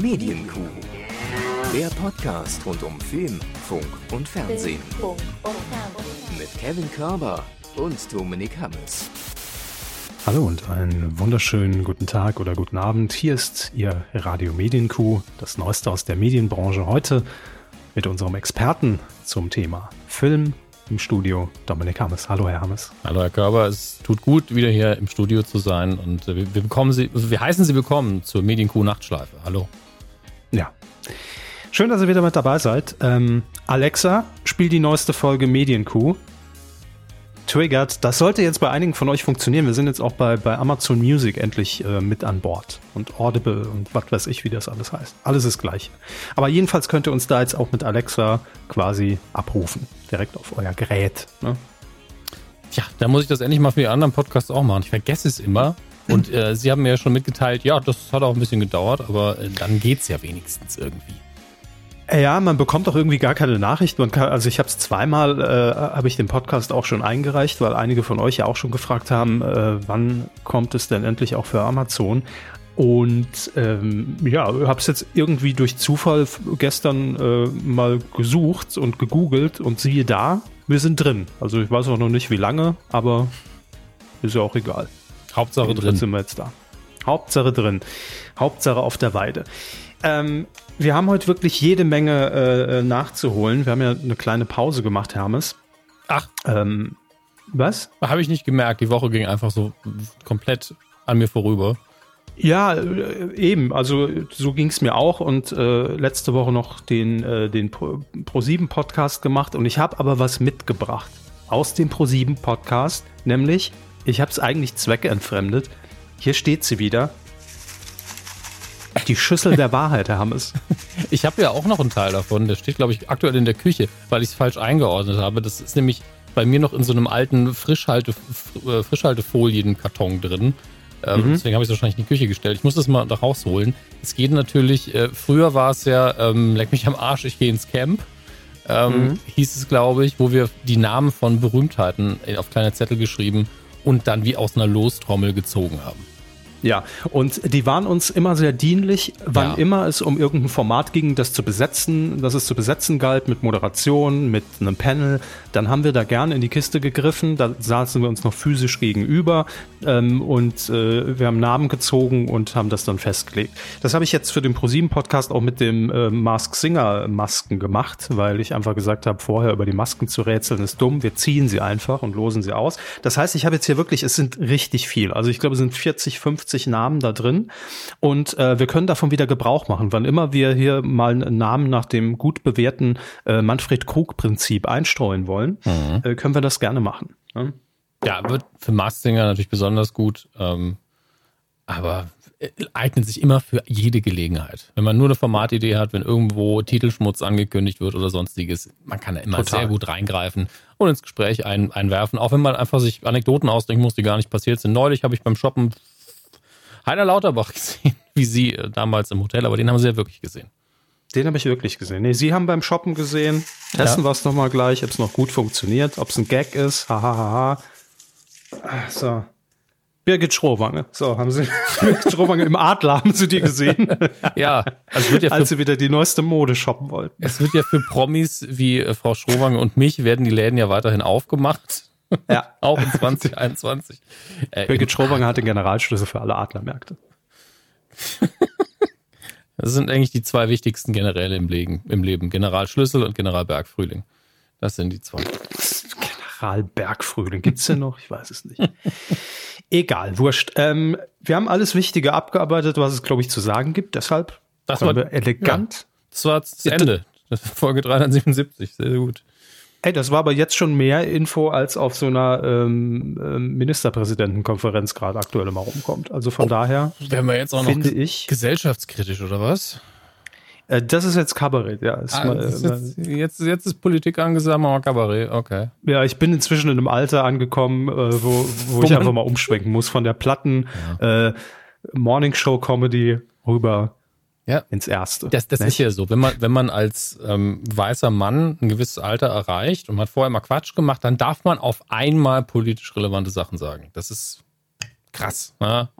Medienkuh. Der Podcast rund um Film, Funk und Fernsehen. Mit Kevin Körber und Dominik Hammes. Hallo und einen wunderschönen guten Tag oder guten Abend. Hier ist Ihr Radio Medienkuh, das Neueste aus der Medienbranche. Heute mit unserem Experten zum Thema Film, im Studio Dominik Hammes. Hallo, Herr Hammes. Hallo, Herr Körber. Es tut gut, wieder hier im Studio zu sein und wir, wir bekommen Sie, wir heißen Sie willkommen zur Medienkuh Nachtschleife. Hallo. Ja. Schön, dass ihr wieder mit dabei seid. Ähm, Alexa, spiel die neueste Folge Medienkuh triggert. Das sollte jetzt bei einigen von euch funktionieren. Wir sind jetzt auch bei, bei Amazon Music endlich äh, mit an Bord. Und Audible und was weiß ich, wie das alles heißt. Alles ist gleich. Aber jedenfalls könnt ihr uns da jetzt auch mit Alexa quasi abrufen. Direkt auf euer Gerät. Ne? Tja, da muss ich das endlich mal für die anderen Podcasts auch machen. Ich vergesse es immer. Und äh, Sie haben mir ja schon mitgeteilt, ja, das hat auch ein bisschen gedauert, aber äh, dann es ja wenigstens irgendwie. Ja, man bekommt auch irgendwie gar keine Nachricht. Man kann, also ich habe es zweimal, äh, habe ich den Podcast auch schon eingereicht, weil einige von euch ja auch schon gefragt haben, äh, wann kommt es denn endlich auch für Amazon? Und ähm, ja, habe es jetzt irgendwie durch Zufall gestern äh, mal gesucht und gegoogelt und siehe da, wir sind drin. Also ich weiß auch noch nicht wie lange, aber ist ja auch egal. Hauptsache drin. sind wir jetzt da. Hauptsache drin. Hauptsache auf der Weide. Ähm, wir haben heute wirklich jede Menge äh, äh, nachzuholen. Wir haben ja eine kleine Pause gemacht, Hermes. Ach. Ähm, was? Habe ich nicht gemerkt. Die Woche ging einfach so komplett an mir vorüber. Ja, äh, eben. Also so ging es mir auch und äh, letzte Woche noch den, äh, den Pro7 Podcast gemacht und ich habe aber was mitgebracht aus dem Pro7 Podcast, nämlich ich habe es eigentlich zweckentfremdet. Hier steht sie wieder. Die Schüssel der Wahrheit, Herr Hammes. Ich habe ja auch noch einen Teil davon. Der steht, glaube ich, aktuell in der Küche, weil ich es falsch eingeordnet habe. Das ist nämlich bei mir noch in so einem alten Frischhalte, äh, Frischhaltefolien-Karton drin. Ähm, mhm. Deswegen habe ich es wahrscheinlich in die Küche gestellt. Ich muss das mal da rausholen. Es geht natürlich, äh, früher war es ja, ähm, leck mich am Arsch, ich gehe ins Camp. Ähm, mhm. Hieß es, glaube ich, wo wir die Namen von Berühmtheiten auf kleine Zettel geschrieben und dann wie aus einer Lostrommel gezogen haben. Ja, und die waren uns immer sehr dienlich, wann ja. immer es um irgendein Format ging, das zu besetzen, das es zu besetzen galt, mit Moderation, mit einem Panel, dann haben wir da gerne in die Kiste gegriffen, da saßen wir uns noch physisch gegenüber ähm, und äh, wir haben Namen gezogen und haben das dann festgelegt. Das habe ich jetzt für den ProSieben-Podcast auch mit dem äh, Mask Singer-Masken gemacht, weil ich einfach gesagt habe, vorher über die Masken zu rätseln ist dumm, wir ziehen sie einfach und losen sie aus. Das heißt, ich habe jetzt hier wirklich, es sind richtig viel, also ich glaube, es sind 40, 50 50 Namen da drin und äh, wir können davon wieder Gebrauch machen. Wann immer wir hier mal einen Namen nach dem gut bewährten äh, Manfred Krug-Prinzip einstreuen wollen, mhm. äh, können wir das gerne machen. Ne? Ja, wird für Mastinger natürlich besonders gut, ähm, aber äh, eignet sich immer für jede Gelegenheit. Wenn man nur eine Formatidee hat, wenn irgendwo Titelschmutz angekündigt wird oder sonstiges, man kann da immer Total. sehr gut reingreifen und ins Gespräch ein, einwerfen, auch wenn man einfach sich Anekdoten ausdenken muss, die gar nicht passiert sind. Neulich habe ich beim Shoppen Heiner Lauterbach gesehen, wie Sie äh, damals im Hotel, aber den haben Sie ja wirklich gesehen. Den habe ich wirklich gesehen. Nee, Sie haben beim Shoppen gesehen. Testen ja. wir es nochmal gleich, ob es noch gut funktioniert, ob es ein Gag ist. Hahaha. Ah, so. Birgit Schrowange. So, haben Sie Birgit Schrowange im Adler, haben Sie die gesehen? ja, also wird ja für, als Sie wieder die neueste Mode shoppen wollten. Es wird ja für Promis wie äh, Frau Schrowange und mich werden die Läden ja weiterhin aufgemacht. Ja. Auch in 2021. Äh, Birgit Schrobanger hat den Generalschlüssel für alle Adlermärkte. das sind eigentlich die zwei wichtigsten Generäle im Leben, im Leben. Generalschlüssel und General Bergfrühling. Das sind die zwei. General Bergfrühling. Gibt's denn noch? Ich weiß es nicht. Egal, wurscht. Ähm, wir haben alles Wichtige abgearbeitet, was es, glaube ich, zu sagen gibt. Deshalb das war elegant. Ja, das war das Ende. Folge 377. Sehr gut. Ey, das war aber jetzt schon mehr Info, als auf so einer ähm, ähm Ministerpräsidentenkonferenz gerade aktuell immer rumkommt. Also von oh, daher werden wir jetzt auch noch ich, gesellschaftskritisch oder was? Äh, das ist jetzt Kabarett, ja. Ah, mal, ist jetzt, jetzt, jetzt, ist Politik angesagt, aber Kabarett, okay. Ja, ich bin inzwischen in einem Alter angekommen, äh, wo, wo ich einfach mal umschwenken muss von der platten ja. äh, Morning Show Comedy rüber ja. ins Erste. Das, das ist ja so. Wenn man, wenn man als ähm, weißer Mann ein gewisses Alter erreicht und man hat vorher mal Quatsch gemacht, dann darf man auf einmal politisch relevante Sachen sagen. Das ist krass. Ne?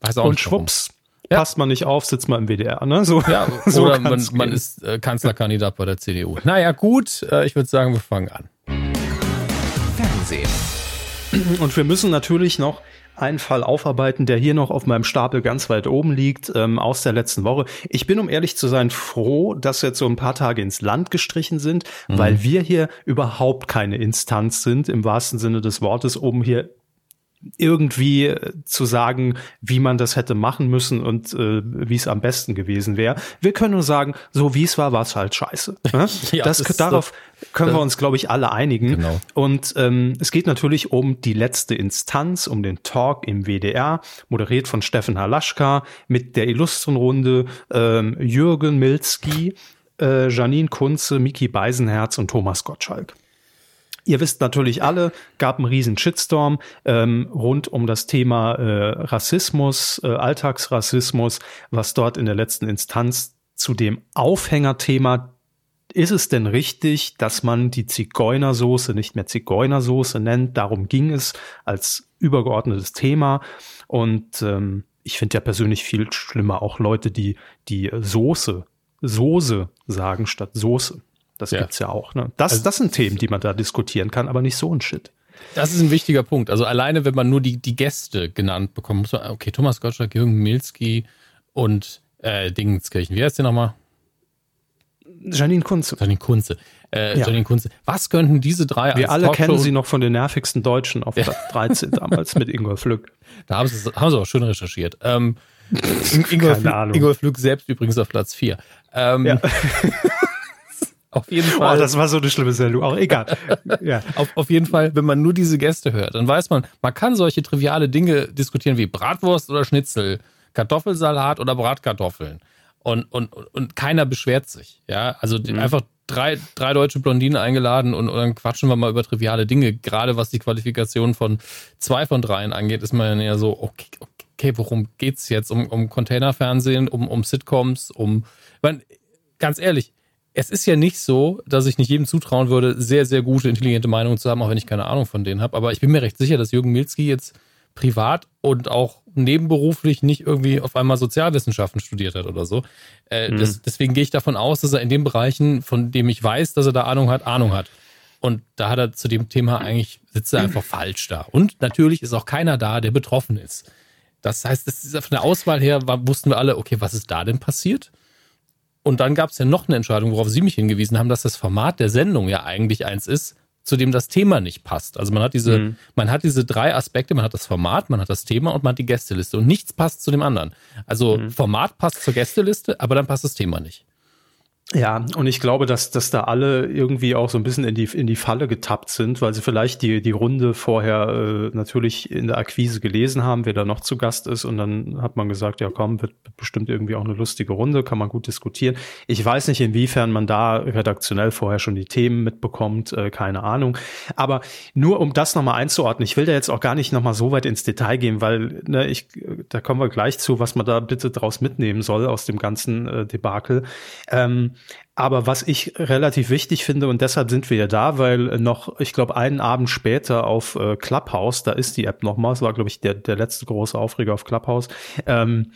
Weiß auch und schwupps Ja. Passt man nicht auf, sitzt man im WDR, ne? So, ja, so oder man, man, ist äh, Kanzlerkandidat bei der CDU. Naja, gut, äh, ich würde sagen, wir fangen an. Fernsehen. Und wir müssen natürlich noch einen Fall aufarbeiten, der hier noch auf meinem Stapel ganz weit oben liegt, ähm, aus der letzten Woche. Ich bin, um ehrlich zu sein, froh, dass jetzt so ein paar Tage ins Land gestrichen sind, mhm. weil wir hier überhaupt keine Instanz sind, im wahrsten Sinne des Wortes, um hier irgendwie äh, zu sagen, wie man das hätte machen müssen und äh, wie es am besten gewesen wäre. Wir können nur sagen, so wie es war, war es halt scheiße. Ne? ja, das, das darauf das, können wir uns, glaube ich, alle einigen. Genau. Und ähm, es geht natürlich um die letzte Instanz, um den Talk im WDR, moderiert von Steffen Halaschka mit der illustren Runde ähm, Jürgen Milzki, äh, Janine Kunze, Miki Beisenherz und Thomas Gottschalk. Ihr wisst natürlich alle, gab einen riesen Shitstorm ähm, rund um das Thema äh, Rassismus, äh, Alltagsrassismus, was dort in der letzten Instanz zu dem Aufhängerthema ist es denn richtig, dass man die Zigeunersoße nicht mehr Zigeunersoße nennt? Darum ging es als übergeordnetes Thema. Und ähm, ich finde ja persönlich viel schlimmer auch Leute, die die Soße, Soße sagen statt Soße. Das ja. gibt's ja auch. Ne? Das, also, das sind Themen, die man da diskutieren kann, aber nicht so ein Shit. Das ist ein wichtiger Punkt. Also alleine, wenn man nur die, die Gäste genannt bekommt, muss man, okay, Thomas Gottschalk, Jürgen Milski und äh, Dingenskirchen. Wie heißt der nochmal? Janine Kunze. Janine Kunze. Äh, ja. Janine Kunze. Was könnten diese drei Wir alle Talkshow kennen sie noch von den nervigsten Deutschen auf Platz 13 damals mit Ingolf Flück. Da haben sie, haben sie auch schön recherchiert. Ähm, Ingolf, Keine Ahnung. Ingolf Flück selbst übrigens auf Platz 4. Ähm, ja. Auf jeden Fall. Oh, das war so eine schlimme Sendung. Auch egal. ja. auf, auf jeden Fall, wenn man nur diese Gäste hört, dann weiß man, man kann solche triviale Dinge diskutieren wie Bratwurst oder Schnitzel, Kartoffelsalat oder Bratkartoffeln. Und, und, und keiner beschwert sich. Ja, also mhm. einfach drei, drei deutsche Blondinen eingeladen und, und dann quatschen wir mal über triviale Dinge. Gerade was die Qualifikation von zwei von dreien angeht, ist man ja so, okay, okay worum geht's jetzt? Um, um Containerfernsehen, um, um Sitcoms, um. Ich meine, ganz ehrlich, es ist ja nicht so, dass ich nicht jedem zutrauen würde, sehr, sehr gute, intelligente Meinungen zu haben, auch wenn ich keine Ahnung von denen habe. Aber ich bin mir recht sicher, dass Jürgen Milzki jetzt privat und auch nebenberuflich nicht irgendwie auf einmal Sozialwissenschaften studiert hat oder so. Äh, mhm. das, deswegen gehe ich davon aus, dass er in den Bereichen, von dem ich weiß, dass er da Ahnung hat, Ahnung hat. Und da hat er zu dem Thema eigentlich, sitzt er einfach falsch da. Und natürlich ist auch keiner da, der betroffen ist. Das heißt, das ist von der Auswahl her, wussten wir alle, okay, was ist da denn passiert? Und dann gab es ja noch eine Entscheidung, worauf Sie mich hingewiesen haben, dass das Format der Sendung ja eigentlich eins ist, zu dem das Thema nicht passt. Also man hat diese, mhm. man hat diese drei Aspekte, man hat das Format, man hat das Thema und man hat die Gästeliste und nichts passt zu dem anderen. Also mhm. Format passt zur Gästeliste, aber dann passt das Thema nicht. Ja, und ich glaube, dass, dass da alle irgendwie auch so ein bisschen in die, in die Falle getappt sind, weil sie vielleicht die, die Runde vorher äh, natürlich in der Akquise gelesen haben, wer da noch zu Gast ist. Und dann hat man gesagt, ja komm, wird bestimmt irgendwie auch eine lustige Runde, kann man gut diskutieren. Ich weiß nicht, inwiefern man da redaktionell vorher schon die Themen mitbekommt, äh, keine Ahnung. Aber nur um das nochmal einzuordnen, ich will da jetzt auch gar nicht nochmal so weit ins Detail gehen, weil ne, ich, da kommen wir gleich zu, was man da bitte draus mitnehmen soll aus dem ganzen äh, Debakel. Ähm, aber was ich relativ wichtig finde, und deshalb sind wir ja da, weil noch, ich glaube, einen Abend später auf äh, Clubhouse, da ist die App nochmal, es war, glaube ich, der, der letzte große Aufreger auf Clubhouse, ähm,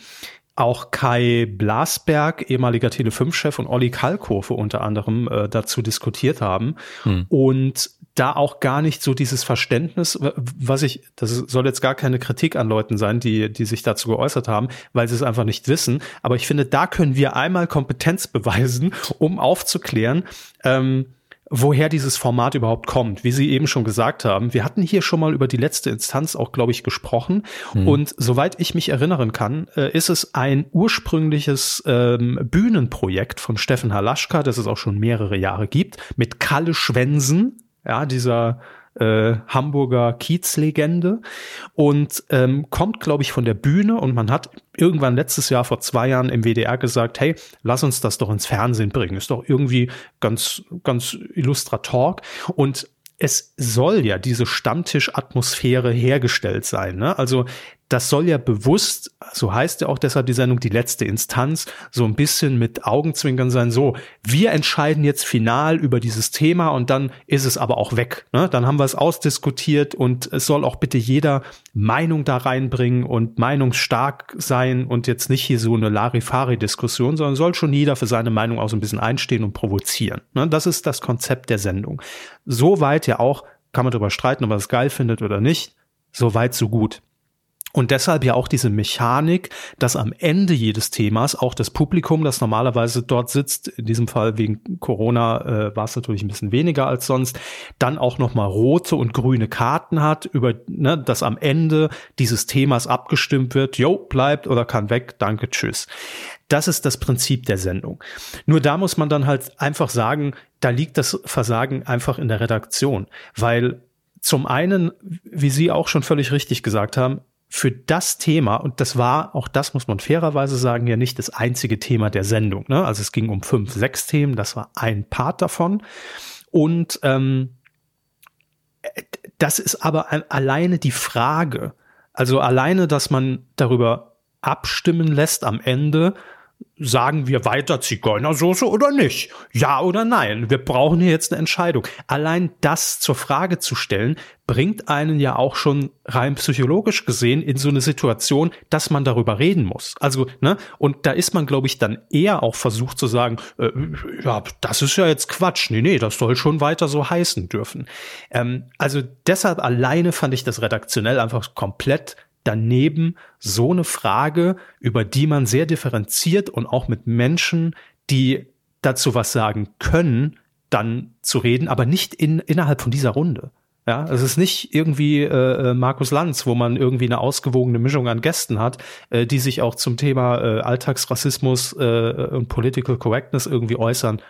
auch Kai Blasberg, ehemaliger Tele5-Chef und Olli Kalkofe unter anderem äh, dazu diskutiert haben. Hm. Und da auch gar nicht so dieses Verständnis, was ich, das soll jetzt gar keine Kritik an Leuten sein, die, die sich dazu geäußert haben, weil sie es einfach nicht wissen. Aber ich finde, da können wir einmal Kompetenz beweisen, um aufzuklären, ähm, woher dieses Format überhaupt kommt. Wie Sie eben schon gesagt haben, wir hatten hier schon mal über die letzte Instanz auch, glaube ich, gesprochen. Mhm. Und soweit ich mich erinnern kann, äh, ist es ein ursprüngliches ähm, Bühnenprojekt von Steffen Halaschka, das es auch schon mehrere Jahre gibt, mit Kalle Schwensen, ja, dieser äh, Hamburger Kiezlegende und ähm, kommt, glaube ich, von der Bühne und man hat irgendwann letztes Jahr vor zwei Jahren im WDR gesagt, hey, lass uns das doch ins Fernsehen bringen. Ist doch irgendwie ganz, ganz illustrer Talk und es soll ja diese Stammtischatmosphäre hergestellt sein. Ne? Also das soll ja bewusst, so heißt ja auch deshalb die Sendung, die letzte Instanz, so ein bisschen mit Augenzwinkern sein, so, wir entscheiden jetzt final über dieses Thema und dann ist es aber auch weg. Ne? Dann haben wir es ausdiskutiert und es soll auch bitte jeder Meinung da reinbringen und meinungsstark sein und jetzt nicht hier so eine Larifari-Diskussion, sondern soll schon jeder für seine Meinung auch so ein bisschen einstehen und provozieren. Ne? Das ist das Konzept der Sendung. Soweit ja auch, kann man darüber streiten, ob man es geil findet oder nicht, so weit, so gut. Und deshalb ja auch diese Mechanik, dass am Ende jedes Themas auch das Publikum, das normalerweise dort sitzt, in diesem Fall wegen Corona äh, war es natürlich ein bisschen weniger als sonst, dann auch nochmal rote und grüne Karten hat, über ne, dass am Ende dieses Themas abgestimmt wird, jo, bleibt oder kann weg, danke, tschüss. Das ist das Prinzip der Sendung. Nur da muss man dann halt einfach sagen, da liegt das Versagen einfach in der Redaktion, weil zum einen, wie Sie auch schon völlig richtig gesagt haben, für das Thema, und das war, auch das muss man fairerweise sagen, ja nicht das einzige Thema der Sendung. Ne? Also es ging um fünf, sechs Themen, das war ein Part davon. Und ähm, das ist aber alleine die Frage, also alleine, dass man darüber abstimmen lässt am Ende, Sagen wir weiter Zigeunersoße oder nicht? Ja oder nein? Wir brauchen hier jetzt eine Entscheidung. Allein das zur Frage zu stellen, bringt einen ja auch schon rein psychologisch gesehen in so eine Situation, dass man darüber reden muss. Also, ne, und da ist man, glaube ich, dann eher auch versucht zu sagen, äh, ja, das ist ja jetzt Quatsch. Nee, nee, das soll schon weiter so heißen dürfen. Ähm, also deshalb alleine fand ich das redaktionell einfach komplett daneben so eine Frage, über die man sehr differenziert und auch mit Menschen, die dazu was sagen können, dann zu reden, aber nicht in, innerhalb von dieser Runde. Ja, es ist nicht irgendwie äh, äh, Markus Lanz, wo man irgendwie eine ausgewogene Mischung an Gästen hat, äh, die sich auch zum Thema äh, Alltagsrassismus äh, und Political Correctness irgendwie äußern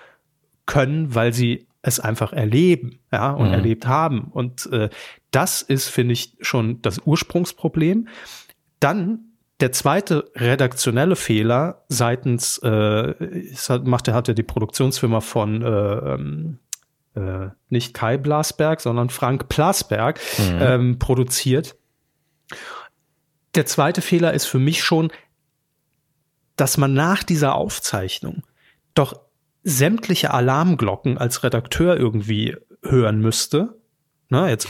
können, weil sie es einfach erleben, ja, und mhm. erlebt haben. Und äh, das ist, finde ich, schon das Ursprungsproblem. Dann der zweite redaktionelle Fehler seitens, äh, macht er, hat ja die Produktionsfirma von äh, ähm, äh, nicht Kai Blasberg, sondern Frank Plasberg mhm. ähm, produziert. Der zweite Fehler ist für mich schon, dass man nach dieser Aufzeichnung doch sämtliche Alarmglocken als Redakteur irgendwie hören müsste. Na, jetzt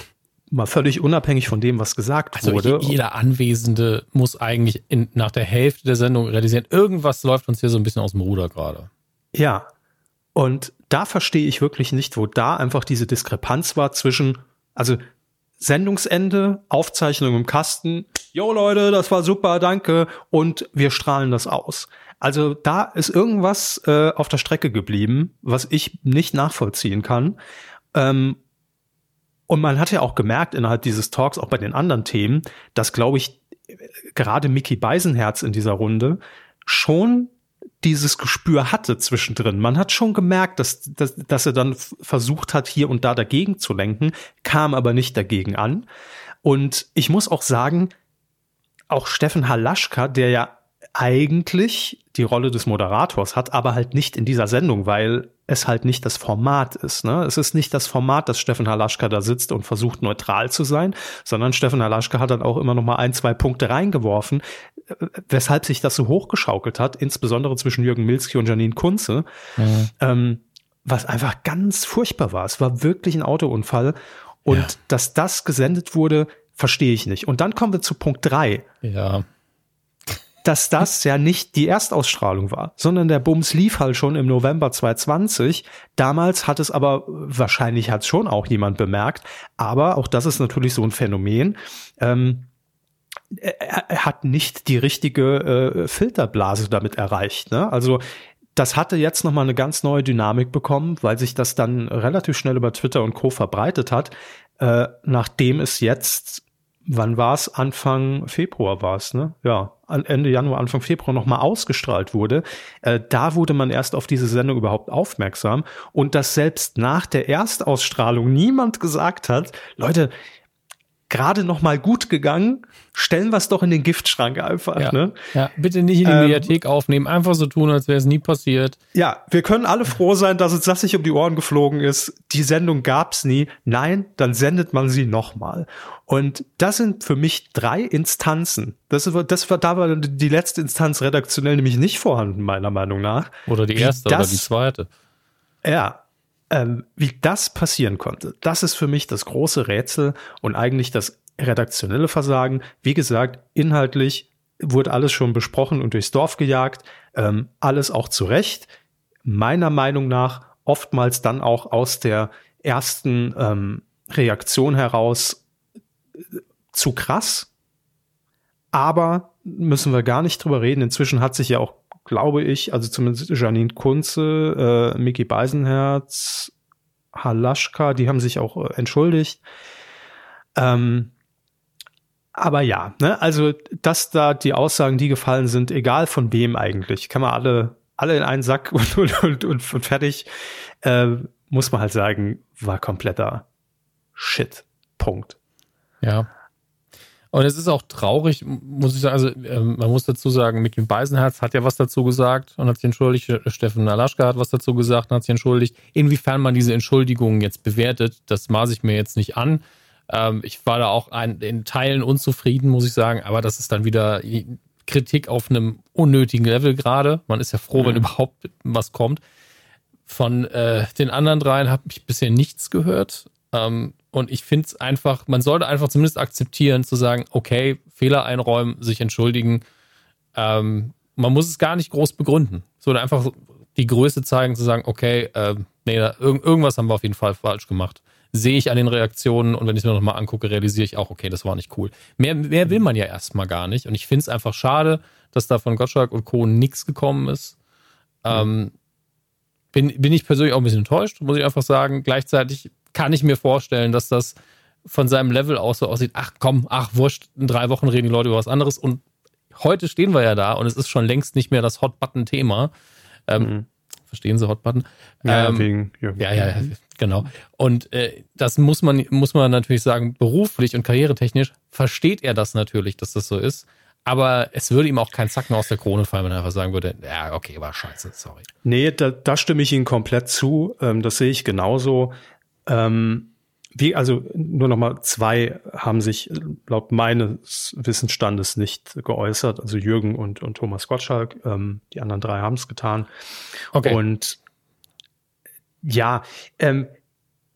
mal völlig unabhängig von dem, was gesagt also wurde. Jeder Anwesende muss eigentlich in, nach der Hälfte der Sendung realisieren, irgendwas läuft uns hier so ein bisschen aus dem Ruder gerade. Ja. Und da verstehe ich wirklich nicht, wo da einfach diese Diskrepanz war zwischen, also Sendungsende, Aufzeichnung im Kasten, jo Leute, das war super, danke, und wir strahlen das aus. Also da ist irgendwas äh, auf der Strecke geblieben, was ich nicht nachvollziehen kann. Ähm, und man hat ja auch gemerkt innerhalb dieses Talks, auch bei den anderen Themen, dass, glaube ich, gerade Mickey Beisenherz in dieser Runde schon dieses Gespür hatte zwischendrin. Man hat schon gemerkt, dass, dass, dass er dann versucht hat, hier und da dagegen zu lenken, kam aber nicht dagegen an. Und ich muss auch sagen, auch Steffen Halaschka, der ja eigentlich die Rolle des Moderators hat, aber halt nicht in dieser Sendung, weil es halt nicht das Format ist. Ne? Es ist nicht das Format, dass Steffen Halaschka da sitzt und versucht neutral zu sein, sondern Steffen Halaschka hat dann auch immer noch mal ein, zwei Punkte reingeworfen, weshalb sich das so hochgeschaukelt hat, insbesondere zwischen Jürgen Milski und Janine Kunze, mhm. ähm, was einfach ganz furchtbar war. Es war wirklich ein Autounfall und ja. dass das gesendet wurde, verstehe ich nicht. Und dann kommen wir zu Punkt drei. Ja dass das ja nicht die Erstausstrahlung war, sondern der Bums lief halt schon im November 2020. Damals hat es aber, wahrscheinlich hat es schon auch jemand bemerkt, aber auch das ist natürlich so ein Phänomen. Ähm, er, hat nicht die richtige äh, Filterblase damit erreicht. Ne? Also das hatte jetzt nochmal eine ganz neue Dynamik bekommen, weil sich das dann relativ schnell über Twitter und Co. verbreitet hat, äh, nachdem es jetzt wann war es? Anfang Februar war es, ne? Ja, Ende Januar, Anfang Februar nochmal ausgestrahlt wurde. Äh, da wurde man erst auf diese Sendung überhaupt aufmerksam und dass selbst nach der Erstausstrahlung niemand gesagt hat, Leute, gerade noch mal gut gegangen. Stellen wir es doch in den Giftschrank einfach. Ja, ne? ja bitte nicht in die ähm, Mediathek aufnehmen, einfach so tun, als wäre es nie passiert. Ja, wir können alle froh sein, dass uns das nicht um die Ohren geflogen ist. Die Sendung gab's nie. Nein, dann sendet man sie noch mal. Und das sind für mich drei Instanzen. Das, war, das war, da war die letzte Instanz redaktionell nämlich nicht vorhanden, meiner Meinung nach. Oder die erste das, oder die zweite. Ja, ähm, wie das passieren konnte, das ist für mich das große Rätsel und eigentlich das redaktionelle Versagen. Wie gesagt, inhaltlich wurde alles schon besprochen und durchs Dorf gejagt, ähm, alles auch zu Recht. Meiner Meinung nach oftmals dann auch aus der ersten ähm, Reaktion heraus äh, zu krass. Aber müssen wir gar nicht drüber reden. Inzwischen hat sich ja auch glaube ich, also zumindest Janine Kunze, äh, Mickey Beisenherz, Halaschka, die haben sich auch äh, entschuldigt. Ähm, aber ja, ne, also dass da die Aussagen, die gefallen sind, egal von wem eigentlich, kann man alle, alle in einen Sack und, und, und, und, fertig, äh, muss man halt sagen, war kompletter Shit. Punkt. Ja. Und es ist auch traurig, muss ich sagen, also ähm, man muss dazu sagen, Mickey Beisenherz hat ja was dazu gesagt und hat sich entschuldigt. Steffen Alaschka hat was dazu gesagt und hat sich entschuldigt. Inwiefern man diese Entschuldigungen jetzt bewertet, das maße ich mir jetzt nicht an. Ähm, ich war da auch ein, in Teilen unzufrieden, muss ich sagen, aber das ist dann wieder Kritik auf einem unnötigen Level gerade. Man ist ja froh, mhm. wenn überhaupt was kommt. Von äh, den anderen dreien habe ich bisher nichts gehört. Ähm, und ich finde es einfach, man sollte einfach zumindest akzeptieren, zu sagen, okay, Fehler einräumen, sich entschuldigen. Ähm, man muss es gar nicht groß begründen. So einfach die Größe zeigen, zu sagen, okay, äh, nee, da, irg irgendwas haben wir auf jeden Fall falsch gemacht. Sehe ich an den Reaktionen und wenn ich es mir nochmal angucke, realisiere ich auch, okay, das war nicht cool. Mehr, mehr will man ja erstmal gar nicht. Und ich finde es einfach schade, dass da von Gottschalk und Co. nichts gekommen ist. Ähm, bin, bin ich persönlich auch ein bisschen enttäuscht, muss ich einfach sagen. Gleichzeitig kann ich mir vorstellen, dass das von seinem Level aus so aussieht, ach komm, ach wurscht, in drei Wochen reden die Leute über was anderes und heute stehen wir ja da und es ist schon längst nicht mehr das Hot-Button-Thema. Ähm, mhm. Verstehen Sie Hot-Button? Ja, ähm, wegen, ja. ja, ja, genau. Und äh, das muss man, muss man natürlich sagen, beruflich und karrieretechnisch versteht er das natürlich, dass das so ist. Aber es würde ihm auch kein Zacken aus der Krone fallen, wenn er einfach sagen würde, ja, okay, war scheiße, sorry. Nee, da, da stimme ich Ihnen komplett zu. Ähm, das sehe ich genauso. Ähm, wie, also nur noch mal zwei haben sich laut meines Wissensstandes nicht geäußert, also Jürgen und, und Thomas Gottschalk. Ähm, die anderen drei haben es getan. Okay. Und ja, ähm,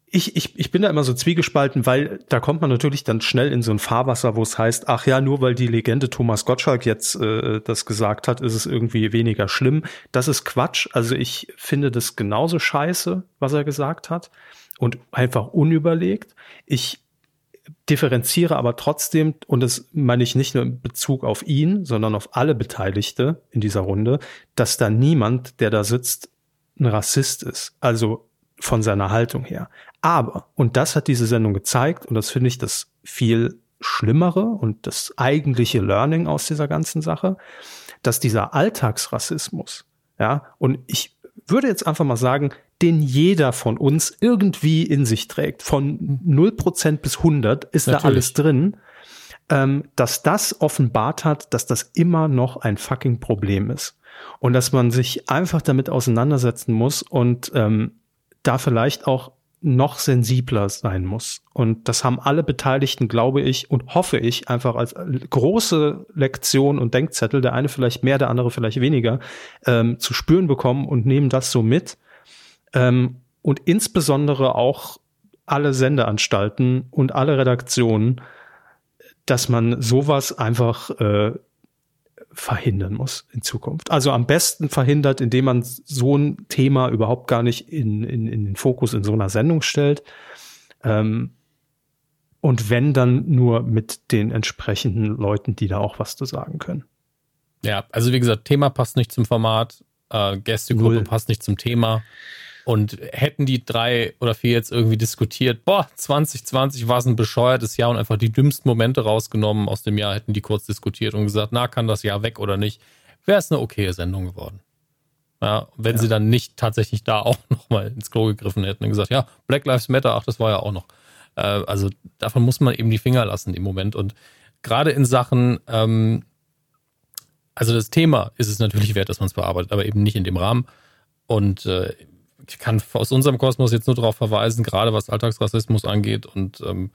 ich, ich, ich bin da immer so zwiegespalten, weil da kommt man natürlich dann schnell in so ein Fahrwasser, wo es heißt, ach ja, nur weil die Legende Thomas Gottschalk jetzt äh, das gesagt hat, ist es irgendwie weniger schlimm. Das ist Quatsch. Also ich finde das genauso scheiße, was er gesagt hat und einfach unüberlegt. Ich differenziere aber trotzdem, und das meine ich nicht nur in Bezug auf ihn, sondern auf alle Beteiligte in dieser Runde, dass da niemand, der da sitzt, ein Rassist ist. Also von seiner Haltung her. Aber, und das hat diese Sendung gezeigt, und das finde ich das viel Schlimmere und das eigentliche Learning aus dieser ganzen Sache, dass dieser Alltagsrassismus, ja, und ich würde jetzt einfach mal sagen, den jeder von uns irgendwie in sich trägt. Von 0% bis 100 ist Natürlich. da alles drin. Ähm, dass das offenbart hat, dass das immer noch ein fucking Problem ist. Und dass man sich einfach damit auseinandersetzen muss und ähm, da vielleicht auch noch sensibler sein muss. Und das haben alle Beteiligten, glaube ich und hoffe ich, einfach als große Lektion und Denkzettel, der eine vielleicht mehr, der andere vielleicht weniger, ähm, zu spüren bekommen und nehmen das so mit ähm, und insbesondere auch alle Sendeanstalten und alle Redaktionen, dass man sowas einfach äh, verhindern muss in Zukunft. Also am besten verhindert, indem man so ein Thema überhaupt gar nicht in, in, in den Fokus in so einer Sendung stellt. Ähm, und wenn dann nur mit den entsprechenden Leuten, die da auch was zu sagen können. Ja, also wie gesagt, Thema passt nicht zum Format, äh, Gästegruppe Null. passt nicht zum Thema. Und hätten die drei oder vier jetzt irgendwie diskutiert, boah, 2020 war es ein bescheuertes Jahr und einfach die dümmsten Momente rausgenommen aus dem Jahr, hätten die kurz diskutiert und gesagt, na, kann das Jahr weg oder nicht, wäre es eine okaye Sendung geworden. Ja, wenn ja. sie dann nicht tatsächlich da auch nochmal ins Klo gegriffen hätten und gesagt, ja, Black Lives Matter, ach, das war ja auch noch. Äh, also davon muss man eben die Finger lassen im Moment. Und gerade in Sachen, ähm, also das Thema ist es natürlich wert, dass man es bearbeitet, aber eben nicht in dem Rahmen. Und äh, ich kann aus unserem Kosmos jetzt nur darauf verweisen, gerade was Alltagsrassismus angeht und ähm,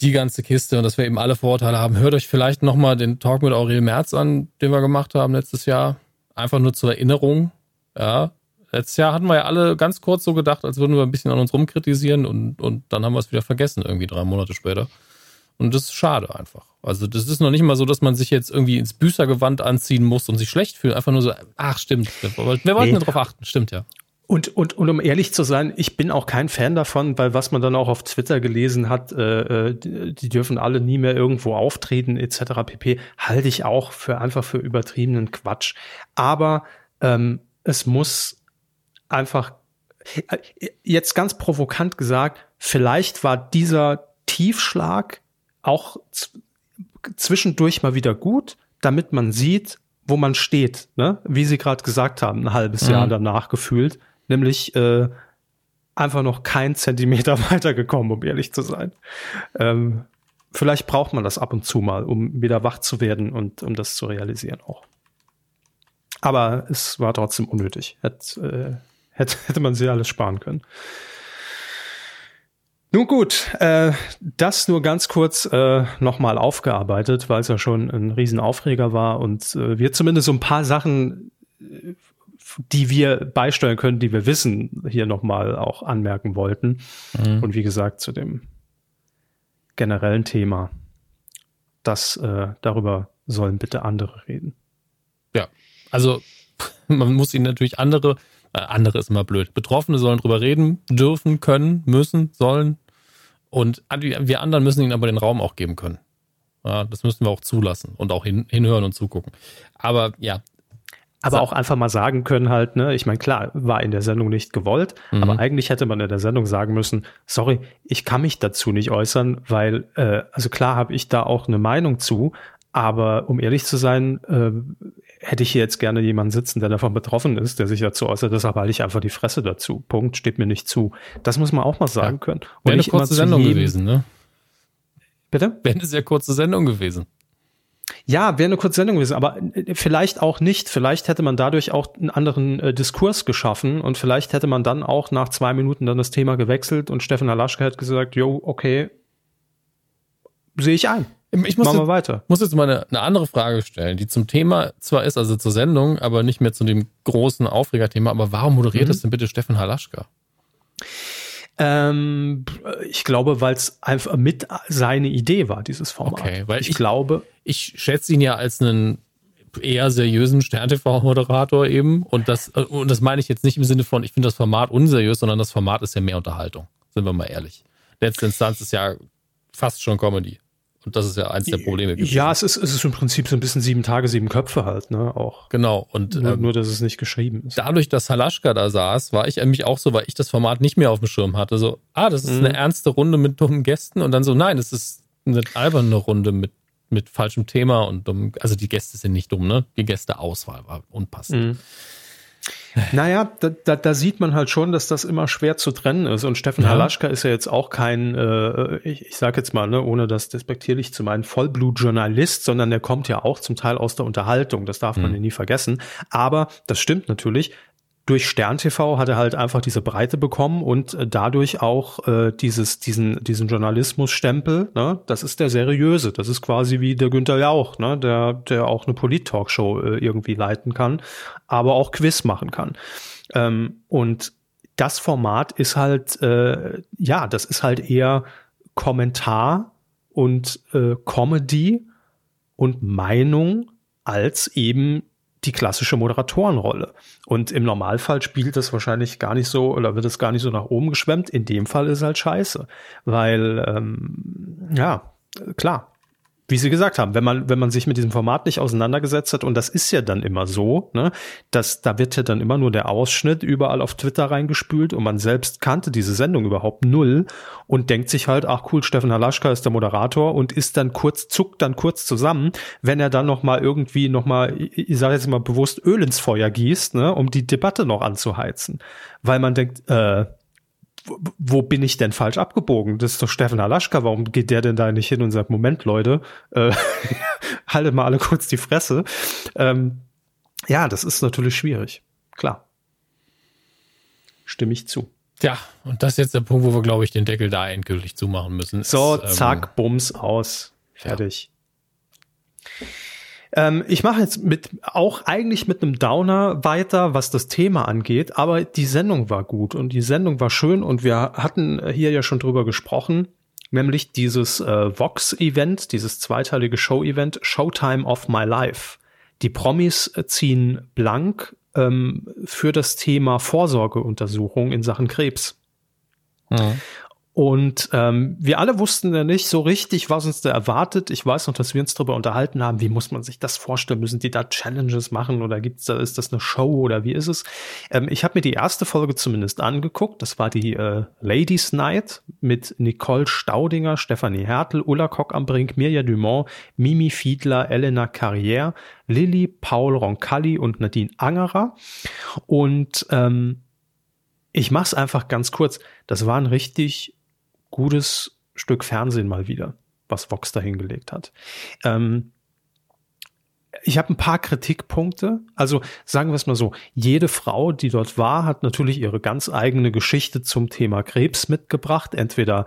die ganze Kiste und dass wir eben alle Vorurteile haben. Hört euch vielleicht nochmal den Talk mit Aurel Merz an, den wir gemacht haben letztes Jahr. Einfach nur zur Erinnerung. Ja, letztes Jahr hatten wir ja alle ganz kurz so gedacht, als würden wir ein bisschen an uns rumkritisieren und, und dann haben wir es wieder vergessen, irgendwie drei Monate später. Und das ist schade einfach. Also das ist noch nicht mal so, dass man sich jetzt irgendwie ins Büßergewand anziehen muss und sich schlecht fühlt. Einfach nur so, ach stimmt, wir, wollten nee. darauf achten, stimmt ja. Und, und, und um ehrlich zu sein, ich bin auch kein Fan davon, weil was man dann auch auf Twitter gelesen hat, äh, äh die, die dürfen alle nie mehr irgendwo auftreten etc. pp, halte ich auch für einfach für übertriebenen Quatsch. Aber ähm, es muss einfach äh, jetzt ganz provokant gesagt, vielleicht war dieser Tiefschlag auch zwischendurch mal wieder gut, damit man sieht, wo man steht, ne? wie Sie gerade gesagt haben, ein halbes mhm. Jahr danach gefühlt, nämlich äh, einfach noch kein Zentimeter weitergekommen, um ehrlich zu sein. Ähm, vielleicht braucht man das ab und zu mal, um wieder wach zu werden und um das zu realisieren auch. Aber es war trotzdem unnötig. Hätt, äh, hätte, hätte man sich alles sparen können. Nun gut, äh, das nur ganz kurz äh, nochmal aufgearbeitet, weil es ja schon ein Riesenaufreger war und äh, wir zumindest so ein paar Sachen, äh, die wir beisteuern können, die wir wissen, hier nochmal auch anmerken wollten. Mhm. Und wie gesagt, zu dem generellen Thema, das äh, darüber sollen bitte andere reden. Ja, also man muss ihnen natürlich andere, äh, andere ist immer blöd. Betroffene sollen drüber reden, dürfen, können, müssen, sollen, und wir anderen müssen ihnen aber den Raum auch geben können. Ja, das müssen wir auch zulassen und auch hin, hinhören und zugucken. Aber ja. Aber auch einfach mal sagen können halt, ne, ich meine, klar, war in der Sendung nicht gewollt, mhm. aber eigentlich hätte man in der Sendung sagen müssen, sorry, ich kann mich dazu nicht äußern, weil, äh, also klar habe ich da auch eine Meinung zu, aber um ehrlich zu sein, äh, hätte ich hier jetzt gerne jemanden sitzen, der davon betroffen ist, der sich dazu äußert, deshalb halte ich einfach die Fresse dazu. Punkt, steht mir nicht zu. Das muss man auch mal sagen ja. können. Und Wäre eine kurze Sendung gewesen, ne? Bitte? Wäre eine sehr kurze Sendung gewesen. Ja, wäre eine kurze Sendung gewesen, aber äh, vielleicht auch nicht. Vielleicht hätte man dadurch auch einen anderen äh, Diskurs geschaffen und vielleicht hätte man dann auch nach zwei Minuten dann das Thema gewechselt und Stefan Alaschke hat gesagt, jo, okay, sehe ich ein. Ich muss Machen wir weiter. muss jetzt mal eine, eine, andere Frage stellen, die zum Thema zwar ist, also zur Sendung, aber nicht mehr zu dem großen Aufregerthema. Aber warum moderiert mhm. das denn bitte Steffen Halaschka? Ähm, ich glaube, weil es einfach mit seine Idee war, dieses Format. Okay, weil ich, ich glaube. Ich schätze ihn ja als einen eher seriösen Stern-TV-Moderator eben. Und das, und das meine ich jetzt nicht im Sinne von, ich finde das Format unseriös, sondern das Format ist ja mehr Unterhaltung. Sind wir mal ehrlich. Letzte Instanz ist ja fast schon Comedy. Und das ist ja eins der Probleme gewesen. Ja, es ist, es ist im Prinzip so ein bisschen sieben Tage, sieben Köpfe halt, ne, auch. Genau. Und, nur, ähm, nur dass es nicht geschrieben ist. Dadurch, dass Halaschka da saß, war ich nämlich auch so, weil ich das Format nicht mehr auf dem Schirm hatte. So, ah, das ist mhm. eine ernste Runde mit dummen Gästen. Und dann so, nein, das ist eine alberne Runde mit, mit falschem Thema und dumm. Also die Gäste sind nicht dumm, ne? Die Gästeauswahl war unpassend. Mhm. Naja, da, da, da sieht man halt schon, dass das immer schwer zu trennen ist. Und Steffen ja. Halaschka ist ja jetzt auch kein, äh, ich, ich sage jetzt mal, ne, ohne das despektierlich zu meinen, Vollblutjournalist, sondern der kommt ja auch zum Teil aus der Unterhaltung. Das darf man mhm. ja nie vergessen. Aber das stimmt natürlich durch Stern TV hat er halt einfach diese Breite bekommen und äh, dadurch auch äh, dieses, diesen, diesen Journalismusstempel, ne, das ist der seriöse. Das ist quasi wie der Günther Jauch, ne, der, der auch eine Polit-Talkshow äh, irgendwie leiten kann, aber auch Quiz machen kann. Ähm, und das Format ist halt, äh, ja, das ist halt eher Kommentar und äh, Comedy und Meinung als eben die klassische Moderatorenrolle. Und im Normalfall spielt das wahrscheinlich gar nicht so oder wird es gar nicht so nach oben geschwemmt. In dem Fall ist halt scheiße. Weil, ähm, ja, klar, wie Sie gesagt haben, wenn man, wenn man sich mit diesem Format nicht auseinandergesetzt hat, und das ist ja dann immer so, ne, dass da wird ja dann immer nur der Ausschnitt überall auf Twitter reingespült und man selbst kannte diese Sendung überhaupt null und denkt sich halt, ach cool, Steffen Halaschka ist der Moderator und ist dann kurz, zuckt dann kurz zusammen, wenn er dann noch mal irgendwie noch mal, ich sage jetzt mal bewusst Öl ins Feuer gießt, ne, um die Debatte noch anzuheizen. Weil man denkt, äh, wo bin ich denn falsch abgebogen? Das ist doch Steffen Alaschka. Warum geht der denn da nicht hin und sagt, Moment, Leute, äh, haltet mal alle kurz die Fresse. Ähm, ja, das ist natürlich schwierig. Klar. Stimme ich zu. Ja, und das ist jetzt der Punkt, wo wir, glaube ich, den Deckel da endgültig zumachen müssen. So, ist, zack, ähm, Bums aus. Fertig. Ja. Ähm, ich mache jetzt mit auch eigentlich mit einem Downer weiter, was das Thema angeht, aber die Sendung war gut und die Sendung war schön und wir hatten hier ja schon drüber gesprochen, nämlich dieses äh, Vox-Event, dieses zweiteilige Show-Event, Showtime of My Life. Die Promis ziehen blank ähm, für das Thema Vorsorgeuntersuchung in Sachen Krebs. Mhm. Und ähm, wir alle wussten ja nicht so richtig, was uns da erwartet. Ich weiß noch, dass wir uns darüber unterhalten haben, wie muss man sich das vorstellen? Müssen die da Challenges machen oder gibt's da, ist das eine Show oder wie ist es? Ähm, ich habe mir die erste Folge zumindest angeguckt. Das war die äh, Ladies Night mit Nicole Staudinger, Stefanie Hertel, Ulla Kock am Brink, Mirja Dumont, Mimi Fiedler, Elena Carrière, Lilly, Paul Roncalli und Nadine Angerer. Und ähm, ich mach's einfach ganz kurz. Das war ein richtig gutes Stück Fernsehen mal wieder, was Vox da hingelegt hat. Ähm, ich habe ein paar Kritikpunkte. Also sagen wir es mal so, jede Frau, die dort war, hat natürlich ihre ganz eigene Geschichte zum Thema Krebs mitgebracht. Entweder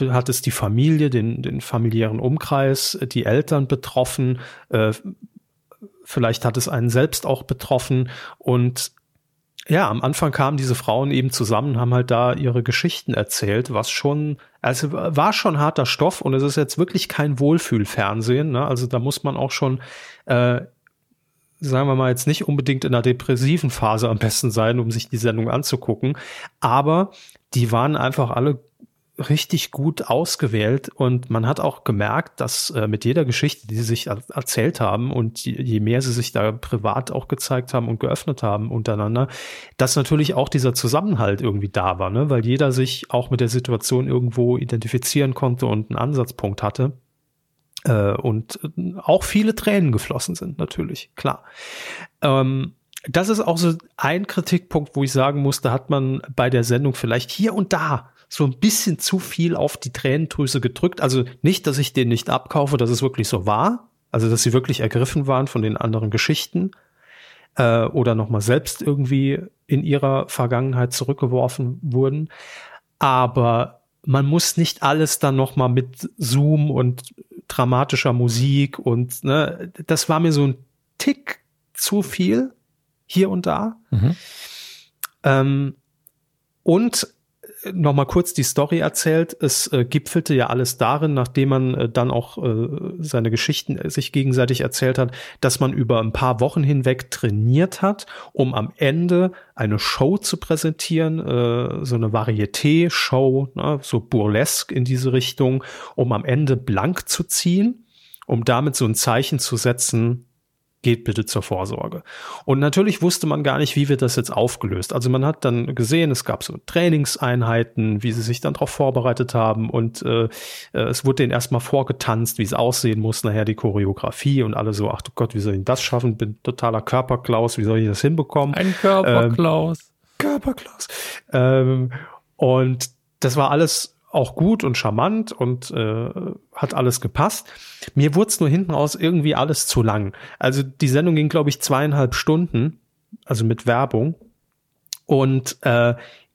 hat es die Familie, den, den familiären Umkreis, die Eltern betroffen, äh, vielleicht hat es einen selbst auch betroffen und ja, am Anfang kamen diese Frauen eben zusammen, haben halt da ihre Geschichten erzählt, was schon, also war schon harter Stoff und es ist jetzt wirklich kein Wohlfühlfernsehen. Ne? Also da muss man auch schon, äh, sagen wir mal, jetzt nicht unbedingt in einer depressiven Phase am besten sein, um sich die Sendung anzugucken. Aber die waren einfach alle richtig gut ausgewählt und man hat auch gemerkt, dass äh, mit jeder Geschichte, die sie sich er erzählt haben und je, je, mehr sie sich da privat auch gezeigt haben und geöffnet haben untereinander, dass natürlich auch dieser Zusammenhalt irgendwie da war, ne? weil jeder sich auch mit der Situation irgendwo identifizieren konnte und einen Ansatzpunkt hatte. Äh, und äh, auch viele Tränen geflossen sind, natürlich, klar. Ähm, das ist auch so ein Kritikpunkt, wo ich sagen muss, da hat man bei der Sendung vielleicht hier und da so ein bisschen zu viel auf die Tränendrüse gedrückt. Also nicht, dass ich den nicht abkaufe, dass es wirklich so war. Also, dass sie wirklich ergriffen waren von den anderen Geschichten äh, oder nochmal selbst irgendwie in ihrer Vergangenheit zurückgeworfen wurden. Aber man muss nicht alles dann nochmal mit Zoom und dramatischer Musik und ne, das war mir so ein Tick zu viel hier und da. Mhm. Ähm, und nochmal kurz die Story erzählt. Es äh, gipfelte ja alles darin, nachdem man äh, dann auch äh, seine Geschichten äh, sich gegenseitig erzählt hat, dass man über ein paar Wochen hinweg trainiert hat, um am Ende eine Show zu präsentieren, äh, so eine Varieté-Show, ne, so burlesque in diese Richtung, um am Ende blank zu ziehen, um damit so ein Zeichen zu setzen, geht bitte zur Vorsorge. Und natürlich wusste man gar nicht, wie wird das jetzt aufgelöst. Also man hat dann gesehen, es gab so Trainingseinheiten, wie sie sich dann darauf vorbereitet haben und äh, äh, es wurde denen erstmal vorgetanzt, wie es aussehen muss, nachher die Choreografie und alle so, ach du Gott, wie soll ich das schaffen? Bin totaler Körperklaus, wie soll ich das hinbekommen? Ein Körperklaus. Ähm, Körperklaus. Ähm, und das war alles auch gut und charmant und äh, hat alles gepasst. Mir wurde es nur hinten aus irgendwie alles zu lang. Also die Sendung ging, glaube ich, zweieinhalb Stunden, also mit Werbung. Und äh,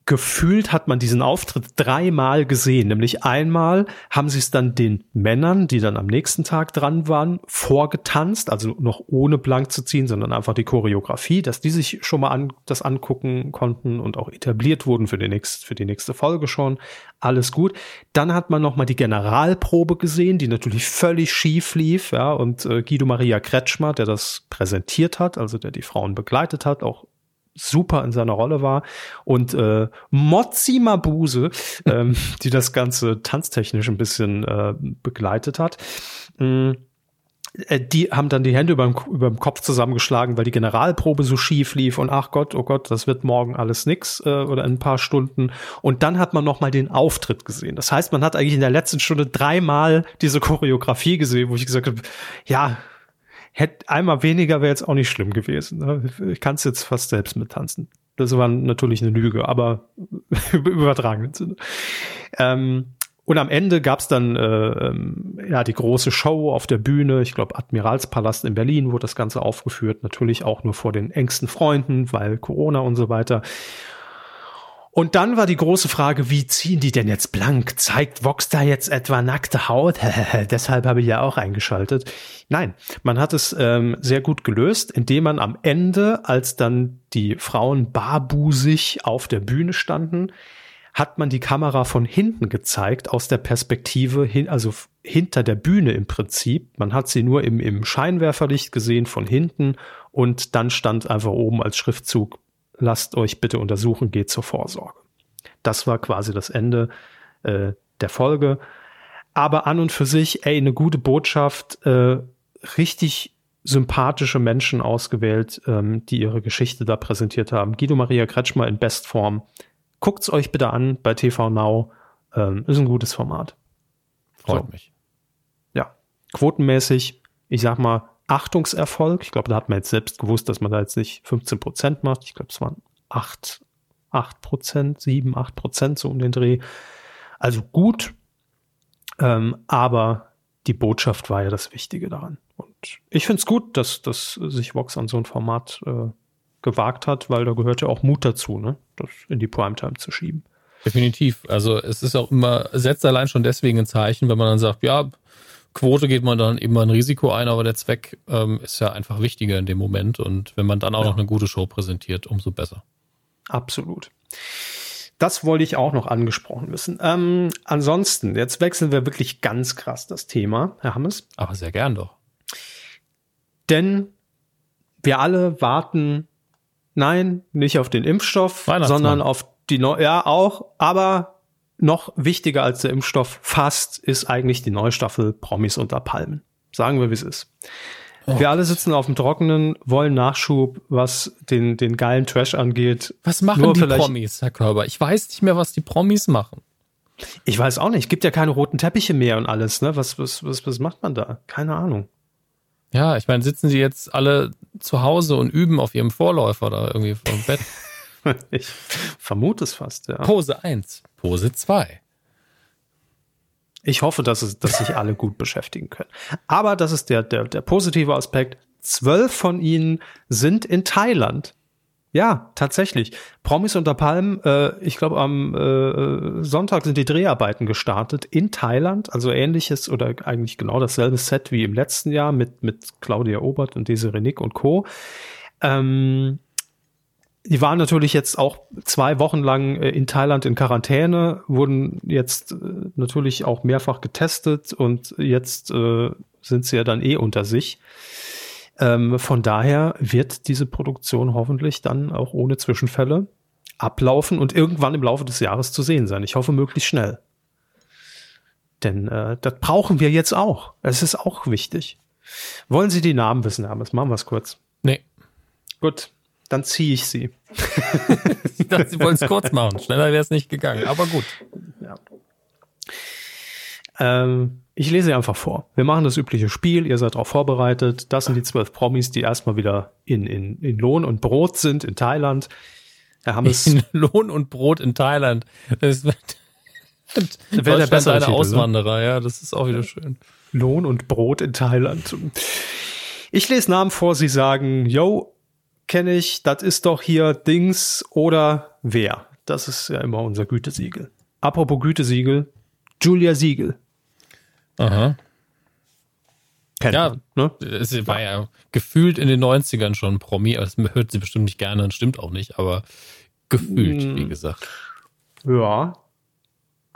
gefühlt hat man diesen Auftritt dreimal gesehen. Nämlich einmal haben sie es dann den Männern, die dann am nächsten Tag dran waren, vorgetanzt, also noch ohne blank zu ziehen, sondern einfach die Choreografie, dass die sich schon mal an, das angucken konnten und auch etabliert wurden für die, nächste, für die nächste Folge schon. Alles gut. Dann hat man noch mal die Generalprobe gesehen, die natürlich völlig schief lief, ja, und äh, Guido Maria Kretschmer, der das präsentiert hat, also der die Frauen begleitet hat, auch super in seiner Rolle war und äh, Mozzi Mabuse, ähm, die das Ganze tanztechnisch ein bisschen äh, begleitet hat. Äh, die haben dann die Hände über dem Kopf zusammengeschlagen, weil die Generalprobe so schief lief und ach Gott, oh Gott, das wird morgen alles nix äh, oder in ein paar Stunden. Und dann hat man noch mal den Auftritt gesehen. Das heißt, man hat eigentlich in der letzten Stunde dreimal diese Choreografie gesehen, wo ich gesagt habe, ja, hätte einmal weniger wäre jetzt auch nicht schlimm gewesen. Ne? Ich kann es jetzt fast selbst mit tanzen. Das war natürlich eine Lüge, aber übertragen. Ähm, und am Ende gab's dann äh, ähm, ja die große Show auf der Bühne. Ich glaube, Admiralspalast in Berlin wurde das Ganze aufgeführt. Natürlich auch nur vor den engsten Freunden, weil Corona und so weiter. Und dann war die große Frage, wie ziehen die denn jetzt blank? Zeigt Vox da jetzt etwa nackte Haut? Deshalb habe ich ja auch eingeschaltet. Nein, man hat es ähm, sehr gut gelöst, indem man am Ende, als dann die Frauen barbusig auf der Bühne standen, hat man die Kamera von hinten gezeigt, aus der Perspektive hin, also hinter der Bühne im Prinzip. Man hat sie nur im, im Scheinwerferlicht gesehen von hinten und dann stand einfach oben als Schriftzug lasst euch bitte untersuchen, geht zur Vorsorge. Das war quasi das Ende äh, der Folge. Aber an und für sich, ey, eine gute Botschaft, äh, richtig sympathische Menschen ausgewählt, ähm, die ihre Geschichte da präsentiert haben. Guido Maria Kretschmer in Bestform. Guckt's euch bitte an bei TV Now. Ähm, ist ein gutes Format. Freut so. mich. Ja, quotenmäßig, ich sag mal, Achtungserfolg. Ich glaube, da hat man jetzt selbst gewusst, dass man da jetzt nicht 15 Prozent macht. Ich glaube, es waren 8, 8 Prozent, 7, 8 Prozent so um den Dreh. Also gut, ähm, aber die Botschaft war ja das Wichtige daran. Und ich finde es gut, dass, dass sich Vox an so ein Format äh, gewagt hat, weil da gehört ja auch Mut dazu, ne? das in die Primetime zu schieben. Definitiv. Also es ist auch immer, setzt allein schon deswegen ein Zeichen, wenn man dann sagt, ja, Quote geht man dann immer ein Risiko ein, aber der Zweck ähm, ist ja einfach wichtiger in dem Moment. Und wenn man dann auch ja. noch eine gute Show präsentiert, umso besser. Absolut. Das wollte ich auch noch angesprochen wissen. Ähm, ansonsten, jetzt wechseln wir wirklich ganz krass das Thema, Herr Hammes. Aber sehr gern doch. Denn wir alle warten, nein, nicht auf den Impfstoff, sondern auf die neue, ja auch, aber noch wichtiger als der Impfstoff fast ist eigentlich die neue Staffel Promis unter Palmen. Sagen wir, wie es ist. Oh. Wir alle sitzen auf dem Trockenen, wollen Nachschub, was den, den geilen Trash angeht. Was machen Nur die Promis, Herr Körber? Ich weiß nicht mehr, was die Promis machen. Ich weiß auch nicht. Gibt ja keine roten Teppiche mehr und alles, ne? Was, was, was, was macht man da? Keine Ahnung. Ja, ich meine, sitzen sie jetzt alle zu Hause und üben auf ihrem Vorläufer da irgendwie vom Bett? ich vermute es fast, ja. Pose 1. Pose 2. Ich hoffe, dass, es, dass sich alle gut beschäftigen können. Aber das ist der, der, der positive Aspekt. Zwölf von ihnen sind in Thailand. Ja, tatsächlich. Promis unter Palmen, äh, ich glaube, am äh, Sonntag sind die Dreharbeiten gestartet in Thailand. Also ähnliches oder eigentlich genau dasselbe Set wie im letzten Jahr mit, mit Claudia Obert und Desiree Nick und Co. Ähm, die waren natürlich jetzt auch zwei Wochen lang äh, in Thailand in Quarantäne, wurden jetzt äh, natürlich auch mehrfach getestet und jetzt äh, sind sie ja dann eh unter sich. Ähm, von daher wird diese Produktion hoffentlich dann auch ohne Zwischenfälle ablaufen und irgendwann im Laufe des Jahres zu sehen sein. Ich hoffe möglichst schnell. Denn äh, das brauchen wir jetzt auch. Es ist auch wichtig. Wollen Sie die Namen wissen, Hermes? Machen wir es kurz. Nee. Gut, dann ziehe ich sie. ich dachte, sie wollen es kurz machen. Schneller wäre es nicht gegangen, aber gut. Ja. Ähm, ich lese einfach vor. Wir machen das übliche Spiel, ihr seid darauf vorbereitet. Das sind die zwölf Promis, die erstmal wieder in, in, in Lohn und Brot sind in Thailand. Herr Hammes. In Lohn und Brot in Thailand. Das wird, wäre der bessere Titel, ne? Auswanderer, ne? ja, das ist auch wieder schön. Lohn und Brot in Thailand. Ich lese Namen vor, Sie sagen, yo, kenne ich, das ist doch hier Dings oder wer. Das ist ja immer unser Gütesiegel. Apropos Gütesiegel, Julia Siegel. Aha. Kennt ja, ne? es war ja gefühlt in den 90ern schon Promi, das hört sie bestimmt nicht gerne und stimmt auch nicht, aber gefühlt, hm. wie gesagt. Ja,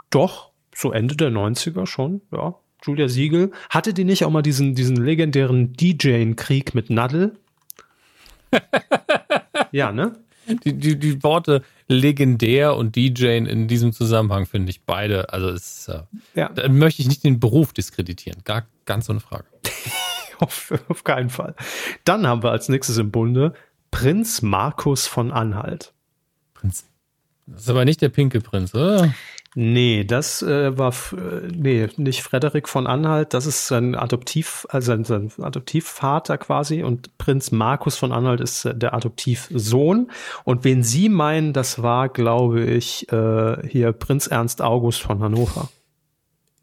doch, so Ende der 90er schon, ja. Julia Siegel. Hatte die nicht auch mal diesen, diesen legendären DJ-Krieg mit Nadel? ja, ne? Die, die, die Worte legendär und DJ in diesem Zusammenhang finde ich beide, also ist, äh, ja. da möchte ich nicht den Beruf diskreditieren. Gar, ganz so eine Frage. auf, auf keinen Fall. Dann haben wir als nächstes im Bunde Prinz Markus von Anhalt. Prinz. Das ist aber nicht der pinke Prinz, oder? Nee, das äh, war äh, nee, nicht Frederik von Anhalt, das ist sein Adoptiv, also sein, sein Adoptivvater quasi und Prinz Markus von Anhalt ist äh, der Adoptivsohn. Und wen Sie meinen, das war, glaube ich, äh, hier Prinz Ernst August von Hannover.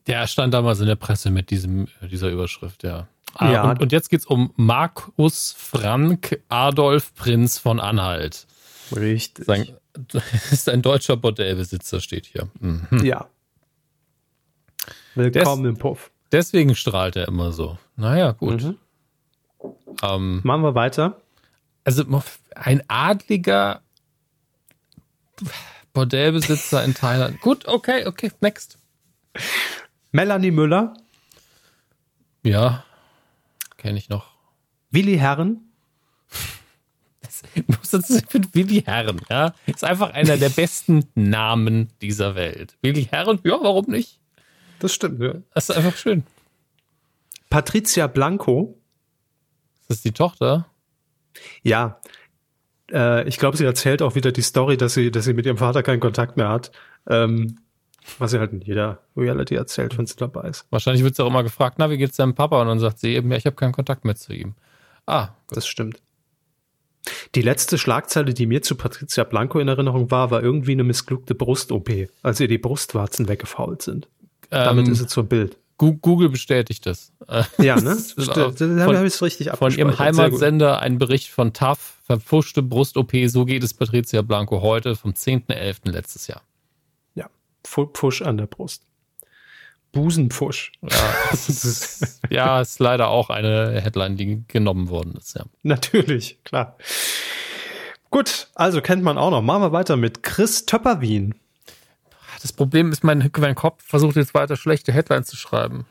Der stand damals in der Presse mit diesem, dieser Überschrift, ja. Ah, ja. Und, und jetzt geht's um Markus Frank Adolf Prinz von Anhalt. Richtig. Sein, ist ein deutscher Bordellbesitzer, steht hier. Mhm. Ja. Willkommen Des, im Puff. Deswegen strahlt er immer so. Naja, gut. Mhm. Ähm, Machen wir weiter. Also ein adliger Bordellbesitzer in Thailand. Gut, okay, okay, next. Melanie Müller. Ja, kenne ich noch. Willi Herren. Das ist Willi Herren, ja. Ist einfach einer der besten Namen dieser Welt. Willi Herren, ja, warum nicht? Das stimmt, ja. Das ist einfach schön. Patricia Blanco. Ist das die Tochter? Ja. Äh, ich glaube, sie erzählt auch wieder die Story, dass sie, dass sie mit ihrem Vater keinen Kontakt mehr hat. Ähm, was sie halt in jeder Reality erzählt, wenn sie dabei ist. Wahrscheinlich wird sie auch immer gefragt, na, wie geht's deinem Papa? Und dann sagt sie eben, ja, ich habe keinen Kontakt mehr zu ihm. Ah, gut. das stimmt. Die letzte Schlagzeile, die mir zu Patricia Blanco in Erinnerung war, war irgendwie eine missglückte Brust-OP, als ihr die Brustwarzen weggefault sind. Ähm, Damit ist sie zur Bild. Google bestätigt das. Ja, ne? da habe ich es richtig Von ihrem Heimatsender ein Bericht von TAF, verpfuschte Brust-OP, so geht es Patricia Blanco heute vom 10.11. letztes Jahr. Ja, Pfusch an der Brust. Busenpfusch. Ja, ist, ja, ist leider auch eine Headline, die genommen worden ist, ja. Natürlich, klar. Gut, also kennt man auch noch. Machen wir weiter mit Chris Töpperwien. Das Problem ist, mein, mein Kopf versucht jetzt weiter schlechte Headlines zu schreiben.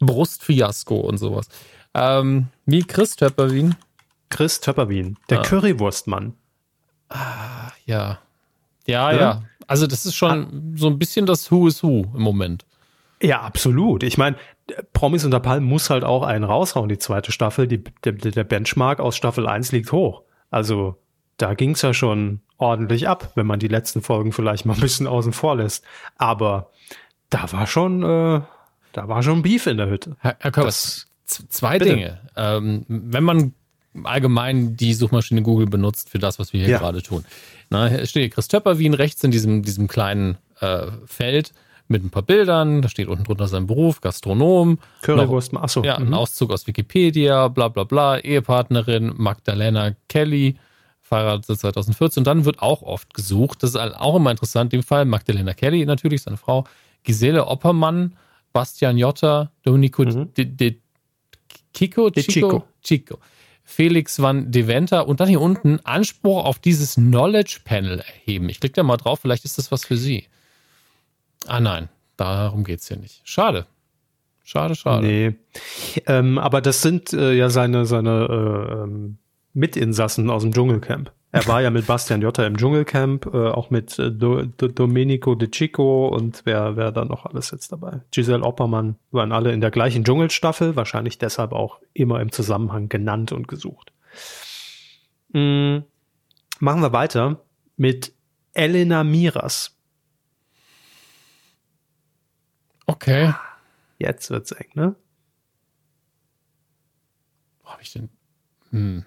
Brustfiasko und sowas. Ähm, wie Chris Töpperwien? Chris Töpperwien, der ah. Currywurstmann. Ah, ja. ja. Ja, ja. Also das ist schon ah. so ein bisschen das Who is Who im Moment. Ja, absolut. Ich meine, Promis unter Palm muss halt auch einen raushauen, die zweite Staffel. Die, der, der Benchmark aus Staffel 1 liegt hoch. Also da ging's ja schon ordentlich ab, wenn man die letzten Folgen vielleicht mal ein bisschen außen vor lässt. Aber da war schon, äh, da war schon Beef in der Hütte. Herr, Herr Körbers, zwei bitte. Dinge. Ähm, wenn man allgemein die Suchmaschine Google benutzt für das, was wir hier ja. gerade tun. Na, hier steht Chris Töpperwien rechts in diesem, diesem kleinen äh, Feld mit ein paar Bildern. Da steht unten drunter sein Beruf, Gastronom. Currywurst, achso. Ja, ein mhm. Auszug aus Wikipedia, bla bla bla, Ehepartnerin Magdalena Kelly, verheiratet 2014. Und dann wird auch oft gesucht, das ist auch immer interessant, in dem Fall Magdalena Kelly natürlich, seine Frau, Gisele Oppermann, Bastian Jotta, Domenico mhm. de, de, Kiko, de Chico, Chico. Felix van Deventer und dann hier unten Anspruch auf dieses Knowledge Panel erheben. Ich klicke da mal drauf, vielleicht ist das was für Sie. Ah nein, darum geht es hier nicht. Schade. Schade, schade. Nee. Ähm, aber das sind äh, ja seine, seine äh, ähm, Mitinsassen aus dem Dschungelcamp. Er war ja mit Bastian Jotta im Dschungelcamp, äh, auch mit äh, Do, Do, Domenico De Chico und wer, wer da noch alles jetzt dabei? Giselle Oppermann waren alle in der gleichen Dschungelstaffel, wahrscheinlich deshalb auch immer im Zusammenhang genannt und gesucht. Mhm. Machen wir weiter mit Elena Miras. Okay. Jetzt wird's eng, ne? Wo hab ich denn? Hm.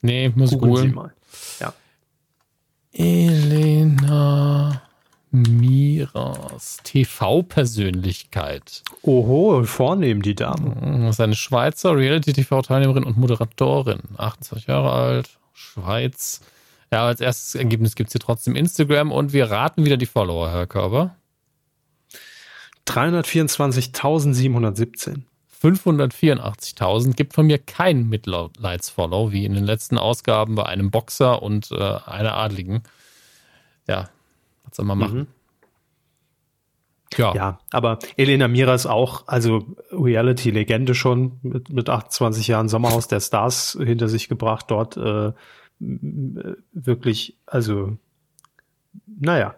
Nee, muss ich googeln. Sie mal. Ja. Elena Miras, TV-Persönlichkeit. Oho, vornehm die Dame. Hm, das ist eine Schweizer Reality-TV-Teilnehmerin und Moderatorin. 28 Jahre alt, Schweiz. Ja, als erstes Ergebnis gibt es hier trotzdem Instagram und wir raten wieder die Follower, Herr Körber. 324.717. 584.000 gibt von mir kein Mitleidsfollow, wie in den letzten Ausgaben bei einem Boxer und äh, einer Adligen. Ja, was soll man machen? Mhm. Ja. ja, aber Elena Mira ist auch, also Reality-Legende schon, mit, mit 28 Jahren Sommerhaus der Stars hinter sich gebracht, dort äh, wirklich, also, naja.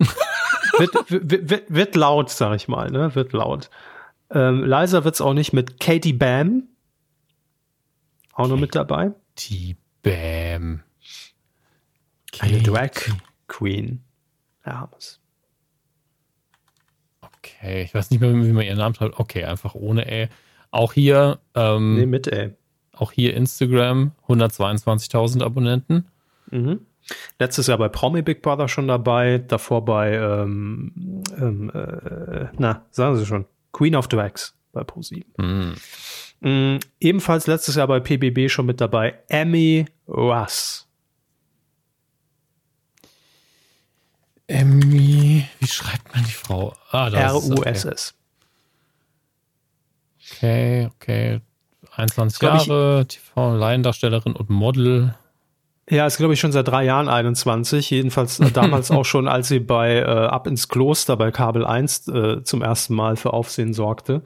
wird, wird, wird laut, sag ich mal, ne? Wird laut. Ähm, leiser wird's auch nicht mit Katie Bam. Auch noch mit dabei. Katie Bam. Eine Drag Queen. Ja, haben wir's. Okay, ich weiß nicht mehr, wie man ihren Namen schreibt. Okay, einfach ohne Ä. Auch hier. Ähm, nee, mit Ä. Auch hier Instagram, 122.000 Abonnenten. Mhm. Letztes Jahr bei Promi Big Brother schon dabei, davor bei, ähm, ähm, äh, na, sagen Sie schon, Queen of Drags bei ProSieben. Mhm. Mhm, ebenfalls letztes Jahr bei PBB schon mit dabei, Emmy Russ. Emmy, wie schreibt man die Frau? Ah, R-U-S-S. Okay, okay. 21 Jahre, TV-Laiendarstellerin und Model. Ja, ist glaube ich schon seit drei Jahren 21. Jedenfalls äh, damals auch schon, als sie bei äh, Ab ins Kloster bei Kabel 1 äh, zum ersten Mal für Aufsehen sorgte.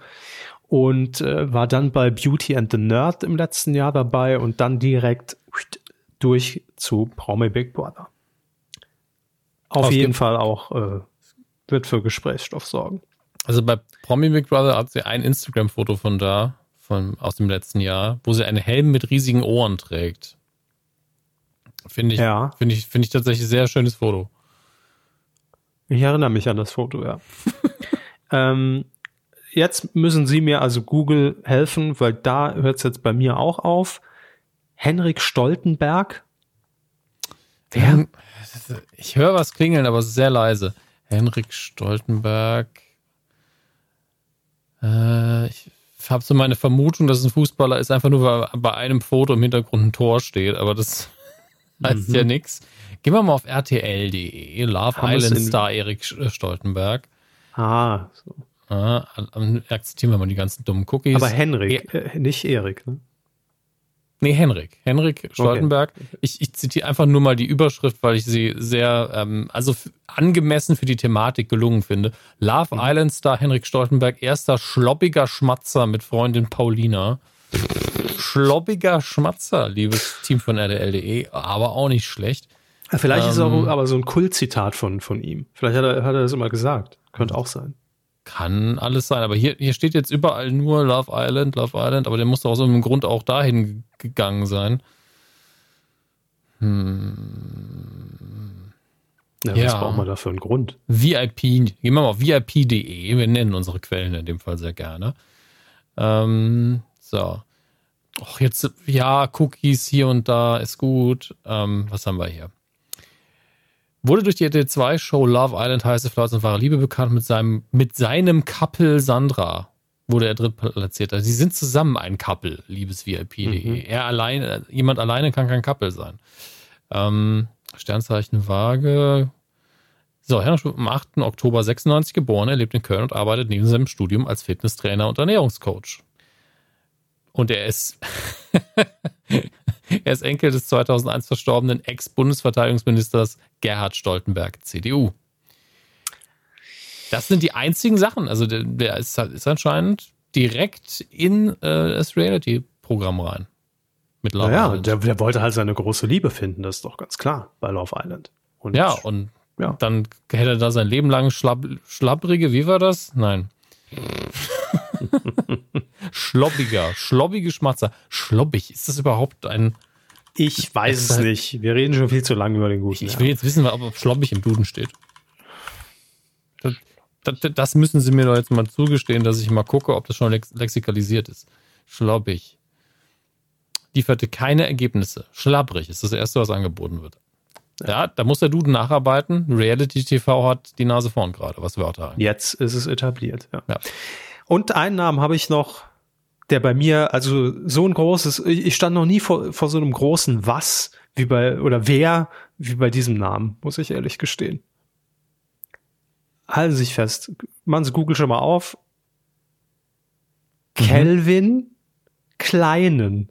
Und äh, war dann bei Beauty and the Nerd im letzten Jahr dabei und dann direkt durch zu Promi Big Brother. Auf Aus jeden Fall auch äh, wird für Gesprächsstoff sorgen. Also bei Promi Big Brother hat sie ein Instagram-Foto von da, von, aus dem letzten Jahr, wo sie einen Helm mit riesigen Ohren trägt. Finde ich, ja. finde ich, finde ich tatsächlich ein sehr schönes Foto. Ich erinnere mich an das Foto, ja. ähm, jetzt müssen Sie mir also Google helfen, weil da hört es jetzt bei mir auch auf. Henrik Stoltenberg. Wer? Ich höre was klingeln, aber sehr leise. Henrik Stoltenberg. Äh, ich habe so meine Vermutung, dass es ein Fußballer ist, einfach nur weil bei einem Foto im Hintergrund ein Tor steht, aber das heißt mhm. ja nichts. Gehen wir mal auf rtl.de. Love Haben Island Star Erik Stoltenberg. Ah, so. Ah, akzeptieren wir mal die ganzen dummen Cookies. Aber Henrik, e äh, nicht Erik, ne? Nee, Henrik. Henrik Stoltenberg. Okay. Ich, ich zitiere einfach nur mal die Überschrift, weil ich sie sehr, ähm, also angemessen für die Thematik gelungen finde. Love mhm. Island Star Henrik Stoltenberg, erster schloppiger Schmatzer mit Freundin Paulina. Schloppiger Schmatzer, liebes Team von RDL.de, aber auch nicht schlecht. Vielleicht ähm, ist es auch ähm, aber so ein Kultzitat von, von ihm. Vielleicht hat er, hat er das immer gesagt. Könnte auch sein. Kann alles sein, aber hier, hier steht jetzt überall nur Love Island, Love Island, aber der muss doch aus irgendeinem Grund auch dahin gegangen sein. Hm. Ja, ja. was brauchen wir da für einen Grund? VIP, gehen wir mal auf VIP.de, wir nennen unsere Quellen in dem Fall sehr gerne. Ähm, so. Och, jetzt, ja, Cookies hier und da ist gut. Ähm, was haben wir hier? Wurde durch die RTL2-Show Love Island heiße Flauts und wahre Liebe bekannt mit seinem, mit seinem Couple Sandra. Wurde er drittplatziert. Also sie sind zusammen ein Couple, liebes VIP.de. Mhm. Er alleine, jemand alleine kann kein Couple sein. Ähm, Sternzeichen Waage. So, Herr am 8. Oktober 96 geboren. Er lebt in Köln und arbeitet neben seinem Studium als Fitnesstrainer und Ernährungscoach. Und er ist Er ist Enkel des 2001 verstorbenen Ex-Bundesverteidigungsministers Gerhard Stoltenberg, CDU. Das sind die einzigen Sachen. Also der, der ist, ist, anscheinend direkt in äh, das Reality-Programm rein. Mit Love naja, Island. Der, der, wollte halt seine große Liebe finden, das ist doch ganz klar bei Love Island. Und ja, und ja. dann hätte er da sein Leben lang schlapp, schlapprige, wie war das? Nein. Schlobbiger, schlobbige Schmatzer. Schlobbig, ist das überhaupt ein. Ich weiß es halt, nicht. Wir reden schon viel zu lange über den guten. Ich will jetzt wissen, ob schlobbig im Duden steht. Das, das, das, müssen Sie mir doch jetzt mal zugestehen, dass ich mal gucke, ob das schon lex lexikalisiert ist. Schlobbig. Lieferte keine Ergebnisse. Schlabbrig ist das erste, was angeboten wird. Ja, da muss der Duden nacharbeiten. Reality TV hat die Nase vorn gerade, was Wörter angeht. Jetzt ist es etabliert, ja. ja. Und einen Namen habe ich noch, der bei mir, also so ein großes, ich stand noch nie vor, vor so einem großen Was wie bei, oder wer wie bei diesem Namen, muss ich ehrlich gestehen. Halten Sie sich fest. Machen Sie Google schon mal auf. Mhm. Kelvin Kleinen.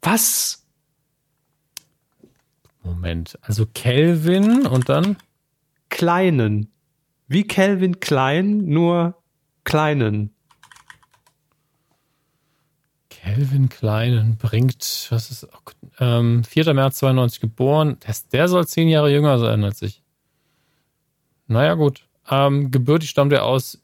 Was? Moment, also Kelvin und dann? Kleinen. Wie Kelvin Klein, nur Kleinen. Kelvin Kleinen bringt, was ist, ähm, 4. März 92 geboren. Der, der soll zehn Jahre jünger sein als ich. Naja, gut. Ähm, gebürtig stammt er aus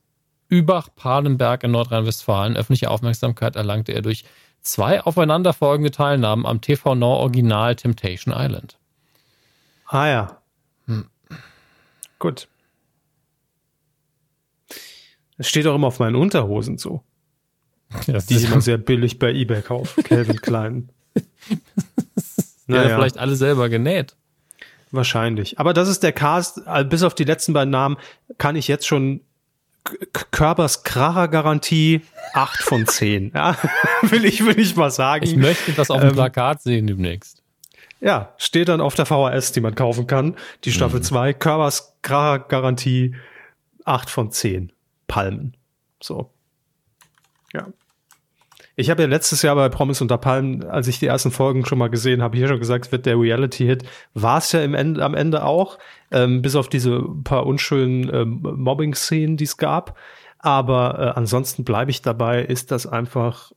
Übach-Palenberg in Nordrhein-Westfalen. Öffentliche Aufmerksamkeit erlangte er durch zwei aufeinanderfolgende Teilnahmen am TV Nord Original Temptation Island. Ah ja. Hm. Gut. Es steht auch immer auf meinen Unterhosen so. Ja, die immer sehr billig bei eBay kaufe. Calvin Klein. naja. Ja, vielleicht alle selber genäht. Wahrscheinlich. Aber das ist der Cast. Bis auf die letzten beiden Namen kann ich jetzt schon Körpers Kracher Garantie 8 von 10. Ja, will ich, will ich mal sagen. Ich möchte das auf dem ähm, Plakat sehen demnächst. Ja, steht dann auf der VHS, die man kaufen kann. Die Staffel mhm. 2. Körpers Kracher Garantie 8 von 10. Palmen. So. Ja. Ich habe ja letztes Jahr bei Promis unter Palmen, als ich die ersten Folgen schon mal gesehen habe, hier schon gesagt, wird der Reality-Hit. War es ja im Ende, am Ende auch, ähm, bis auf diese paar unschönen ähm, Mobbing-Szenen, die es gab. Aber äh, ansonsten bleibe ich dabei, ist das einfach,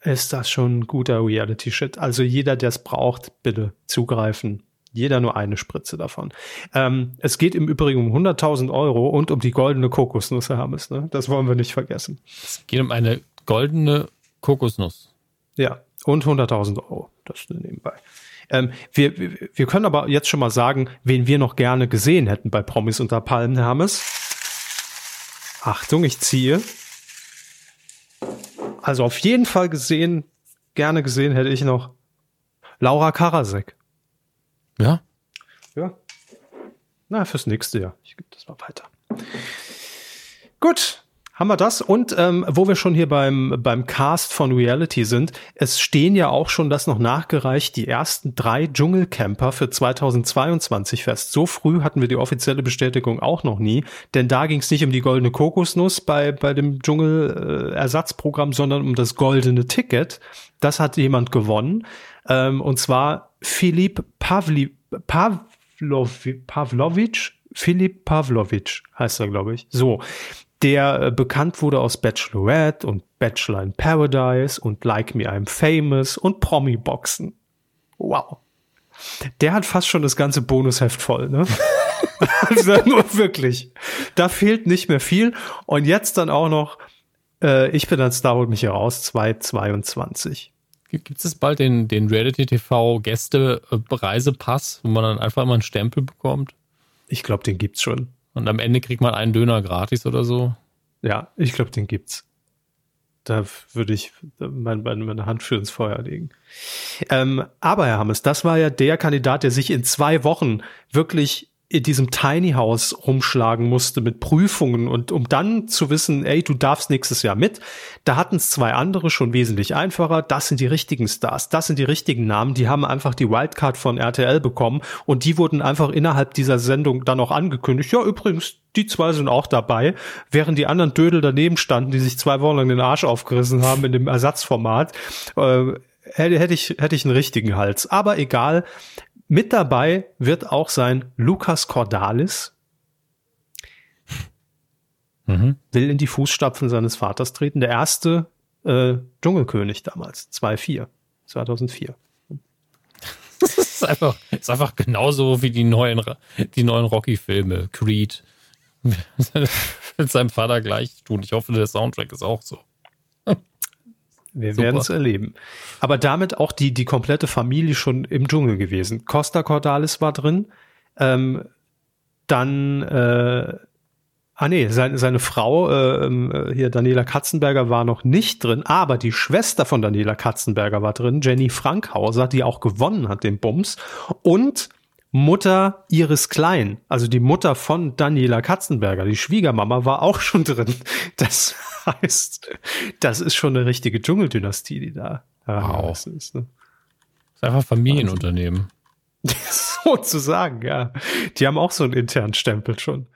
ist das schon ein guter Reality-Shit. Also jeder, der es braucht, bitte zugreifen. Jeder nur eine Spritze davon. Ähm, es geht im Übrigen um 100.000 Euro und um die goldene Kokosnuss, Herr Hammes. Ne? Das wollen wir nicht vergessen. Es geht um eine goldene Kokosnuss. Ja, und 100.000 Euro. Das nebenbei. Ähm, wir, wir können aber jetzt schon mal sagen, wen wir noch gerne gesehen hätten bei Promis unter Palmen, Herr Hammes. Achtung, ich ziehe. Also auf jeden Fall gesehen, gerne gesehen hätte ich noch Laura Karasek. Ja? Ja. Na, fürs nächste Jahr. Ich gebe das mal weiter. Gut, haben wir das? Und ähm, wo wir schon hier beim, beim Cast von Reality sind, es stehen ja auch schon das noch nachgereicht, die ersten drei Dschungelcamper für 2022 fest. So früh hatten wir die offizielle Bestätigung auch noch nie, denn da ging es nicht um die goldene Kokosnuss bei, bei dem Dschungel-Ersatzprogramm, sondern um das goldene Ticket. Das hat jemand gewonnen. Ähm, und zwar Philipp Pavli, Pavlov, Pavlovic, Philipp Pavlovic heißt er, glaube ich. So, der äh, bekannt wurde aus Bachelorette und Bachelor in Paradise und Like Me I'm Famous und Promi-Boxen. Wow. Der hat fast schon das ganze Bonusheft voll, ne? also nur wirklich. Da fehlt nicht mehr viel. Und jetzt dann auch noch, äh, ich bin ein Star, holt mich hier raus, 222. Gibt es bald den, den Reality TV Gäste Reisepass, wo man dann einfach mal einen Stempel bekommt? Ich glaube, den gibt's schon. Und am Ende kriegt man einen Döner gratis oder so. Ja, ich glaube, den gibt's. Da würde ich meine, meine Hand für ins Feuer legen. Ähm, aber Herr Hammes, das war ja der Kandidat, der sich in zwei Wochen wirklich in diesem Tiny House rumschlagen musste mit Prüfungen und um dann zu wissen, ey, du darfst nächstes Jahr mit. Da hatten es zwei andere schon wesentlich einfacher. Das sind die richtigen Stars, das sind die richtigen Namen. Die haben einfach die Wildcard von RTL bekommen und die wurden einfach innerhalb dieser Sendung dann auch angekündigt. Ja, übrigens, die zwei sind auch dabei, während die anderen Dödel daneben standen, die sich zwei Wochen lang den Arsch aufgerissen haben in dem Ersatzformat. Äh, hätte, hätte ich, hätte ich einen richtigen Hals. Aber egal, mit dabei wird auch sein Lukas Cordalis. Mhm. Will in die Fußstapfen seines Vaters treten. Der erste äh, Dschungelkönig damals, 2004, 2004. Das ist einfach, ist einfach genauso wie die neuen, die neuen Rocky-Filme, Creed. Mit seinem Vater gleich tun. Ich hoffe, der Soundtrack ist auch so. Wir werden es erleben. Aber damit auch die, die komplette Familie schon im Dschungel gewesen. Costa Cordalis war drin. Ähm, dann, äh, ah nee, seine, seine Frau, äh, ähm, hier Daniela Katzenberger war noch nicht drin, aber die Schwester von Daniela Katzenberger war drin, Jenny Frankhauser, die auch gewonnen hat den Bums. Und Mutter Iris Klein, also die Mutter von Daniela Katzenberger, die Schwiegermama, war auch schon drin. Das heißt, das ist schon eine richtige Dschungeldynastie, die da wow. ist. Ne? Das ist einfach Familienunternehmen. Sozusagen, ja. Die haben auch so einen internen Stempel schon.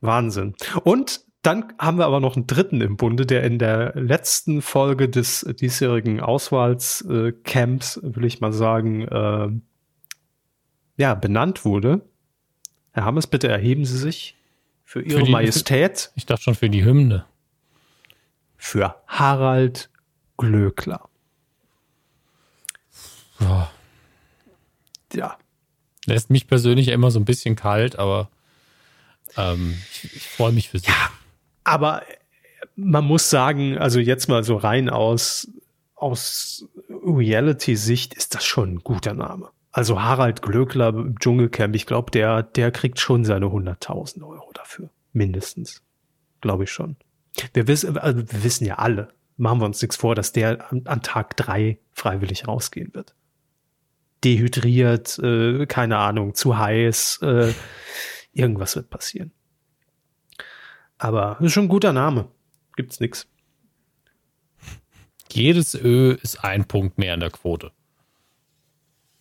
Wahnsinn. Und dann haben wir aber noch einen dritten im Bunde, der in der letzten Folge des diesjährigen Auswahlscamps, will ich mal sagen, äh, ja, benannt wurde. Herr Hammes, bitte erheben Sie sich für Ihre für die, Majestät. Ich dachte schon für die Hymne. Für Harald Glöckler. Oh. Ja. Lässt mich persönlich immer so ein bisschen kalt, aber ähm, ich, ich freue mich für Sie. Ja, aber man muss sagen, also jetzt mal so rein aus, aus Reality-Sicht ist das schon ein guter Name. Also Harald Glöckler im Dschungelcamp, ich glaube, der, der kriegt schon seine 100.000 Euro dafür. Mindestens. glaube ich schon. Wir wissen, also wir wissen ja alle, machen wir uns nichts vor, dass der an, an Tag drei freiwillig rausgehen wird. Dehydriert, äh, keine Ahnung, zu heiß, äh, irgendwas wird passieren. Aber ist schon ein guter Name. Gibt's nix. Jedes Ö ist ein Punkt mehr in der Quote.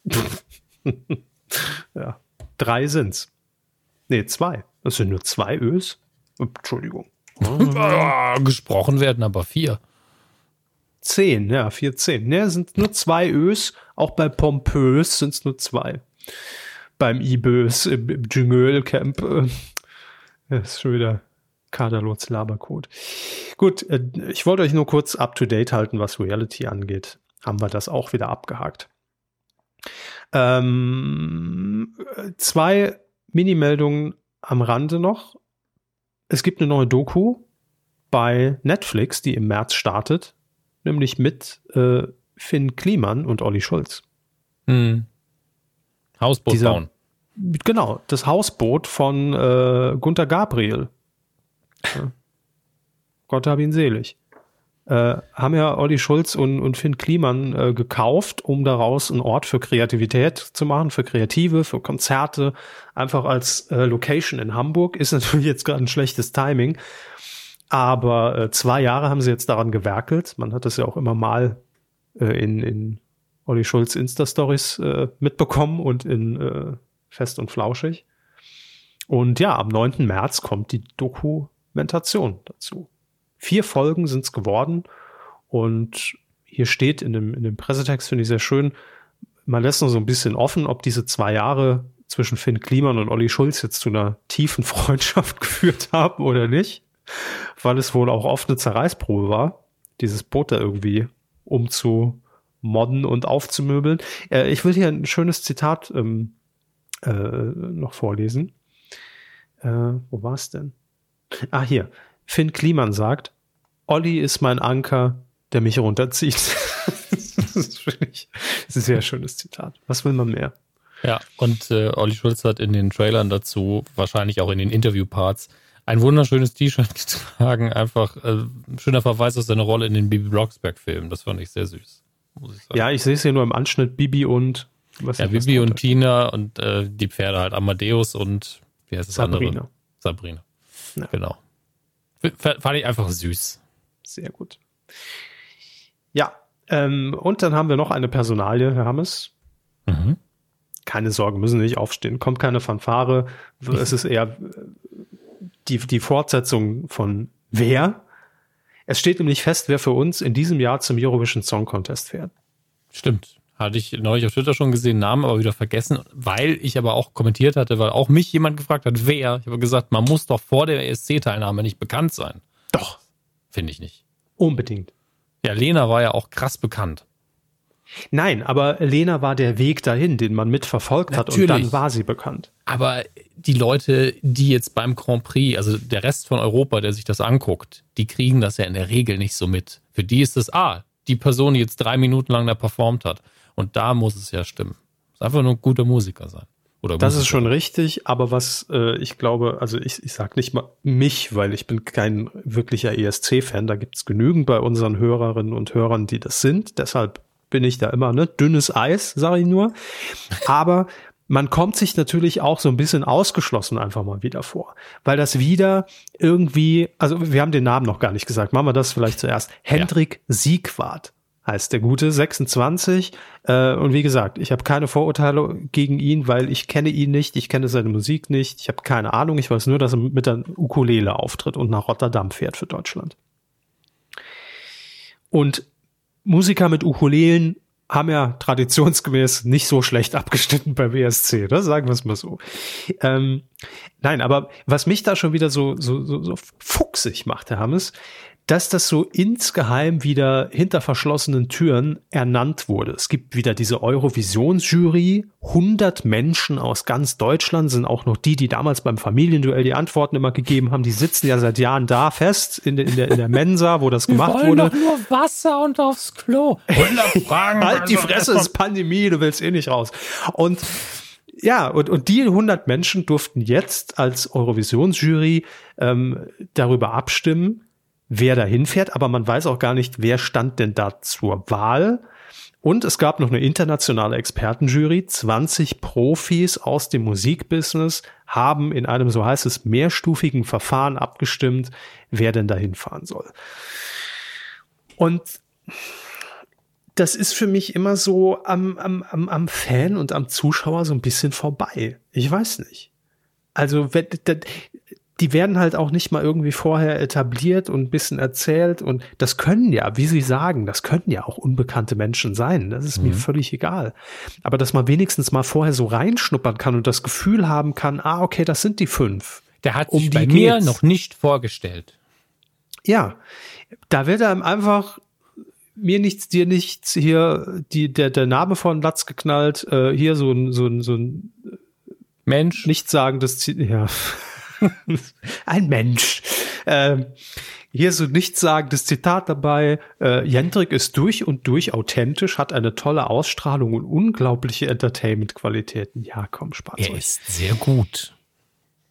ja. Drei sind's. Nee, zwei. Das sind nur zwei Ös. Entschuldigung. Ah, gesprochen werden aber vier. Zehn, ja, vier, zehn. Ne, sind nur zwei Ös. Auch bei Pompös sind es nur zwei. Beim Ibös im, im Dschungelcamp. Äh, ist schon wieder Kaderlots Labercode. Gut, äh, ich wollte euch nur kurz up to date halten, was Reality angeht. Haben wir das auch wieder abgehakt. Ähm, zwei Mini-Meldungen am Rande noch. Es gibt eine neue Doku bei Netflix, die im März startet, nämlich mit äh, Finn Kliman und Olli Schulz. Hm. Hausboot Dieser, bauen. Genau, das Hausboot von äh, Gunther Gabriel. Ja. Gott hab ihn selig äh, haben ja Olli Schulz und, und Finn Kliman äh, gekauft, um daraus einen Ort für Kreativität zu machen, für Kreative, für Konzerte, einfach als äh, Location in Hamburg. Ist natürlich jetzt gerade ein schlechtes Timing, aber äh, zwei Jahre haben sie jetzt daran gewerkelt. Man hat das ja auch immer mal äh, in, in Olli Schulz Insta-Stories äh, mitbekommen und in äh, Fest und Flauschig. Und ja, am 9. März kommt die Dokumentation dazu. Vier Folgen sind es geworden und hier steht in dem, in dem Pressetext, finde ich sehr schön, man lässt noch so ein bisschen offen, ob diese zwei Jahre zwischen Finn Kliman und Olli Schulz jetzt zu einer tiefen Freundschaft geführt haben oder nicht, weil es wohl auch oft eine Zerreißprobe war, dieses Boot da irgendwie umzumodden und aufzumöbeln. Äh, ich will hier ein schönes Zitat ähm, äh, noch vorlesen. Äh, wo war es denn? Ah, hier. Finn Kliman sagt, Olli ist mein Anker, der mich runterzieht. das ist ein sehr schönes Zitat. Was will man mehr? Ja, und äh, Olli Schulz hat in den Trailern dazu, wahrscheinlich auch in den Interviewparts, ein wunderschönes T-Shirt getragen. Einfach äh, schöner Verweis auf seine Rolle in den Bibi Blocksberg-Filmen. Das fand ich sehr süß. Ich ja, ich sehe es hier nur im Anschnitt Bibi und was Ja, Bibi und Tina und äh, die Pferde halt Amadeus und wie heißt das Sabrina. andere? Sabrina. Ja. Genau. Fand ich einfach süß. Sehr gut. Ja, ähm, und dann haben wir noch eine Personalie, Herr Hammes. Mhm. Keine Sorge, müssen nicht aufstehen. Kommt keine Fanfare. Es ist eher die, die Fortsetzung von wer. Es steht nämlich fest, wer für uns in diesem Jahr zum Eurovision Song Contest fährt. Stimmt. Hatte ich neulich auf Twitter schon gesehen, Namen aber wieder vergessen, weil ich aber auch kommentiert hatte, weil auch mich jemand gefragt hat, wer. Ich habe gesagt, man muss doch vor der ESC-Teilnahme nicht bekannt sein. Doch. Finde ich nicht. Unbedingt. Ja, Lena war ja auch krass bekannt. Nein, aber Lena war der Weg dahin, den man mitverfolgt hat Natürlich. und dann war sie bekannt. Aber die Leute, die jetzt beim Grand Prix, also der Rest von Europa, der sich das anguckt, die kriegen das ja in der Regel nicht so mit. Für die ist es, ah, die Person, die jetzt drei Minuten lang da performt hat. Und da muss es ja stimmen. Muss einfach nur ein guter Musiker sein. Oder das Musiker. ist schon richtig, aber was äh, ich glaube, also ich, ich sag nicht mal mich, weil ich bin kein wirklicher ESC-Fan. Da gibt's genügend bei unseren Hörerinnen und Hörern, die das sind. Deshalb bin ich da immer, ne? Dünnes Eis, sage ich nur. Aber man kommt sich natürlich auch so ein bisschen ausgeschlossen einfach mal wieder vor, weil das wieder irgendwie, also wir haben den Namen noch gar nicht gesagt, machen wir das vielleicht zuerst. Hendrik ja. Siegwart heißt der Gute, 26. Äh, und wie gesagt, ich habe keine Vorurteile gegen ihn, weil ich kenne ihn nicht, ich kenne seine Musik nicht, ich habe keine Ahnung, ich weiß nur, dass er mit der Ukulele auftritt und nach Rotterdam fährt für Deutschland. Und Musiker mit Ukulelen haben ja traditionsgemäß nicht so schlecht abgeschnitten beim ESC, ne? sagen wir es mal so. Ähm, nein, aber was mich da schon wieder so, so, so, so fuchsig macht, Herr Hammes, dass das so insgeheim wieder hinter verschlossenen Türen ernannt wurde. Es gibt wieder diese Eurovisionsjury. 100 Menschen aus ganz Deutschland sind auch noch die, die damals beim Familienduell die Antworten immer gegeben haben. Die sitzen ja seit Jahren da fest in der, in der, in der Mensa, wo das gemacht Wir wollen wurde. Doch nur Wasser und aufs Klo. Fragen, halt die Fresse, es ist Pandemie, du willst eh nicht raus. Und Ja, und, und die 100 Menschen durften jetzt als Eurovisionsjury ähm, darüber abstimmen, wer da hinfährt, aber man weiß auch gar nicht, wer stand denn da zur Wahl. Und es gab noch eine internationale Expertenjury. 20 Profis aus dem Musikbusiness haben in einem, so heißt es, mehrstufigen Verfahren abgestimmt, wer denn da hinfahren soll. Und das ist für mich immer so am, am, am, am Fan und am Zuschauer so ein bisschen vorbei. Ich weiß nicht. Also, die werden halt auch nicht mal irgendwie vorher etabliert und ein bisschen erzählt und das können ja, wie Sie sagen, das können ja auch unbekannte Menschen sein. Das ist mhm. mir völlig egal. Aber dass man wenigstens mal vorher so reinschnuppern kann und das Gefühl haben kann, ah, okay, das sind die fünf. Der hat um sich bei mir geht's. noch nicht vorgestellt. Ja, da wird er einfach mir nichts, dir nichts, hier die, der, der Name von Latz geknallt, äh, hier so ein, so ein, so ein Mensch. Nichtssagendes ja. ein Mensch. Ähm, hier so nichtssagendes Zitat dabei. Äh, Jendrik ist durch und durch authentisch, hat eine tolle Ausstrahlung und unglaubliche Entertainment-Qualitäten. Ja, komm, Spaß. Er ist sehr gut.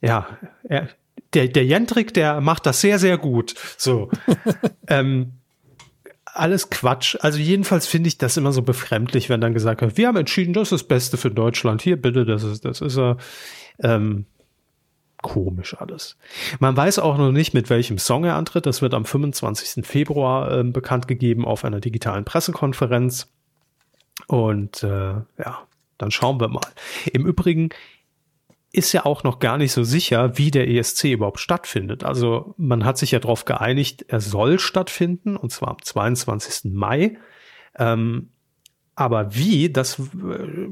Ja, er, der, der Jendrik, der macht das sehr, sehr gut. So. ähm, alles Quatsch. Also jedenfalls finde ich das immer so befremdlich, wenn dann gesagt wird, wir haben entschieden, das ist das Beste für Deutschland. Hier bitte, das ist, das ist er. Ähm, komisch alles. Man weiß auch noch nicht, mit welchem Song er antritt. Das wird am 25. Februar äh, bekannt gegeben auf einer digitalen Pressekonferenz. Und äh, ja, dann schauen wir mal. Im Übrigen ist ja auch noch gar nicht so sicher, wie der ESC überhaupt stattfindet. Also man hat sich ja darauf geeinigt, er soll stattfinden, und zwar am 22. Mai. Ähm, aber wie, das äh,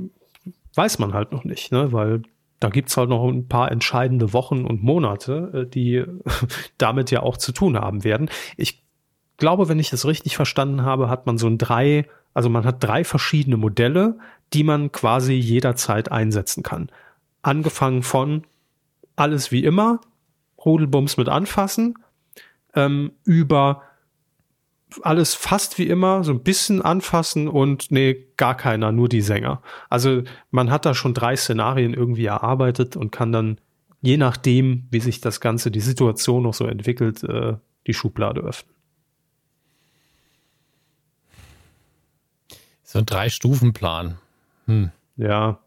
weiß man halt noch nicht, ne? weil da gibt's halt noch ein paar entscheidende Wochen und Monate, äh, die damit ja auch zu tun haben werden. Ich glaube, wenn ich das richtig verstanden habe, hat man so ein drei, also man hat drei verschiedene Modelle, die man quasi jederzeit einsetzen kann. Angefangen von alles wie immer, Rudelbums mit anfassen, ähm, über alles fast wie immer, so ein bisschen anfassen und nee, gar keiner, nur die Sänger. Also man hat da schon drei Szenarien irgendwie erarbeitet und kann dann, je nachdem, wie sich das Ganze, die Situation noch so entwickelt, äh, die Schublade öffnen. So ein Drei-Stufen-Plan. Hm. Ja.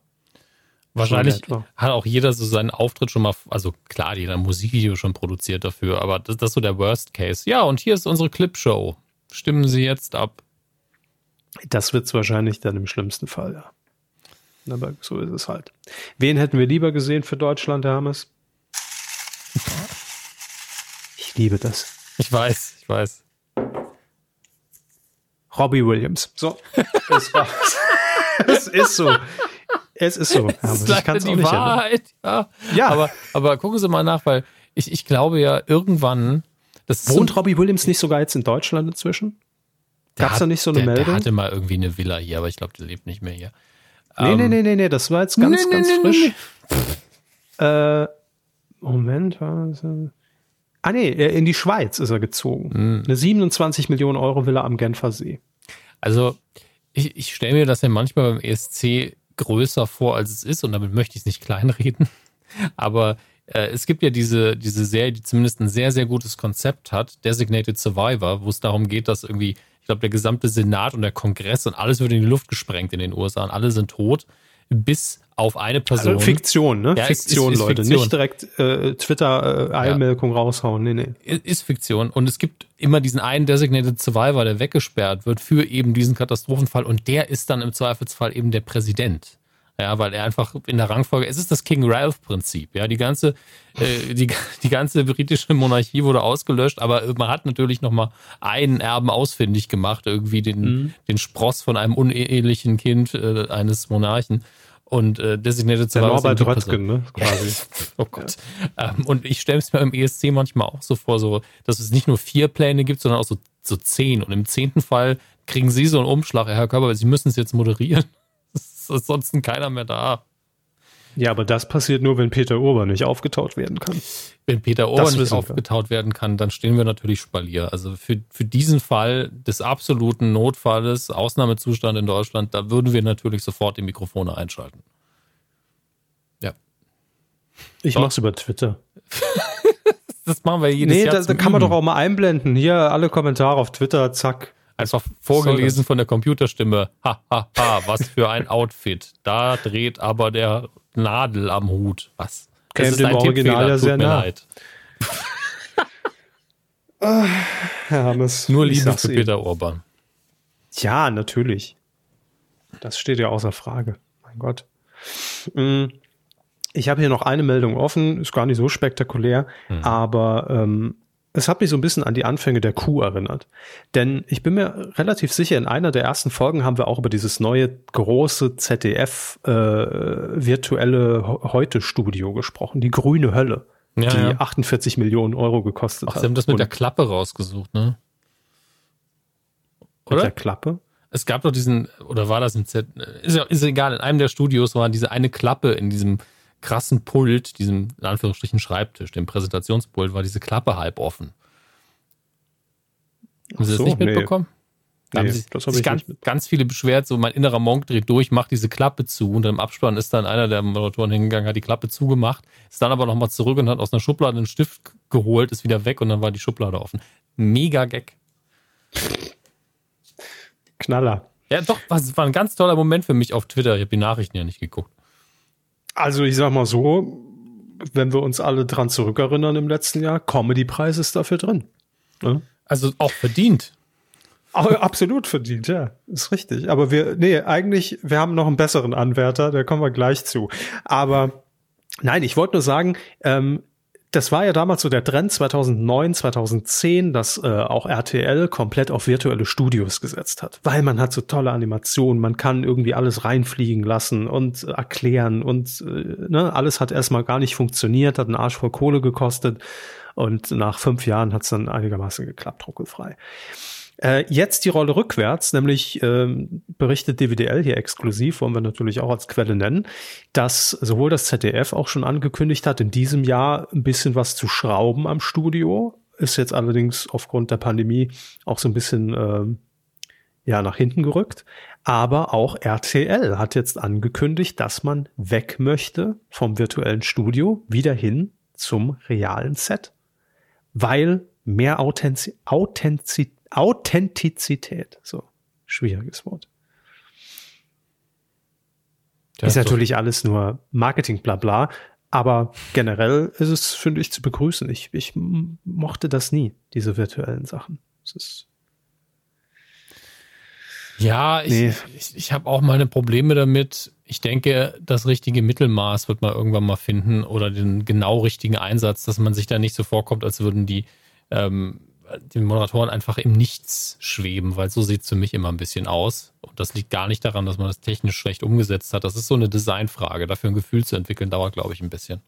Wahrscheinlich hat auch jeder so seinen Auftritt schon mal, also klar, jeder ein Musikvideo schon produziert dafür, aber das, das ist so der Worst Case. Ja, und hier ist unsere Clipshow. Stimmen Sie jetzt ab. Das wird es wahrscheinlich dann im schlimmsten Fall, ja. Aber so ist es halt. Wen hätten wir lieber gesehen für Deutschland, Herr Hammes? Ich liebe das. Ich weiß, ich weiß. Robbie Williams. So. es, es ist so. Es ist so. Es ist ich kann es auch nicht Wahrheit, ja. ja. Aber, aber gucken Sie mal nach, weil ich, ich glaube ja, irgendwann das Wohnt so, Robbie Williams nicht sogar jetzt in Deutschland inzwischen? Gab es da nicht so eine der, Meldung? Der hatte mal irgendwie eine Villa hier, aber ich glaube, der lebt nicht mehr hier. Nee, ähm, nee, nee, nee, nee, das war jetzt ganz, nee, ganz nee, frisch. Nee, äh, Moment, was? Ah nee, in die Schweiz ist er gezogen. Mhm. Eine 27 Millionen Euro Villa am Genfer See. Also ich, ich stelle mir das ja manchmal beim ESC größer vor, als es ist und damit möchte ich es nicht kleinreden. Aber äh, es gibt ja diese, diese Serie, die zumindest ein sehr, sehr gutes Konzept hat, Designated Survivor, wo es darum geht, dass irgendwie, ich glaube, der gesamte Senat und der Kongress und alles wird in die Luft gesprengt in den USA und alle sind tot, bis auf eine Person. Also Fiktion, ne? Ja, Fiktion, ist, ist, Leute. Fiktion. Nicht direkt äh, Twitter-Eilmeldung äh, ja. raushauen. Nee, nee. Ist Fiktion. Und es gibt immer diesen einen Designated Survivor, der weggesperrt wird für eben diesen Katastrophenfall. Und der ist dann im Zweifelsfall eben der Präsident. Ja, weil er einfach in der Rangfolge, es ist das King Ralph Prinzip. Ja, die ganze, äh, die, die ganze britische Monarchie wurde ausgelöscht, aber man hat natürlich nochmal einen Erben ausfindig gemacht, irgendwie den, mhm. den Spross von einem unehelichen Kind äh, eines Monarchen. Und äh, designierte zu Norbert Röttgen, ne? Quasi. oh Gott. Ja. Ähm, und ich stelle es mir im ESC manchmal auch so vor, so, dass es nicht nur vier Pläne gibt, sondern auch so, so zehn. Und im zehnten Fall kriegen Sie so einen Umschlag, Herr Körper, weil Sie müssen es jetzt moderieren ist ansonsten keiner mehr da. Ja, aber das passiert nur, wenn Peter Urban nicht aufgetaut werden kann. Wenn Peter Urban nicht aufgetaut werden kann, dann stehen wir natürlich Spalier. Also für, für diesen Fall des absoluten Notfalles, Ausnahmezustand in Deutschland, da würden wir natürlich sofort die Mikrofone einschalten. Ich Doch. mach's über Twitter. das machen wir jedes nee, Jahr. Nee, da, da kann man doch auch mal einblenden. Hier alle Kommentare auf Twitter, zack. Einfach vorgelesen von der Computerstimme. Ha, ha, ha, was für ein Outfit. Da dreht aber der Nadel am Hut. Was? Das Käme ist ein Original ja sehr nah. leid. Herr Hammes, Nur Liebe für Peter Orban. Ja, natürlich. Das steht ja außer Frage. Mein Gott. Mm, ich habe hier noch eine Meldung offen, ist gar nicht so spektakulär, mhm. aber ähm, es hat mich so ein bisschen an die Anfänge der Kuh erinnert. Denn ich bin mir relativ sicher, in einer der ersten Folgen haben wir auch über dieses neue große ZDF äh, virtuelle Heute-Studio gesprochen, die grüne Hölle, ja, die ja. 48 Millionen Euro gekostet Ach, hat. Sie haben das mit Und der Klappe rausgesucht, ne? Oder? Mit der Klappe? Es gab doch diesen, oder war das im Z, ist, ist egal, in einem der Studios war diese eine Klappe in diesem krassen Pult, diesem in Anführungsstrichen Schreibtisch, dem Präsentationspult, war diese Klappe halb offen. Haben Sie so, das nicht mitbekommen? Nee. Da nee, haben sich, das hab sich ganz, ganz viele beschwert, so mein innerer Monk dreht durch, macht diese Klappe zu und im Abspann ist dann einer der Moderatoren hingegangen, hat die Klappe zugemacht, ist dann aber nochmal zurück und hat aus einer Schublade einen Stift geholt, ist wieder weg und dann war die Schublade offen. Mega Gag. Knaller. Ja, doch, das war ein ganz toller Moment für mich auf Twitter. Ich habe die Nachrichten ja nicht geguckt. Also ich sag mal so, wenn wir uns alle dran zurückerinnern im letzten Jahr, Comedy-Preis ist dafür drin. Ne? Also auch verdient. Absolut verdient, ja, ist richtig. Aber wir, nee, eigentlich, wir haben noch einen besseren Anwärter, da kommen wir gleich zu. Aber nein, ich wollte nur sagen, ähm, das war ja damals so der Trend 2009, 2010, dass äh, auch RTL komplett auf virtuelle Studios gesetzt hat, weil man hat so tolle Animationen, man kann irgendwie alles reinfliegen lassen und äh, erklären und äh, ne, alles hat erstmal gar nicht funktioniert, hat einen Arsch voll Kohle gekostet und nach fünf Jahren hat es dann einigermaßen geklappt, ruckelfrei. Äh, jetzt die Rolle rückwärts, nämlich ähm, berichtet DWDL hier exklusiv, wollen wir natürlich auch als Quelle nennen, dass sowohl das ZDF auch schon angekündigt hat, in diesem Jahr ein bisschen was zu schrauben am Studio. Ist jetzt allerdings aufgrund der Pandemie auch so ein bisschen ähm, ja nach hinten gerückt. Aber auch RTL hat jetzt angekündigt, dass man weg möchte vom virtuellen Studio wieder hin zum realen Set, weil mehr Authentiz Authentizität Authentizität. So, schwieriges Wort. Ja, ist natürlich alles nur Marketing, bla bla. Aber generell ist es, finde ich, zu begrüßen. Ich, ich mochte das nie, diese virtuellen Sachen. Es ist ja, ich, nee. ich, ich habe auch meine Probleme damit. Ich denke, das richtige Mittelmaß wird man irgendwann mal finden oder den genau richtigen Einsatz, dass man sich da nicht so vorkommt, als würden die ähm, die Moderatoren einfach im Nichts schweben, weil so sieht es für mich immer ein bisschen aus. Und das liegt gar nicht daran, dass man das technisch schlecht umgesetzt hat. Das ist so eine Designfrage. Dafür ein Gefühl zu entwickeln, dauert, glaube ich, ein bisschen.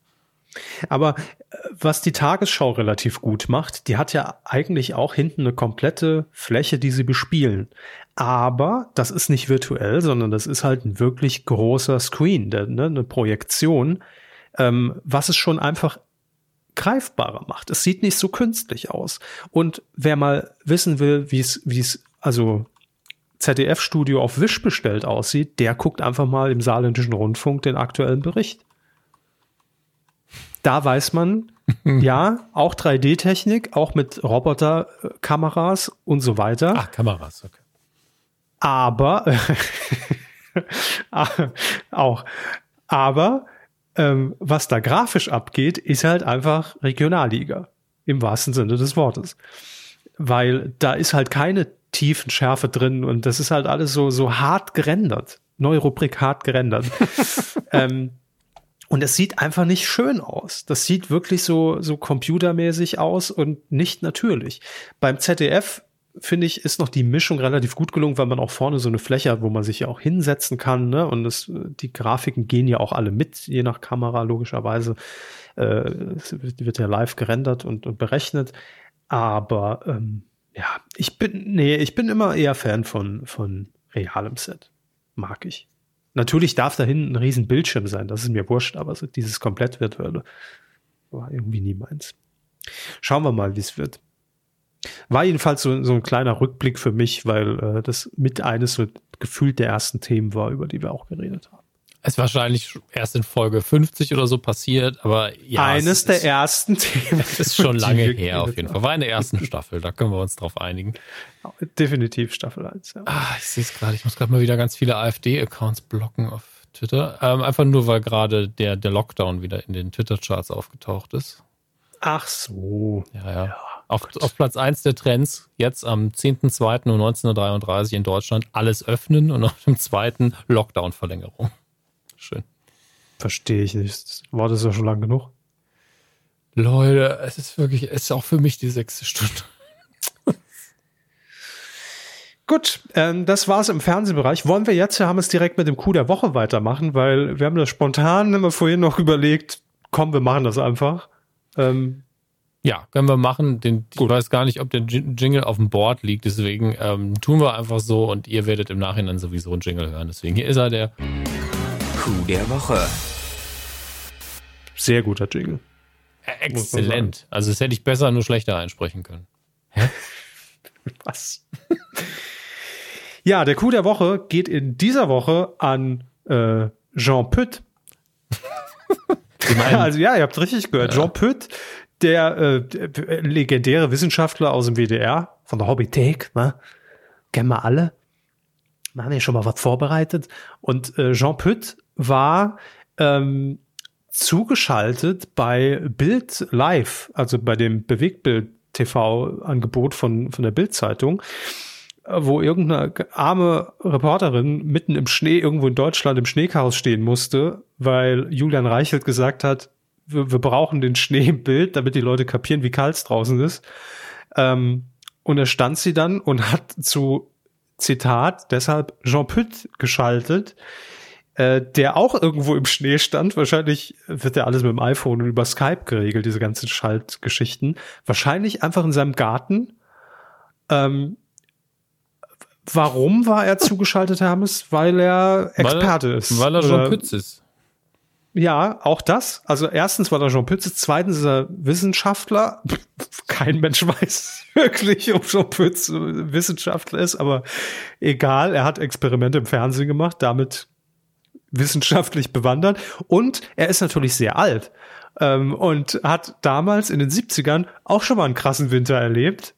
Aber äh, was die Tagesschau relativ gut macht, die hat ja eigentlich auch hinten eine komplette Fläche, die sie bespielen. Aber das ist nicht virtuell, sondern das ist halt ein wirklich großer Screen, ne, eine Projektion, ähm, was es schon einfach greifbarer macht. Es sieht nicht so künstlich aus. Und wer mal wissen will, wie es, wie es, also ZDF-Studio auf Wisch bestellt aussieht, der guckt einfach mal im saarländischen Rundfunk den aktuellen Bericht. Da weiß man, ja, auch 3D-Technik, auch mit Roboterkameras und so weiter. Ach, Kameras, okay. Aber auch, aber ähm, was da grafisch abgeht, ist halt einfach Regionalliga. Im wahrsten Sinne des Wortes. Weil da ist halt keine tiefen Schärfe drin und das ist halt alles so, so hart gerendert. Neue Rubrik hart gerendert. ähm, und es sieht einfach nicht schön aus. Das sieht wirklich so, so computermäßig aus und nicht natürlich. Beim ZDF finde ich, ist noch die Mischung relativ gut gelungen, weil man auch vorne so eine Fläche hat, wo man sich ja auch hinsetzen kann. Ne? Und das, die Grafiken gehen ja auch alle mit, je nach Kamera logischerweise. Äh, es wird ja live gerendert und, und berechnet. Aber ähm, ja, ich bin, nee, ich bin immer eher Fan von, von realem Set. Mag ich. Natürlich darf da hinten ein riesen Bildschirm sein, das ist mir wurscht, aber so dieses komplett virtuelle war irgendwie nie meins. Schauen wir mal, wie es wird. War jedenfalls so, so ein kleiner Rückblick für mich, weil äh, das mit eines so gefühlt der ersten Themen war, über die wir auch geredet haben. ist wahrscheinlich erst in Folge 50 oder so passiert, aber ja. Eines der ersten Themen. Das ist schon lange her auf jeden Fall. War in der ersten Staffel, da können wir uns drauf einigen. Definitiv Staffel 1, ja. Ah, ich sehe es gerade, ich muss gerade mal wieder ganz viele AfD-Accounts blocken auf Twitter. Ähm, einfach nur, weil gerade der, der Lockdown wieder in den Twitter-Charts aufgetaucht ist. Ach so. Ja, ja. ja auf, auf, Platz 1 der Trends, jetzt am 10.02. um 19.33 Uhr in Deutschland, alles öffnen und auf dem zweiten Lockdown-Verlängerung. Schön. Verstehe ich nicht. War das ja schon lang genug? Leute, es ist wirklich, es ist auch für mich die sechste Stunde. Gut, ähm, das war's im Fernsehbereich. Wollen wir jetzt, wir haben es direkt mit dem Coup der Woche weitermachen, weil wir haben das spontan immer vorhin noch überlegt, komm, wir machen das einfach. Ähm, ja, können wir machen. Den, ich weiß gar nicht, ob der Jingle auf dem Board liegt, deswegen ähm, tun wir einfach so und ihr werdet im Nachhinein sowieso einen Jingle hören. Deswegen hier ist er, der Coup der Woche. Sehr guter Jingle. Exzellent. Also das hätte ich besser, nur schlechter einsprechen können. Hä? Was? ja, der Coup der Woche geht in dieser Woche an äh, Jean Pütt. also ja, ihr habt richtig gehört. Ja. Jean Pütt, der äh, legendäre Wissenschaftler aus dem WDR, von der Hobbythek, ne? kennen wir alle. Wir haben ja schon mal was vorbereitet. Und äh, Jean Pütt war ähm, zugeschaltet bei Bild Live, also bei dem Bewegtbild TV-Angebot von, von der Bild-Zeitung, wo irgendeine arme Reporterin mitten im Schnee irgendwo in Deutschland im Schneechaos stehen musste, weil Julian Reichelt gesagt hat, wir, wir brauchen den Schnee im Bild, damit die Leute kapieren, wie kalt es draußen ist. Ähm, und da stand sie dann und hat zu Zitat deshalb Jean Pütt geschaltet, äh, der auch irgendwo im Schnee stand. Wahrscheinlich wird er alles mit dem iPhone und über Skype geregelt, diese ganzen Schaltgeschichten. Wahrscheinlich einfach in seinem Garten. Ähm, warum war er zugeschaltet, Hermes? Weil er Experte weil er, ist. Weil er Jean Pütz ist. Ja, auch das. Also erstens war er Jean Pütz, zweitens ist er Wissenschaftler. Kein Mensch weiß wirklich, ob Jean Pütz Wissenschaftler ist, aber egal, er hat Experimente im Fernsehen gemacht, damit wissenschaftlich bewandert und er ist natürlich sehr alt ähm, und hat damals in den 70ern auch schon mal einen krassen Winter erlebt.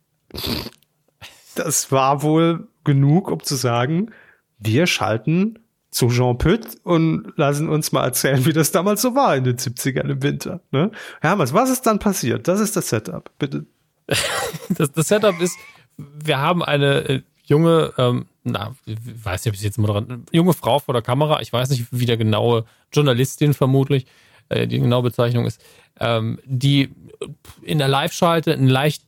Das war wohl genug, um zu sagen, wir schalten zu Jean Pütt und lassen uns mal erzählen, wie das damals so war in den 70ern im Winter. Ne? Hermes, was ist dann passiert? Das ist das Setup, bitte. das, das Setup ist, wir haben eine äh, junge, ähm, na, ich weiß nicht, ob ich jetzt mal dran, junge Frau vor der Kamera, ich weiß nicht, wie der genaue Journalistin vermutlich, äh, die genaue Bezeichnung ist, ähm, die in der Live-Schalte einen leicht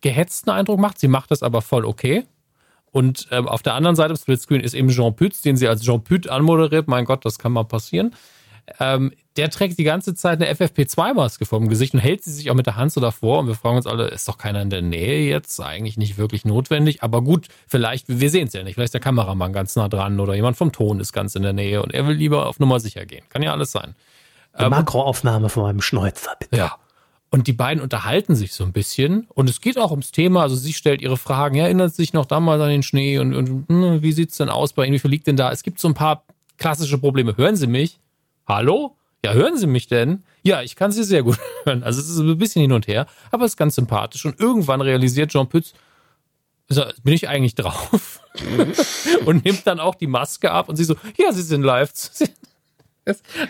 gehetzten Eindruck macht. Sie macht das aber voll okay. Und ähm, auf der anderen Seite im Splitscreen ist eben Jean Pütz, den sie als Jean Pütz anmoderiert. Mein Gott, das kann mal passieren. Ähm, der trägt die ganze Zeit eine FFP2-Maske vor dem Gesicht und hält sie sich auch mit der Hand so davor. Und wir fragen uns alle, ist doch keiner in der Nähe jetzt? Eigentlich nicht wirklich notwendig. Aber gut, vielleicht, wir sehen es ja nicht. Vielleicht ist der Kameramann ganz nah dran oder jemand vom Ton ist ganz in der Nähe und er will lieber auf Nummer sicher gehen. Kann ja alles sein. Ähm, Makroaufnahme von meinem Schnäuzer, bitte. Ja. Und die beiden unterhalten sich so ein bisschen. Und es geht auch ums Thema. Also sie stellt ihre Fragen. Ja, erinnert sich noch damals an den Schnee und, und hm, wie sieht's denn aus bei Ihnen? Wie viel liegt denn da? Es gibt so ein paar klassische Probleme. Hören Sie mich? Hallo? Ja, hören Sie mich denn? Ja, ich kann Sie sehr gut hören. Also es ist ein bisschen hin und her, aber es ist ganz sympathisch. Und irgendwann realisiert Jean Pütz, bin ich eigentlich drauf? und nimmt dann auch die Maske ab und sie so, ja, Sie sind live zu.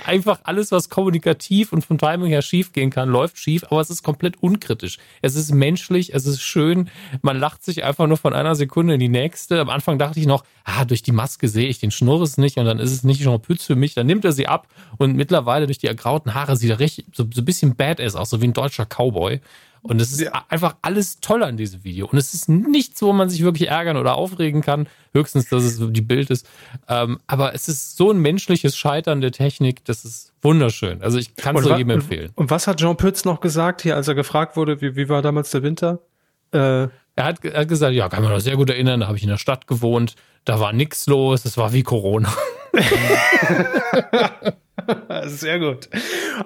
Einfach alles, was kommunikativ und vom Timing her schief gehen kann, läuft schief, aber es ist komplett unkritisch. Es ist menschlich, es ist schön. Man lacht sich einfach nur von einer Sekunde in die nächste. Am Anfang dachte ich noch, ah, durch die Maske sehe ich den Schnurres nicht und dann ist es nicht Jean Pütz für mich. Dann nimmt er sie ab und mittlerweile durch die ergrauten Haare sieht er richtig so, so ein bisschen badass aus, so wie ein deutscher Cowboy. Und es ist ja. einfach alles toll an diesem Video. Und es ist nichts, wo man sich wirklich ärgern oder aufregen kann. Höchstens, dass es die Bild ist. Ähm, aber es ist so ein menschliches Scheitern der Technik, das ist wunderschön. Also ich kann es nur jedem empfehlen. Und was hat Jean Pütz noch gesagt hier, als er gefragt wurde, wie, wie war damals der Winter? Äh, er, hat, er hat gesagt, ja, kann man noch sehr gut erinnern, da habe ich in der Stadt gewohnt, da war nichts los, es war wie Corona. Sehr gut.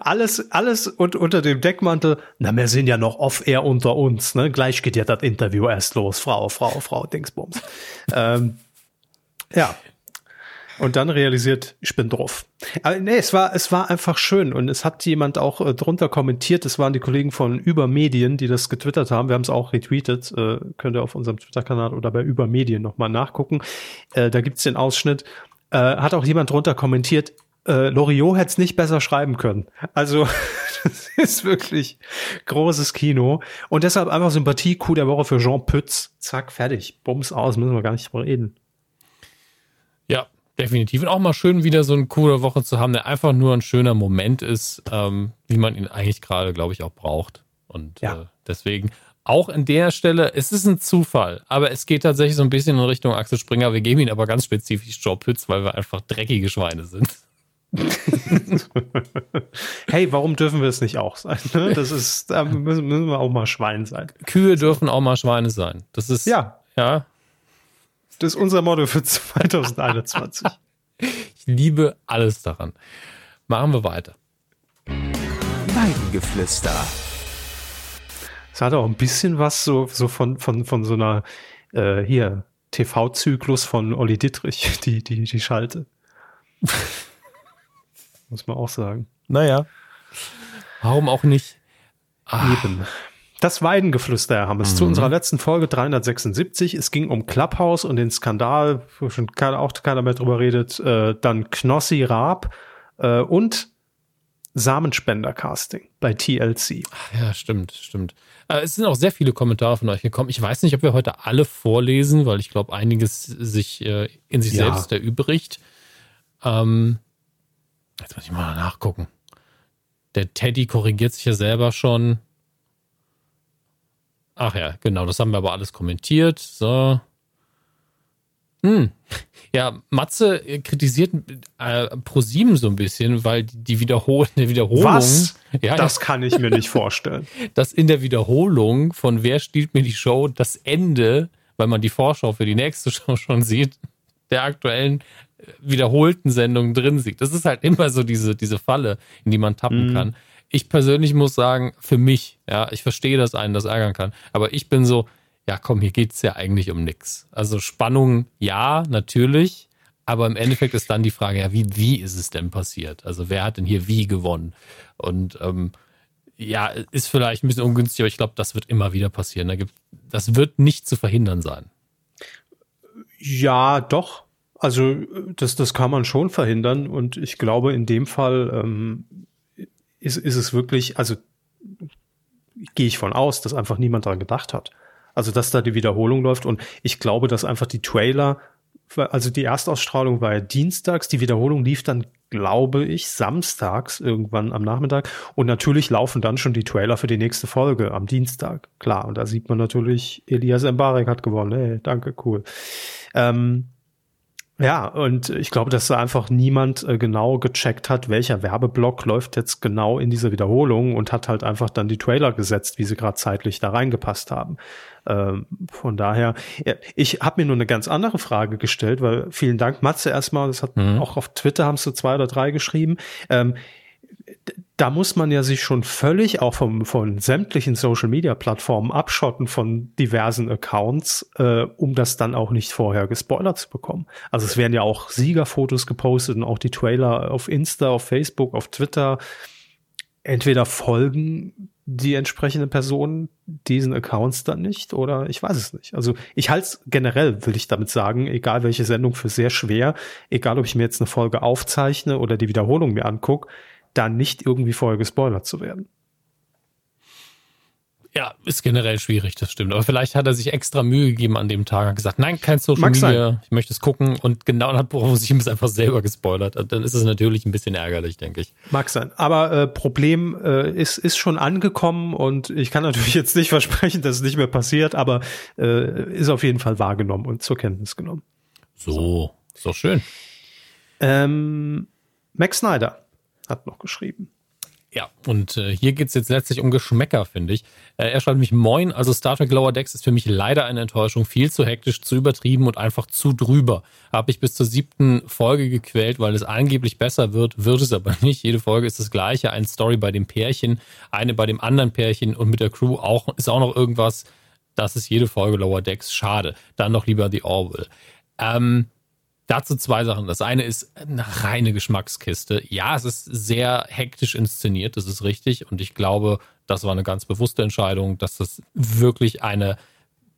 Alles, alles und unter dem Deckmantel, na, wir sind ja noch off-air unter uns, ne? Gleich geht ja das Interview erst los. Frau, Frau, Frau, Dingsbums. ähm, ja. Und dann realisiert, ich bin drauf. Aber nee, es war, es war einfach schön. Und es hat jemand auch äh, drunter kommentiert. Es waren die Kollegen von Übermedien, die das getwittert haben. Wir haben es auch retweetet. Äh, könnt ihr auf unserem Twitter-Kanal oder bei Übermedien nochmal nachgucken. Äh, da gibt's den Ausschnitt. Äh, hat auch jemand drunter kommentiert, äh, Loriot hätte es nicht besser schreiben können. Also das ist wirklich großes Kino. Und deshalb einfach Sympathie, Coup der Woche für Jean Pütz. Zack, fertig. Bums aus, müssen wir gar nicht drüber reden. Ja, definitiv. Und auch mal schön, wieder so eine coole Woche zu haben, der einfach nur ein schöner Moment ist, ähm, wie man ihn eigentlich gerade, glaube ich, auch braucht. Und ja. äh, deswegen auch an der Stelle, es ist ein Zufall, aber es geht tatsächlich so ein bisschen in Richtung Axel Springer. Wir geben ihn aber ganz spezifisch Joe Pütz, weil wir einfach dreckige Schweine sind. hey, warum dürfen wir es nicht auch sein? Ne? Das ist, da müssen, müssen, wir auch mal Schwein sein. Kühe dürfen auch mal Schweine sein. Das ist, ja. Ja. Das ist unser Motto für 2021. ich liebe alles daran. Machen wir weiter. Weidengeflüster. Es hat auch ein bisschen was so, so von, von, von so einer, äh, hier, TV-Zyklus von Olli Dittrich, die, die, die Schalte. Muss man auch sagen. Naja. Warum auch nicht? Ah. Eben. Das Weidengeflüster, Herr Hammes, mhm. zu unserer letzten Folge 376. Es ging um Clubhouse und den Skandal, wo schon keiner, auch keiner mehr drüber redet. Äh, dann Knossi Raab äh, und Samenspender-Casting bei TLC. Ach ja, stimmt, stimmt. Äh, es sind auch sehr viele Kommentare von euch gekommen. Ich weiß nicht, ob wir heute alle vorlesen, weil ich glaube, einiges sich äh, in sich ja. selbst erübrigt. Ähm, Jetzt muss ich mal nachgucken. Der Teddy korrigiert sich ja selber schon. Ach ja, genau, das haben wir aber alles kommentiert. So. Hm. Ja, Matze kritisiert äh, ProSieben so ein bisschen, weil die Wiederhol die Wiederholung. Was? Ja, das kann ich mir nicht vorstellen. Dass in der Wiederholung von Wer stiehlt mir die Show das Ende, weil man die Vorschau für die nächste Show schon sieht, der aktuellen wiederholten Sendungen drin sieht. Das ist halt immer so diese, diese Falle, in die man tappen mhm. kann. Ich persönlich muss sagen, für mich, ja, ich verstehe, dass einen das ärgern kann, aber ich bin so, ja komm, hier geht's ja eigentlich um nix. Also Spannung, ja, natürlich, aber im Endeffekt ist dann die Frage, ja, wie, wie ist es denn passiert? Also wer hat denn hier wie gewonnen? Und ähm, ja, ist vielleicht ein bisschen ungünstig, aber ich glaube, das wird immer wieder passieren. Da gibt, das wird nicht zu verhindern sein. Ja, doch. Also das, das kann man schon verhindern und ich glaube, in dem Fall ähm, ist, ist es wirklich, also gehe ich von aus, dass einfach niemand daran gedacht hat. Also dass da die Wiederholung läuft und ich glaube, dass einfach die Trailer, also die Erstausstrahlung war ja dienstags, die Wiederholung lief dann, glaube ich, samstags irgendwann am Nachmittag und natürlich laufen dann schon die Trailer für die nächste Folge am Dienstag, klar. Und da sieht man natürlich, Elias Mbarek hat gewonnen, hey, danke, cool. Ähm, ja, und ich glaube, dass da einfach niemand äh, genau gecheckt hat, welcher Werbeblock läuft jetzt genau in diese Wiederholung und hat halt einfach dann die Trailer gesetzt, wie sie gerade zeitlich da reingepasst haben. Ähm, von daher, ja, ich habe mir nur eine ganz andere Frage gestellt, weil vielen Dank, Matze, erstmal, das hat mhm. auch auf Twitter haben es so zwei oder drei geschrieben. Ähm, da muss man ja sich schon völlig auch vom, von sämtlichen Social Media Plattformen abschotten von diversen Accounts, äh, um das dann auch nicht vorher gespoilert zu bekommen. Also es werden ja auch Siegerfotos gepostet und auch die Trailer auf Insta, auf Facebook, auf Twitter. Entweder folgen die entsprechenden Personen diesen Accounts dann nicht oder ich weiß es nicht. Also ich halte es generell, will ich damit sagen, egal welche Sendung für sehr schwer, egal ob ich mir jetzt eine Folge aufzeichne oder die Wiederholung mir angucke, da nicht irgendwie vorher gespoilert zu werden. Ja, ist generell schwierig, das stimmt. Aber vielleicht hat er sich extra Mühe gegeben an dem Tag, hat gesagt, nein, kein Social Mag Media, sein. ich möchte es gucken und genau dann hat sich es einfach selber gespoilert. Dann ist es natürlich ein bisschen ärgerlich, denke ich. Mag sein. Aber äh, Problem äh, ist, ist schon angekommen und ich kann natürlich jetzt nicht versprechen, dass es nicht mehr passiert, aber äh, ist auf jeden Fall wahrgenommen und zur Kenntnis genommen. So, ist doch schön. Ähm, Max Snyder hat noch geschrieben. Ja, und äh, hier geht's jetzt letztlich um Geschmäcker, finde ich. Äh, er schreibt mich Moin, also Star Trek Lower Decks ist für mich leider eine Enttäuschung. Viel zu hektisch, zu übertrieben und einfach zu drüber. Habe ich bis zur siebten Folge gequält, weil es angeblich besser wird, wird es aber nicht. Jede Folge ist das gleiche. Eine Story bei dem Pärchen, eine bei dem anderen Pärchen und mit der Crew auch, ist auch noch irgendwas. Das ist jede Folge Lower Decks. Schade. Dann doch lieber The Orwell. Ähm, Dazu zwei Sachen. Das eine ist eine reine Geschmackskiste. Ja, es ist sehr hektisch inszeniert, das ist richtig. Und ich glaube, das war eine ganz bewusste Entscheidung, dass das wirklich eine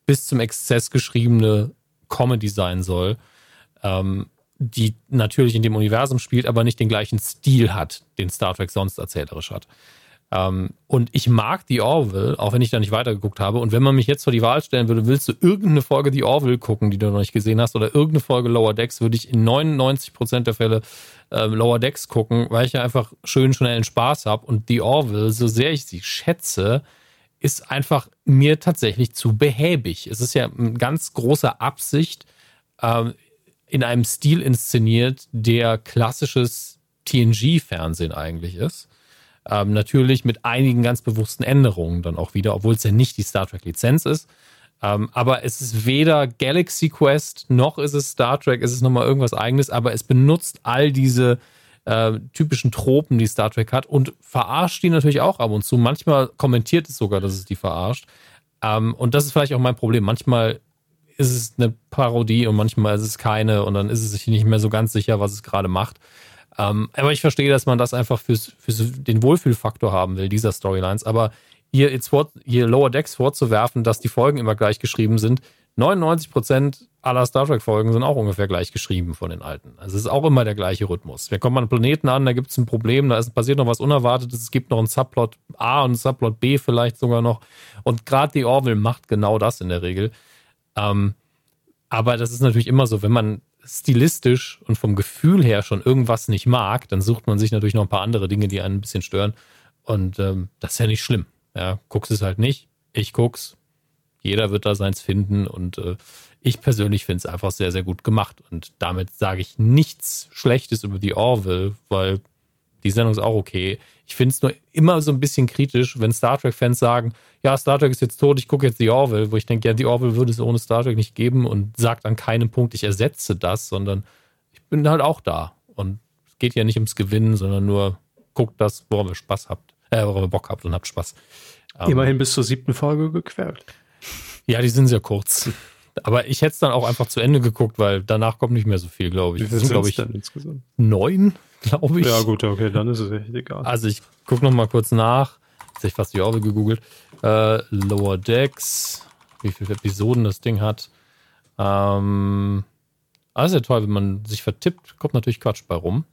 bis zum Exzess geschriebene Comedy sein soll, ähm, die natürlich in dem Universum spielt, aber nicht den gleichen Stil hat, den Star Trek sonst erzählerisch hat. Ähm, und ich mag The Orville, auch wenn ich da nicht weitergeguckt habe. Und wenn man mich jetzt vor die Wahl stellen würde, willst du irgendeine Folge The Orville gucken, die du noch nicht gesehen hast, oder irgendeine Folge Lower Decks, würde ich in 99% der Fälle äh, Lower Decks gucken, weil ich ja einfach schön schnellen Spaß habe. Und The Orville, so sehr ich sie schätze, ist einfach mir tatsächlich zu behäbig. Es ist ja eine ganz große Absicht, ähm, in einem Stil inszeniert, der klassisches TNG-Fernsehen eigentlich ist. Ähm, natürlich mit einigen ganz bewussten Änderungen dann auch wieder, obwohl es ja nicht die Star Trek-Lizenz ist. Ähm, aber es ist weder Galaxy Quest noch ist es Star Trek, es ist nochmal irgendwas eigenes, aber es benutzt all diese äh, typischen Tropen, die Star Trek hat und verarscht die natürlich auch ab und zu. Manchmal kommentiert es sogar, dass es die verarscht. Ähm, und das ist vielleicht auch mein Problem. Manchmal ist es eine Parodie und manchmal ist es keine und dann ist es sich nicht mehr so ganz sicher, was es gerade macht. Ähm, aber ich verstehe, dass man das einfach fürs, für den Wohlfühlfaktor haben will, dieser Storylines. Aber hier, jetzt vor, hier Lower Decks vorzuwerfen, dass die Folgen immer gleich geschrieben sind, 99 Prozent aller Star Trek-Folgen sind auch ungefähr gleich geschrieben von den alten. Also es ist auch immer der gleiche Rhythmus. Wir kommen an einen Planeten an, da gibt es ein Problem, da ist, passiert noch was Unerwartetes, es gibt noch einen Subplot A und einen Subplot B vielleicht sogar noch. Und gerade die Orville macht genau das in der Regel. Ähm, aber das ist natürlich immer so, wenn man stilistisch und vom Gefühl her schon irgendwas nicht mag, dann sucht man sich natürlich noch ein paar andere Dinge, die einen ein bisschen stören. Und ähm, das ist ja nicht schlimm. Ja, guckst es halt nicht. Ich guck's. Jeder wird da seins finden. Und äh, ich persönlich finde es einfach sehr, sehr gut gemacht. Und damit sage ich nichts Schlechtes über die Orville, weil die Sendung ist auch okay. Ich finde es nur immer so ein bisschen kritisch, wenn Star Trek-Fans sagen, ja, Star Trek ist jetzt tot, ich gucke jetzt die Orville, wo ich denke, ja, die Orville würde es ohne Star Trek nicht geben und sagt an keinem Punkt, ich ersetze das, sondern ich bin halt auch da. Und es geht ja nicht ums Gewinnen, sondern nur guckt das, worauf ihr Spaß habt, äh, worauf ihr Bock habt und habt Spaß. Immerhin bis zur siebten Folge gequält. Ja, die sind sehr kurz. Aber ich hätte es dann auch einfach zu Ende geguckt, weil danach kommt nicht mehr so viel, glaube ich. Wie viel sind, glaube ich, dann insgesamt? Neun, glaube ich. Ja, gut, okay, dann ist es echt egal. Also ich gucke noch mal kurz nach. Jetzt habe ich fast die Orbe gegoogelt. Äh, Lower Decks, wie viele Episoden das Ding hat. Ähm, alles ja toll, wenn man sich vertippt, kommt natürlich Quatsch bei rum.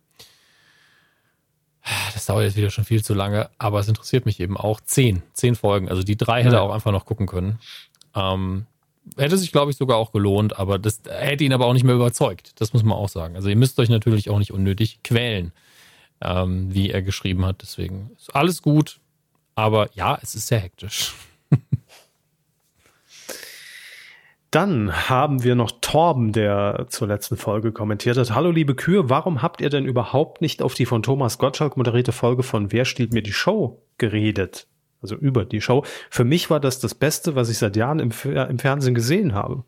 Das dauert jetzt wieder schon viel zu lange, aber es interessiert mich eben auch. Zehn, zehn Folgen. Also die drei hätte er auch einfach noch gucken können. Ähm, hätte sich, glaube ich, sogar auch gelohnt, aber das hätte ihn aber auch nicht mehr überzeugt. Das muss man auch sagen. Also ihr müsst euch natürlich auch nicht unnötig quälen, ähm, wie er geschrieben hat. Deswegen ist alles gut, aber ja, es ist sehr hektisch. Dann haben wir noch Torben, der zur letzten Folge kommentiert hat. Hallo liebe Kühe, warum habt ihr denn überhaupt nicht auf die von Thomas Gottschalk moderierte Folge von Wer stiehlt mir die Show geredet? Also über die Show. Für mich war das das Beste, was ich seit Jahren im, im Fernsehen gesehen habe.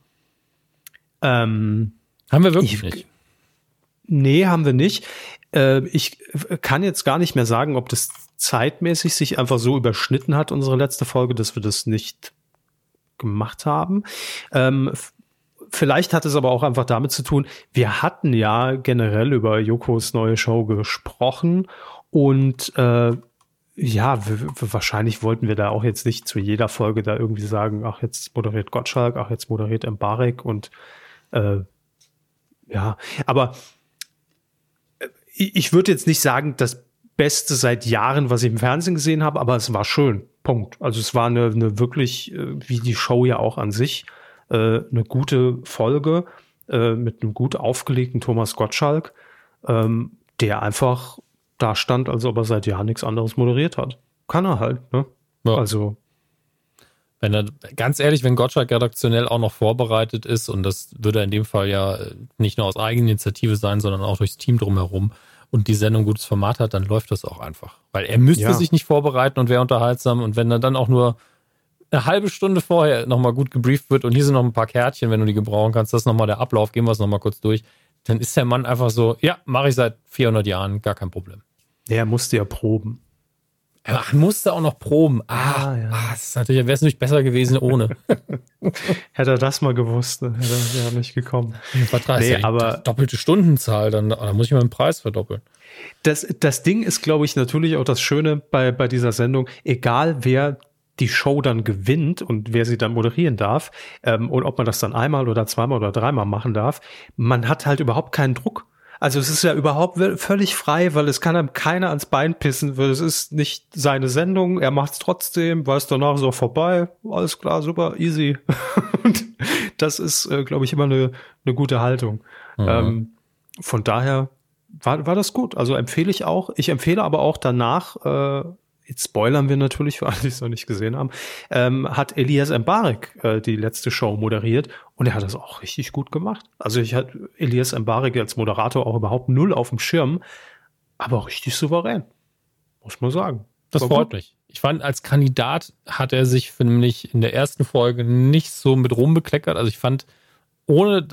Ähm, haben wir wirklich ich, nicht? Nee, haben wir nicht. Äh, ich kann jetzt gar nicht mehr sagen, ob das zeitmäßig sich einfach so überschnitten hat, unsere letzte Folge, dass wir das nicht gemacht haben. Ähm, vielleicht hat es aber auch einfach damit zu tun, wir hatten ja generell über Jokos neue Show gesprochen und äh, ja, wahrscheinlich wollten wir da auch jetzt nicht zu jeder Folge da irgendwie sagen, ach, jetzt moderiert Gottschalk, ach, jetzt moderiert Mbarek und äh, ja, aber äh, ich würde jetzt nicht sagen, das Beste seit Jahren, was ich im Fernsehen gesehen habe, aber es war schön. Punkt. Also es war eine, eine wirklich, äh, wie die Show ja auch an sich, äh, eine gute Folge mit einem gut aufgelegten Thomas Gottschalk, ähm, der einfach da stand, als ob er seit Jahren nichts anderes moderiert hat. Kann er halt, ne? Ja. Also. Wenn er, ganz ehrlich, wenn Gottschalk redaktionell auch noch vorbereitet ist, und das würde in dem Fall ja nicht nur aus Eigeninitiative sein, sondern auch durchs Team drumherum und die Sendung ein gutes Format hat, dann läuft das auch einfach. Weil er müsste ja. sich nicht vorbereiten und wäre unterhaltsam. Und wenn er dann auch nur eine halbe Stunde vorher nochmal gut gebrieft wird und hier sind noch ein paar Kärtchen, wenn du die gebrauchen kannst, das ist nochmal der Ablauf, gehen wir es nochmal kurz durch, dann ist der Mann einfach so, ja, mache ich seit 400 Jahren, gar kein Problem. Der musste ja proben. Er musste auch noch proben. Ah, ah ja. ah das ist natürlich, wäre es nicht besser gewesen ohne. hätte er das mal gewusst, hätte er ja nicht gekommen. Vertrag nee, ja aber doppelte Stundenzahl, dann, dann muss ich mal den Preis verdoppeln. Das, das Ding ist, glaube ich, natürlich auch das Schöne bei, bei dieser Sendung, egal wer die Show dann gewinnt und wer sie dann moderieren darf ähm, und ob man das dann einmal oder zweimal oder dreimal machen darf, man hat halt überhaupt keinen Druck. Also es ist ja überhaupt völlig frei, weil es kann einem keiner ans Bein pissen, weil es ist nicht seine Sendung, er macht es trotzdem, weiß danach so vorbei, alles klar, super, easy. und das ist, äh, glaube ich, immer eine, eine gute Haltung. Mhm. Ähm, von daher war, war das gut. Also empfehle ich auch. Ich empfehle aber auch danach, äh, jetzt spoilern wir natürlich für alle, die es noch nicht gesehen haben, ähm, hat Elias Mbarek äh, die letzte Show moderiert und er hat das auch richtig gut gemacht. Also ich hatte Elias Mbarek als Moderator auch überhaupt null auf dem Schirm, aber richtig souverän, muss man sagen. Das War freut gut. mich. Ich fand, als Kandidat hat er sich nämlich in der ersten Folge nicht so mit rumbekleckert. Also ich fand, ohne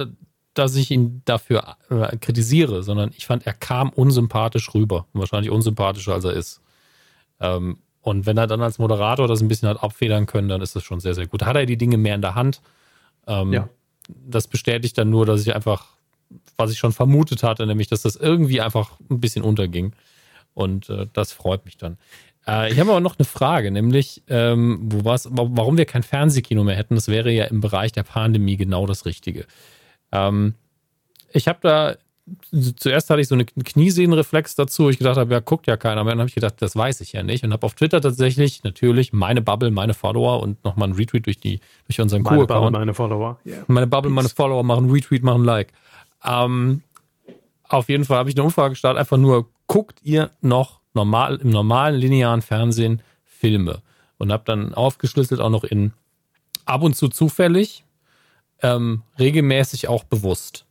dass ich ihn dafür äh, kritisiere, sondern ich fand, er kam unsympathisch rüber. Wahrscheinlich unsympathischer, als er ist. Ähm, und wenn er dann als Moderator das ein bisschen hat abfedern können, dann ist das schon sehr, sehr gut. Hat er die Dinge mehr in der Hand. Ähm, ja. Das bestätigt dann nur, dass ich einfach, was ich schon vermutet hatte, nämlich, dass das irgendwie einfach ein bisschen unterging. Und äh, das freut mich dann. Äh, ich habe aber noch eine Frage, nämlich, ähm, wo war's, warum wir kein Fernsehkino mehr hätten. Das wäre ja im Bereich der Pandemie genau das Richtige. Ähm, ich habe da zuerst hatte ich so einen Kniesehnenreflex dazu. Ich gedacht habe, ja, guckt ja keiner mehr. Dann habe ich gedacht, das weiß ich ja nicht. Und habe auf Twitter tatsächlich natürlich meine Bubble, meine Follower und nochmal ein Retweet durch, die, durch unseren Meine Bubble, meine Follower. Yeah. Meine Bubble, meine Follower machen Retweet, machen Like. Ähm, auf jeden Fall habe ich eine Umfrage gestartet. Einfach nur, guckt ihr noch normal, im normalen linearen Fernsehen Filme? Und habe dann aufgeschlüsselt auch noch in ab und zu zufällig, ähm, regelmäßig auch bewusst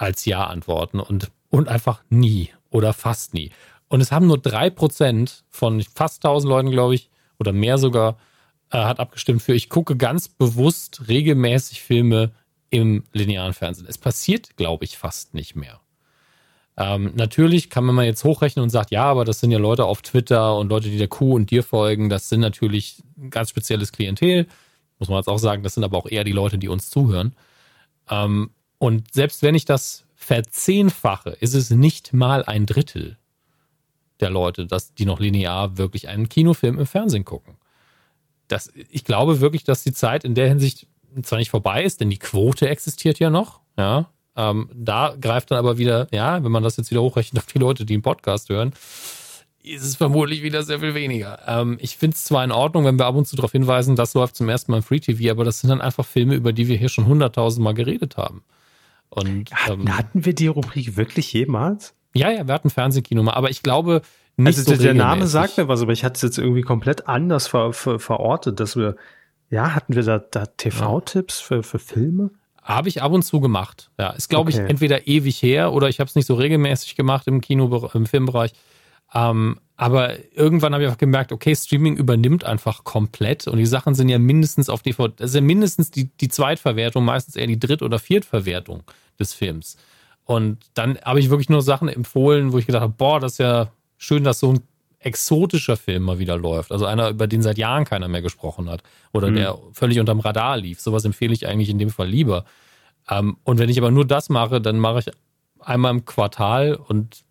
als Ja antworten und, und einfach nie oder fast nie. Und es haben nur drei Prozent von fast 1000 Leuten, glaube ich, oder mehr sogar, äh, hat abgestimmt für, ich gucke ganz bewusst regelmäßig Filme im linearen Fernsehen. Es passiert, glaube ich, fast nicht mehr. Ähm, natürlich kann man mal jetzt hochrechnen und sagt, ja, aber das sind ja Leute auf Twitter und Leute, die der Kuh und dir folgen. Das sind natürlich ein ganz spezielles Klientel. Muss man jetzt auch sagen, das sind aber auch eher die Leute, die uns zuhören. Ähm, und selbst wenn ich das verzehnfache, ist es nicht mal ein Drittel der Leute, dass die noch linear wirklich einen Kinofilm im Fernsehen gucken. Das, ich glaube wirklich, dass die Zeit in der Hinsicht zwar nicht vorbei ist, denn die Quote existiert ja noch. Ja, ähm, da greift dann aber wieder, ja, wenn man das jetzt wieder hochrechnet auf die Leute, die einen Podcast hören, ist es vermutlich wieder sehr viel weniger. Ähm, ich finde es zwar in Ordnung, wenn wir ab und zu darauf hinweisen, das läuft zum ersten Mal im Free TV, aber das sind dann einfach Filme, über die wir hier schon hunderttausendmal geredet haben. Und, hatten, ähm, hatten wir die Rubrik wirklich jemals? Ja, ja, wir hatten Fernsehkino mal, aber ich glaube nicht also so der Name sagt mir was, aber ich hatte es jetzt irgendwie komplett anders ver, ver, verortet, dass wir, ja, hatten wir da, da TV-Tipps für, für Filme? Habe ich ab und zu gemacht. Ja, ist glaube okay. ich entweder ewig her oder ich habe es nicht so regelmäßig gemacht im Kino, im Filmbereich. Ähm, aber irgendwann habe ich auch gemerkt, okay, Streaming übernimmt einfach komplett und die Sachen sind ja mindestens auf DVD, das ist ja mindestens die, die Zweitverwertung, meistens eher die Dritt- oder Viertverwertung des Films. Und dann habe ich wirklich nur Sachen empfohlen, wo ich gedacht habe, boah, das ist ja schön, dass so ein exotischer Film mal wieder läuft. Also einer, über den seit Jahren keiner mehr gesprochen hat oder mhm. der völlig unterm Radar lief. Sowas empfehle ich eigentlich in dem Fall lieber. Ähm, und wenn ich aber nur das mache, dann mache ich einmal im Quartal und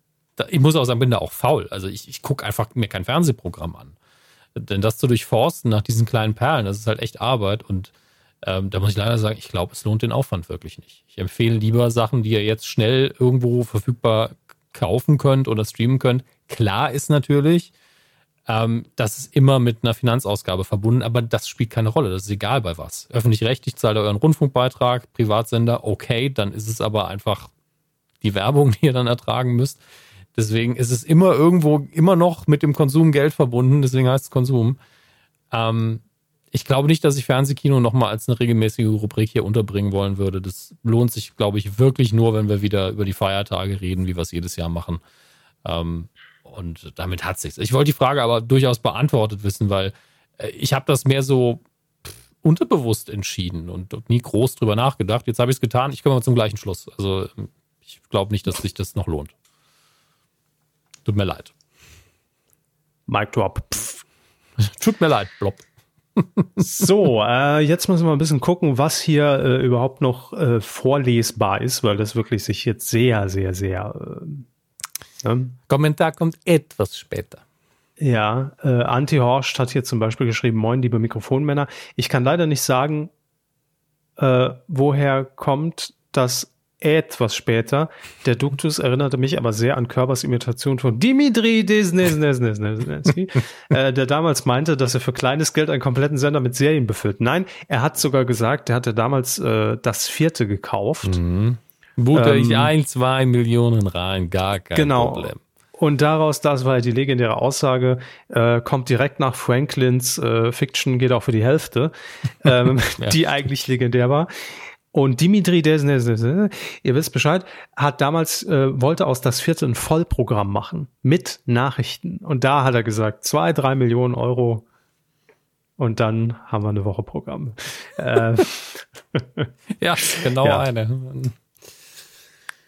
ich muss auch sagen, bin da auch faul. Also ich, ich gucke einfach mir kein Fernsehprogramm an. Denn das zu durchforsten nach diesen kleinen Perlen, das ist halt echt Arbeit. Und ähm, da muss ich leider sagen, ich glaube, es lohnt den Aufwand wirklich nicht. Ich empfehle lieber Sachen, die ihr jetzt schnell irgendwo verfügbar kaufen könnt oder streamen könnt. Klar ist natürlich, ähm, das ist immer mit einer Finanzausgabe verbunden, aber das spielt keine Rolle. Das ist egal bei was. Öffentlich-rechtlich zahlt ihr euren Rundfunkbeitrag, Privatsender, okay, dann ist es aber einfach die Werbung, die ihr dann ertragen müsst. Deswegen ist es immer irgendwo, immer noch mit dem Konsum Geld verbunden, deswegen heißt es Konsum. Ähm, ich glaube nicht, dass ich Fernsehkino nochmal als eine regelmäßige Rubrik hier unterbringen wollen würde. Das lohnt sich, glaube ich, wirklich nur, wenn wir wieder über die Feiertage reden, wie wir es jedes Jahr machen. Ähm, und damit hat sich's. Ich wollte die Frage aber durchaus beantwortet wissen, weil äh, ich habe das mehr so unterbewusst entschieden und nie groß drüber nachgedacht. Jetzt habe ich es getan. Ich komme zum gleichen Schluss. Also ich glaube nicht, dass sich das noch lohnt. Tut mir leid. Mic Drop. Pff. Tut mir leid, Blob. so, äh, jetzt müssen wir ein bisschen gucken, was hier äh, überhaupt noch äh, vorlesbar ist, weil das wirklich sich jetzt sehr, sehr, sehr. Äh, ne? Kommentar kommt etwas später. Ja, äh, Anti Horst hat hier zum Beispiel geschrieben: Moin, liebe Mikrofonmänner. Ich kann leider nicht sagen, äh, woher kommt das etwas später. Der Duktus erinnerte mich aber sehr an Körbers Imitation von Dimitri Desnesnesnesnesnesky, äh, der damals meinte, dass er für kleines Geld einen kompletten Sender mit Serien befüllt. Nein, er hat sogar gesagt, er hatte damals äh, das vierte gekauft. Mhm. Butter ähm, ich ein, zwei Millionen rein, gar kein genau. Problem. Und daraus, das war die legendäre Aussage, äh, kommt direkt nach Franklins äh, Fiction, geht auch für die Hälfte, ähm, ja. die eigentlich legendär war. Und Dimitri Desnes, ihr wisst Bescheid, hat damals, äh, wollte aus das vierte ein Vollprogramm machen mit Nachrichten. Und da hat er gesagt, zwei, drei Millionen Euro und dann haben wir eine Woche Programm. äh, ja, genau ja. eine.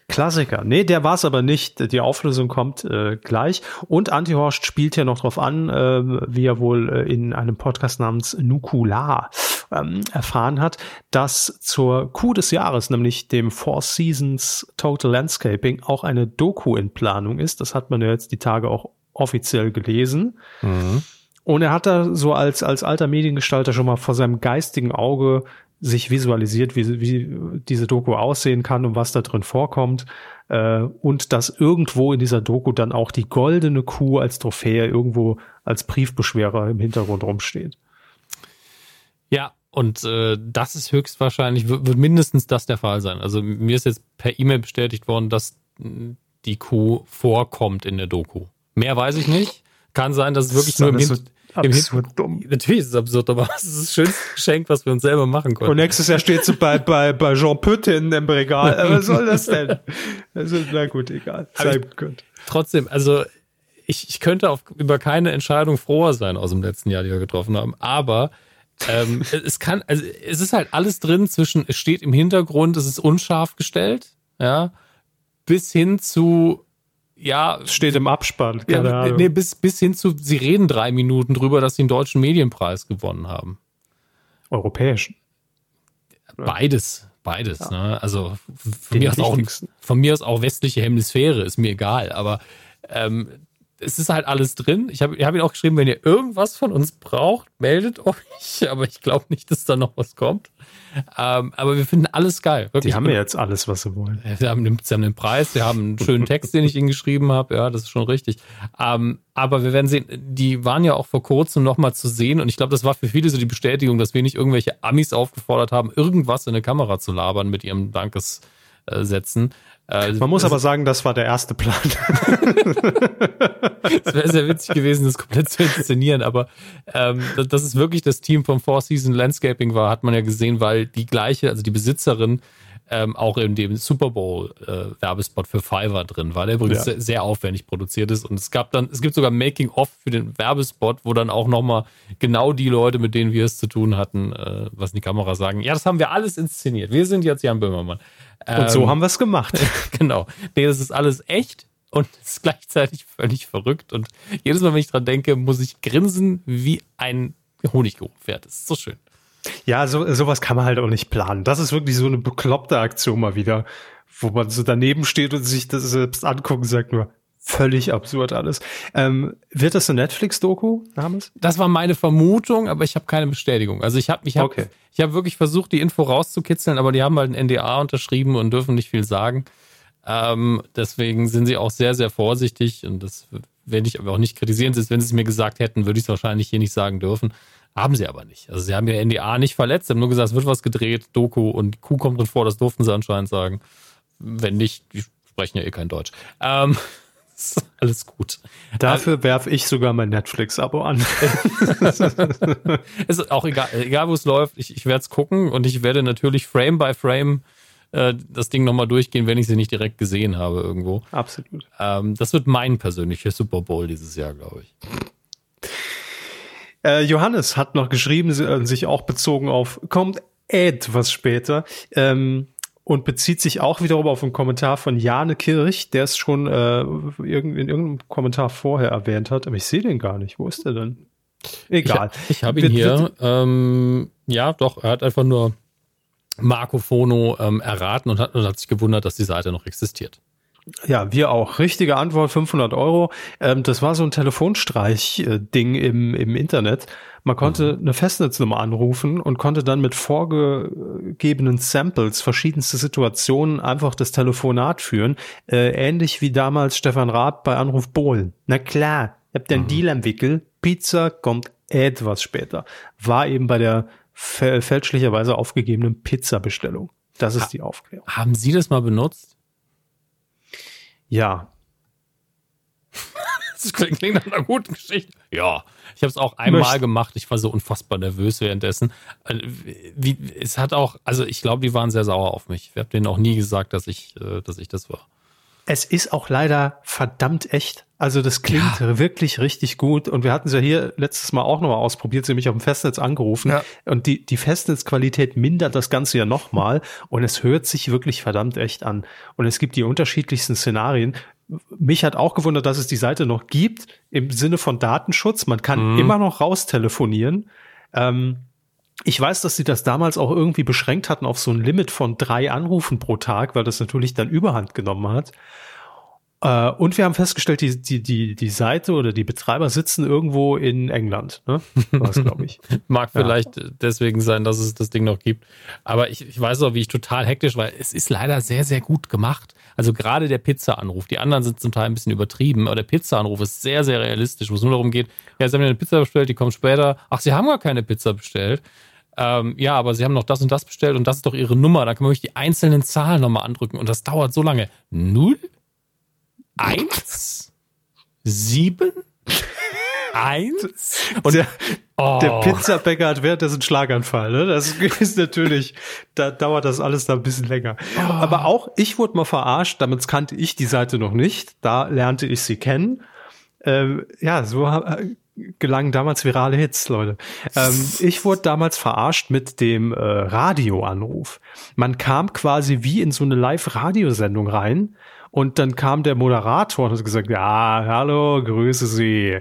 Klassiker. Nee, der war es aber nicht. Die Auflösung kommt äh, gleich. Und Antihorst spielt ja noch drauf an, äh, wie er wohl äh, in einem Podcast namens Nukular ähm, erfahren hat, dass zur Coup des Jahres, nämlich dem Four Seasons Total Landscaping, auch eine Doku in Planung ist. Das hat man ja jetzt die Tage auch offiziell gelesen. Mhm. Und er hat da so als, als alter Mediengestalter schon mal vor seinem geistigen Auge sich visualisiert, wie, wie diese Doku aussehen kann und was da drin vorkommt. Äh, und dass irgendwo in dieser Doku dann auch die goldene Kuh als Trophäe irgendwo als Briefbeschwerer im Hintergrund rumsteht. Ja, und äh, das ist höchstwahrscheinlich, wird, wird mindestens das der Fall sein. Also mir ist jetzt per E-Mail bestätigt worden, dass die Kuh vorkommt in der Doku. Mehr weiß ich nicht. Kann sein, dass es wirklich nur im, Hin Absurd dumm. Natürlich ist es absurd, aber es ist das schönste Geschenk, was wir uns selber machen können. Und nächstes Jahr steht sie bei, bei, bei Jean Püttin im Regal. Was soll das denn? Also, na gut, egal. Gut. Trotzdem, also ich, ich könnte auf, über keine Entscheidung froher sein aus dem letzten Jahr, die wir getroffen haben. Aber ähm, es kann, also es ist halt alles drin zwischen, es steht im Hintergrund, es ist unscharf gestellt, ja, bis hin zu ja. Steht im Abspann. Keine ja, Ahnung. Nee, bis, bis hin zu, sie reden drei Minuten drüber, dass sie den deutschen Medienpreis gewonnen haben. Europäischen. Beides. Beides, ja. ne? Also von mir, aus auch, von mir aus auch westliche Hemisphäre, ist mir egal. Aber ähm, es ist halt alles drin. Ich habe hab ihn auch geschrieben, wenn ihr irgendwas von uns braucht, meldet euch. Aber ich glaube nicht, dass da noch was kommt. Ähm, aber wir finden alles geil. Wirklich. Die haben ja jetzt alles, was sie wollen. Sie haben, den, sie haben den Preis, sie haben einen schönen Text, den ich ihnen geschrieben habe. Ja, das ist schon richtig. Ähm, aber wir werden sehen, die waren ja auch vor kurzem nochmal zu sehen. Und ich glaube, das war für viele so die Bestätigung, dass wir nicht irgendwelche Amis aufgefordert haben, irgendwas in eine Kamera zu labern mit ihrem Dankessätzen. Äh, Man muss aber sagen, das war der erste Plan. Es wäre sehr witzig gewesen, das komplett zu inszenieren, aber ähm, dass es wirklich das Team vom Four Season Landscaping war, hat man ja gesehen, weil die gleiche, also die Besitzerin, ähm, auch in dem Super Bowl äh, Werbespot für Fiverr drin war, der übrigens ja. sehr, sehr, aufwendig produziert ist. Und es gab dann, es gibt sogar Making of für den Werbespot, wo dann auch nochmal genau die Leute, mit denen wir es zu tun hatten, äh, was in die Kamera sagen, ja, das haben wir alles inszeniert. Wir sind jetzt Jan Böhmermann. Und so ähm, haben wir es gemacht. genau. Nee, das ist alles echt und ist gleichzeitig völlig verrückt. Und jedes Mal, wenn ich dran denke, muss ich grinsen wie ein Honiggeruchpferd. Das ist so schön. Ja, so, sowas kann man halt auch nicht planen. Das ist wirklich so eine bekloppte Aktion mal wieder, wo man so daneben steht und sich das selbst anguckt und sagt nur, völlig absurd alles. Ähm, wird das eine Netflix-Doku namens? Das war meine Vermutung, aber ich habe keine Bestätigung. Also ich habe ich hab, okay. ich hab wirklich versucht, die Info rauszukitzeln, aber die haben halt ein NDA unterschrieben und dürfen nicht viel sagen. Ähm, deswegen sind sie auch sehr, sehr vorsichtig und das werde ich aber auch nicht kritisieren. Selbst wenn sie es mir gesagt hätten, würde ich es wahrscheinlich hier nicht sagen dürfen. Haben sie aber nicht. Also sie haben ihr NDA nicht verletzt, haben nur gesagt, es wird was gedreht, Doku und Kuh kommt drin vor, das durften sie anscheinend sagen. Wenn nicht, die sprechen ja eh kein Deutsch. Ähm, alles gut. Dafür werfe ich sogar mein Netflix-Abo an. ist auch egal, egal wo es läuft, ich, ich werde es gucken und ich werde natürlich Frame by Frame äh, das Ding nochmal durchgehen, wenn ich sie nicht direkt gesehen habe irgendwo. Absolut. Ähm, das wird mein persönlicher Super Bowl dieses Jahr, glaube ich. Äh, Johannes hat noch geschrieben, äh, sich auch bezogen auf, kommt etwas später. Ähm, und bezieht sich auch wiederum auf einen Kommentar von Jane Kirch, der es schon äh, in irgendeinem Kommentar vorher erwähnt hat, aber ich sehe den gar nicht. Wo ist der denn? Egal. Ich, ich habe ihn hier. Ähm, ja, doch, er hat einfach nur Marco Fono ähm, erraten und hat, und hat sich gewundert, dass die Seite noch existiert. Ja, wir auch. Richtige Antwort, 500 Euro. Ähm, das war so ein Telefonstreich-Ding im, im Internet. Man konnte mhm. eine Festnetznummer anrufen und konnte dann mit vorgegebenen Samples verschiedenste Situationen einfach das Telefonat führen. Äh, ähnlich wie damals Stefan Raab bei Anruf Bohlen. Na klar, ihr habt den mhm. Deal am Wickel. Pizza kommt etwas später. War eben bei der fälschlicherweise aufgegebenen Pizza-Bestellung. Das ist ha die Aufklärung. Haben Sie das mal benutzt? Ja. das klingt nach einer guten Geschichte. Ja, ich habe es auch einmal Möcht gemacht. Ich war so unfassbar nervös währenddessen. Äh, wie, es hat auch, also ich glaube, die waren sehr sauer auf mich. Ich habe denen auch nie gesagt, dass ich, äh, dass ich das war. Es ist auch leider verdammt echt. Also das klingt ja. wirklich richtig gut. Und wir hatten es ja hier letztes Mal auch nochmal ausprobiert. Sie haben mich auf dem Festnetz angerufen. Ja. Und die, die Festnetzqualität mindert das Ganze ja nochmal. Und es hört sich wirklich verdammt echt an. Und es gibt die unterschiedlichsten Szenarien. Mich hat auch gewundert, dass es die Seite noch gibt im Sinne von Datenschutz. Man kann mhm. immer noch raustelefonieren. Ähm, ich weiß, dass sie das damals auch irgendwie beschränkt hatten auf so ein Limit von drei Anrufen pro Tag, weil das natürlich dann Überhand genommen hat. Äh, und wir haben festgestellt, die, die, die, die Seite oder die Betreiber sitzen irgendwo in England. Ne? Was, glaube ich. Mag ja. vielleicht deswegen sein, dass es das Ding noch gibt. Aber ich, ich weiß auch, wie ich total hektisch war. Es ist leider sehr, sehr gut gemacht. Also gerade der Pizza-Anruf. Die anderen sind zum Teil ein bisschen übertrieben, aber der Pizza-Anruf ist sehr, sehr realistisch, wo es nur darum geht, ja, Sie haben eine Pizza bestellt, die kommt später. Ach, Sie haben gar keine Pizza bestellt. Ähm, ja, aber Sie haben noch das und das bestellt und das ist doch Ihre Nummer. Da kann man euch die einzelnen Zahlen nochmal andrücken und das dauert so lange. Null? Eins? Sieben? Eins? Und der, oh. der Pizzabäcker hat währenddessen Schlaganfall. Ne? Das ist natürlich, da dauert das alles da ein bisschen länger. Oh. Aber auch ich wurde mal verarscht, damit kannte ich die Seite noch nicht. Da lernte ich sie kennen. Ähm, ja, so gelangen damals virale Hits, Leute. Ähm, ich wurde damals verarscht mit dem äh, Radioanruf. Man kam quasi wie in so eine Live-Radiosendung rein und dann kam der Moderator und hat gesagt, ja, hallo, grüße Sie.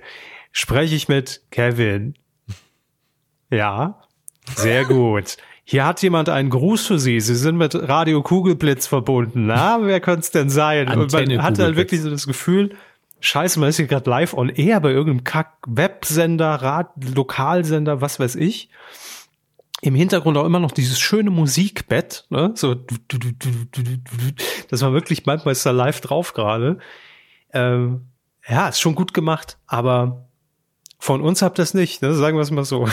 Spreche ich mit Kevin? Ja, sehr gut. Hier hat jemand einen Gruß für Sie. Sie sind mit Radio Kugelblitz verbunden. Na, wer könnte es denn sein? und man hatte halt wirklich so das Gefühl, scheiße, man ist hier gerade live on air bei irgendeinem Kack-Websender, Rad Lokalsender, was weiß ich. Im Hintergrund auch immer noch dieses schöne Musikbett, ne? So, das war wirklich manchmal ist da live drauf gerade. Ähm, ja, ist schon gut gemacht, aber von uns habt ihr es nicht, ne? sagen wir es mal so.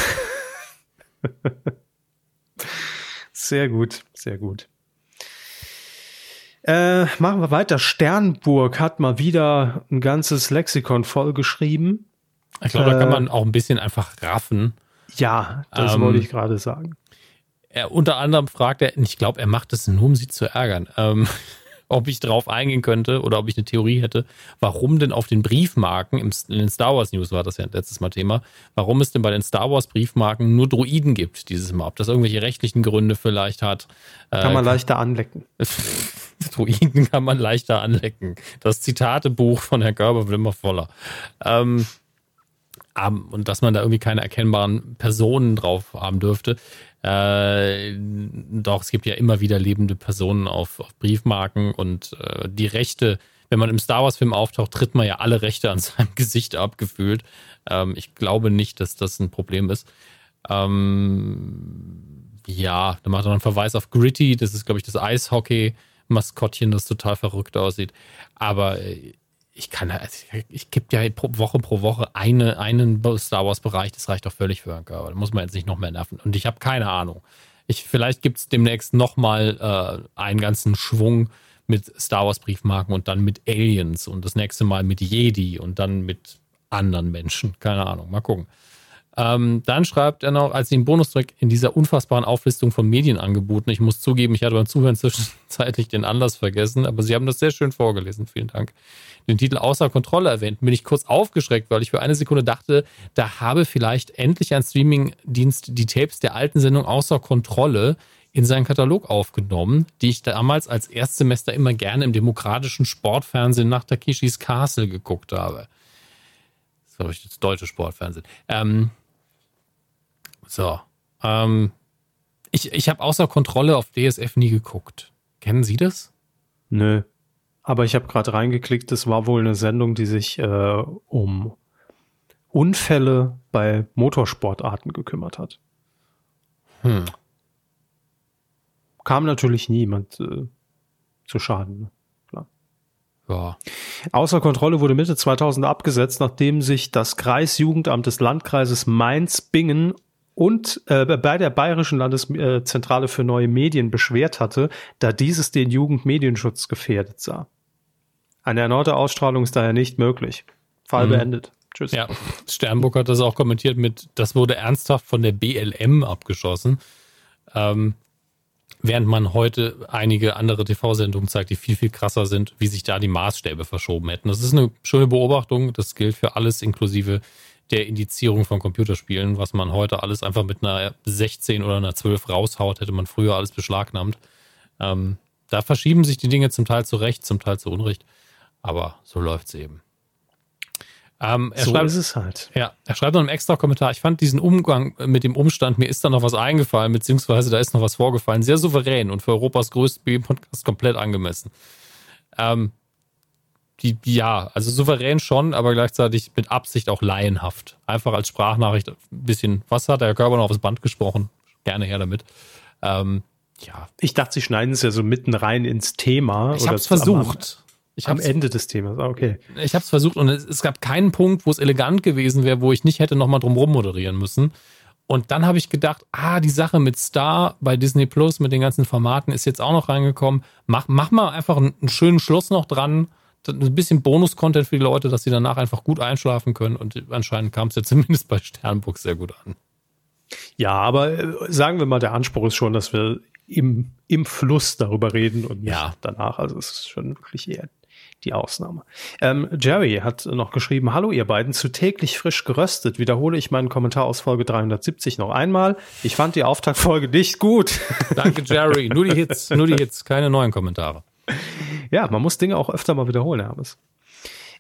sehr gut, sehr gut. Äh, machen wir weiter. Sternburg hat mal wieder ein ganzes Lexikon vollgeschrieben. Ich glaube, äh, da kann man auch ein bisschen einfach raffen. Ja, das ähm, wollte ich gerade sagen. Er, unter anderem fragt er, ich glaube, er macht das nur, um sie zu ärgern. Ähm, ob ich drauf eingehen könnte oder ob ich eine Theorie hätte, warum denn auf den Briefmarken, in den Star Wars News war das ja letztes Mal Thema, warum es denn bei den Star Wars Briefmarken nur Droiden gibt dieses Mal. Ob das irgendwelche rechtlichen Gründe vielleicht hat. Kann man äh, leichter anlecken. Droiden kann man leichter anlecken. Das Zitatebuch von Herrn Gerber wird immer voller. Ähm, und dass man da irgendwie keine erkennbaren Personen drauf haben dürfte. Äh, doch, es gibt ja immer wieder lebende Personen auf, auf Briefmarken und äh, die Rechte, wenn man im Star Wars-Film auftaucht, tritt man ja alle Rechte an seinem Gesicht abgefühlt. Ähm, ich glaube nicht, dass das ein Problem ist. Ähm, ja, da macht er einen Verweis auf Gritty, das ist, glaube ich, das Eishockey-Maskottchen, das total verrückt aussieht. Aber äh, ich kann, also ich, ich gebe ja pro Woche pro Woche eine, einen Star Wars Bereich, das reicht doch völlig für einen Körper. Da muss man jetzt nicht noch mehr nerven. Und ich habe keine Ahnung. Ich, vielleicht gibt es demnächst nochmal äh, einen ganzen Schwung mit Star Wars Briefmarken und dann mit Aliens und das nächste Mal mit Jedi und dann mit anderen Menschen. Keine Ahnung. Mal gucken. Ähm, dann schreibt er noch, als den Bonustrack in dieser unfassbaren Auflistung von Medienangeboten, ich muss zugeben, ich hatte beim Zuhören zwischenzeitlich den Anlass vergessen, aber Sie haben das sehr schön vorgelesen. Vielen Dank. Den Titel Außer Kontrolle erwähnt, bin ich kurz aufgeschreckt, weil ich für eine Sekunde dachte, da habe vielleicht endlich ein Streamingdienst die Tapes der alten Sendung Außer Kontrolle in seinen Katalog aufgenommen, die ich damals als Erstsemester immer gerne im demokratischen Sportfernsehen nach Takeshis Castle geguckt habe. Das glaube ich das deutsche Sportfernsehen. Ähm, so. Ähm, ich ich habe außer Kontrolle auf DSF nie geguckt. Kennen Sie das? Nö. Aber ich habe gerade reingeklickt, das war wohl eine Sendung, die sich äh, um Unfälle bei Motorsportarten gekümmert hat. Hm. Kam natürlich niemand äh, zu Schaden. Ne? Klar. Ja. Außer Kontrolle wurde Mitte 2000 abgesetzt, nachdem sich das Kreisjugendamt des Landkreises Mainz-Bingen und äh, bei der Bayerischen Landeszentrale für neue Medien beschwert hatte, da dieses den Jugendmedienschutz gefährdet sah. Eine erneute Ausstrahlung ist daher nicht möglich. Fall mhm. beendet. Tschüss. Ja, Sternburg hat das auch kommentiert mit, das wurde ernsthaft von der BLM abgeschossen. Ähm, während man heute einige andere TV-Sendungen zeigt, die viel, viel krasser sind, wie sich da die Maßstäbe verschoben hätten. Das ist eine schöne Beobachtung. Das gilt für alles inklusive der Indizierung von Computerspielen, was man heute alles einfach mit einer 16 oder einer 12 raushaut, hätte man früher alles beschlagnahmt. Ähm, da verschieben sich die Dinge zum Teil zu Recht, zum Teil zu Unrecht. Aber so läuft's eben. Ähm, so schreibt, ist es halt. Ja, er schreibt noch einen extra Kommentar. Ich fand diesen Umgang mit dem Umstand, mir ist da noch was eingefallen, beziehungsweise da ist noch was vorgefallen, sehr souverän und für Europas größten BB-Podcast komplett angemessen. Ähm, die, ja, also souverän schon, aber gleichzeitig mit Absicht auch laienhaft. Einfach als Sprachnachricht ein bisschen, was hat der Körper noch aufs Band gesprochen? Gerne her damit. Ähm, ja. Ich dachte, sie schneiden es ja so mitten rein ins Thema. Ich habe es versucht. Ich Am Ende des Themas, ah, okay. Ich habe es versucht und es, es, gab keinen Punkt, wo es elegant gewesen wäre, wo ich nicht hätte nochmal drum rum moderieren müssen. Und dann habe ich gedacht, ah, die Sache mit Star bei Disney Plus, mit den ganzen Formaten ist jetzt auch noch reingekommen. Mach, mach mal einfach einen, einen schönen Schluss noch dran. Ein bisschen Bonus-Content für die Leute, dass sie danach einfach gut einschlafen können. Und anscheinend kam es ja zumindest bei Sternburg sehr gut an. Ja, aber äh, sagen wir mal, der Anspruch ist schon, dass wir im, im Fluss darüber reden und nicht ja. danach. Also es ist schon wirklich eher die Ausnahme. Ähm, Jerry hat noch geschrieben, hallo ihr beiden, zu täglich frisch geröstet. Wiederhole ich meinen Kommentar aus Folge 370 noch einmal. Ich fand die Auftaktfolge nicht gut. Danke Jerry, nur die Hits, nur die Hits, keine neuen Kommentare. Ja, man muss Dinge auch öfter mal wiederholen, Hermes.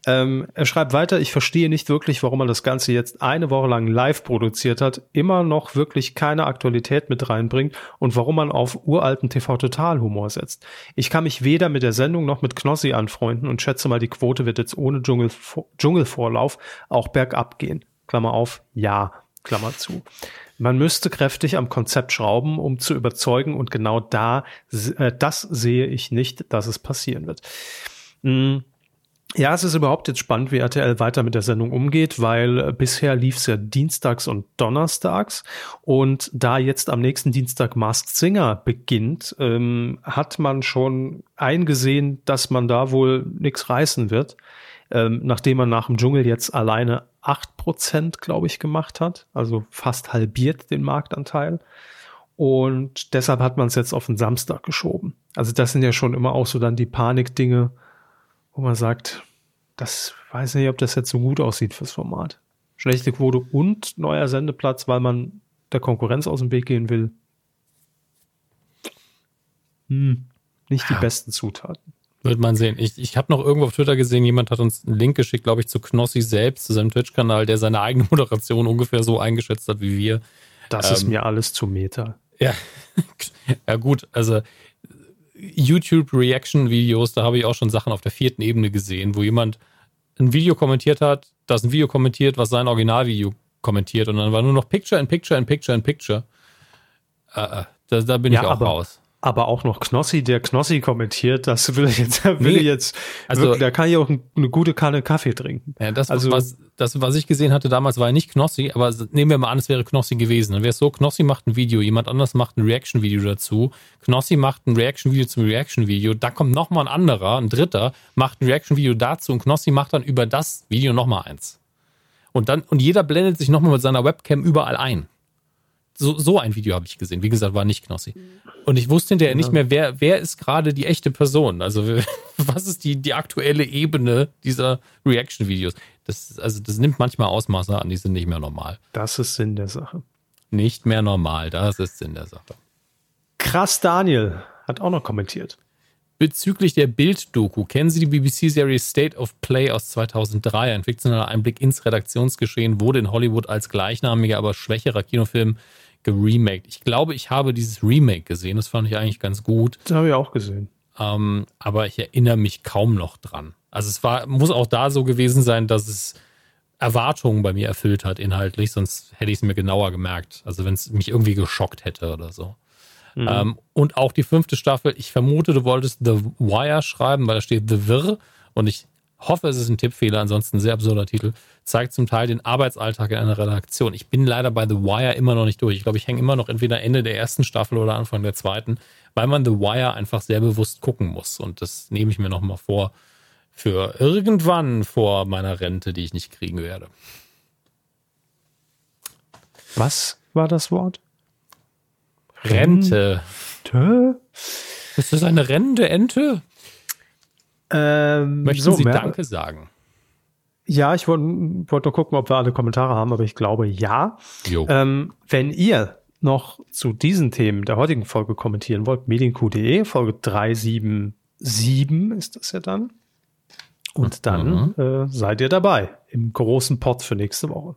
Ähm, er schreibt weiter, ich verstehe nicht wirklich, warum man das Ganze jetzt eine Woche lang live produziert hat, immer noch wirklich keine Aktualität mit reinbringt und warum man auf uralten TV-Total-Humor setzt. Ich kann mich weder mit der Sendung noch mit Knossi anfreunden und schätze mal, die Quote wird jetzt ohne Dschungel, Dschungelvorlauf auch bergab gehen. Klammer auf, ja, Klammer zu. Man müsste kräftig am Konzept schrauben, um zu überzeugen und genau da, äh, das sehe ich nicht, dass es passieren wird. Mhm. Ja, es ist überhaupt jetzt spannend, wie RTL weiter mit der Sendung umgeht, weil äh, bisher lief es ja dienstags und donnerstags und da jetzt am nächsten Dienstag Masked Singer beginnt, ähm, hat man schon eingesehen, dass man da wohl nichts reißen wird, ähm, nachdem man nach dem Dschungel jetzt alleine acht Prozent, glaube ich, gemacht hat, also fast halbiert den Marktanteil. Und deshalb hat man es jetzt auf den Samstag geschoben. Also das sind ja schon immer auch so dann die Panikdinge, wo man sagt, das weiß nicht, ob das jetzt so gut aussieht fürs Format. Schlechte Quote und neuer Sendeplatz, weil man der Konkurrenz aus dem Weg gehen will. Hm, nicht die ja. besten Zutaten. Wird man sehen. Ich, ich habe noch irgendwo auf Twitter gesehen, jemand hat uns einen Link geschickt, glaube ich, zu Knossi selbst, zu seinem Twitch-Kanal, der seine eigene Moderation ungefähr so eingeschätzt hat wie wir. Das ähm, ist mir alles zu Meta. Ja, ja gut, also YouTube-Reaction-Videos, da habe ich auch schon Sachen auf der vierten Ebene gesehen, wo jemand ein Video kommentiert hat, das ein Video kommentiert, was sein Originalvideo kommentiert und dann war nur noch Picture in Picture in Picture in Picture. Äh, äh da, da bin ja, ich auch raus aber auch noch Knossi, der Knossi kommentiert, das will ich jetzt, will nee, ich jetzt, also, wirklich, da kann ich auch eine gute Kanne Kaffee trinken. Ja, das, also, was, das, was ich gesehen hatte damals, war ja nicht Knossi, aber nehmen wir mal an, es wäre Knossi gewesen. Dann wäre es so, Knossi macht ein Video, jemand anders macht ein Reaction-Video dazu, Knossi macht ein Reaction-Video zum Reaction-Video, da kommt nochmal ein anderer, ein dritter, macht ein Reaction-Video dazu und Knossi macht dann über das Video nochmal eins. Und dann, und jeder blendet sich nochmal mit seiner Webcam überall ein so, so ein Video habe ich gesehen. Wie gesagt, war nicht Knossi. Und ich wusste hinterher ja. nicht mehr, wer, wer ist gerade die echte Person. Also was ist die, die aktuelle Ebene dieser Reaction-Videos? Das, also das nimmt manchmal Ausmaße an, die sind nicht mehr normal. Das ist Sinn der Sache. Nicht mehr normal, das ist Sinn der Sache. Krass Daniel hat auch noch kommentiert. Bezüglich der Bild-Doku, kennen Sie die BBC-Serie State of Play aus 2003? Ein fiktionaler Einblick ins Redaktionsgeschehen wurde in Hollywood als gleichnamiger, aber schwächerer Kinofilm geremaked. Ich glaube, ich habe dieses Remake gesehen. Das fand ich eigentlich ganz gut. Das habe ich auch gesehen. Ähm, aber ich erinnere mich kaum noch dran. Also es war, muss auch da so gewesen sein, dass es Erwartungen bei mir erfüllt hat inhaltlich, sonst hätte ich es mir genauer gemerkt. Also wenn es mich irgendwie geschockt hätte oder so. Mhm. Ähm, und auch die fünfte Staffel, ich vermute, du wolltest The Wire schreiben, weil da steht The Wirr und ich hoffe, es ist ein Tippfehler, ansonsten ein sehr absurder Titel, zeigt zum Teil den Arbeitsalltag in einer Redaktion. Ich bin leider bei The Wire immer noch nicht durch. Ich glaube, ich hänge immer noch entweder Ende der ersten Staffel oder Anfang der zweiten, weil man The Wire einfach sehr bewusst gucken muss. Und das nehme ich mir nochmal vor für irgendwann vor meiner Rente, die ich nicht kriegen werde. Was war das Wort? Rente. Rente? Ist das eine rennende Ente? Ähm, Möchten so, Sie mehr, Danke sagen? Ja, ich wollte wollt nur gucken, ob wir alle Kommentare haben, aber ich glaube ja. Ähm, wenn ihr noch zu diesen Themen der heutigen Folge kommentieren wollt, medienq.de, Folge 377 ist das ja dann. Und dann mhm. äh, seid ihr dabei im großen Pot für nächste Woche.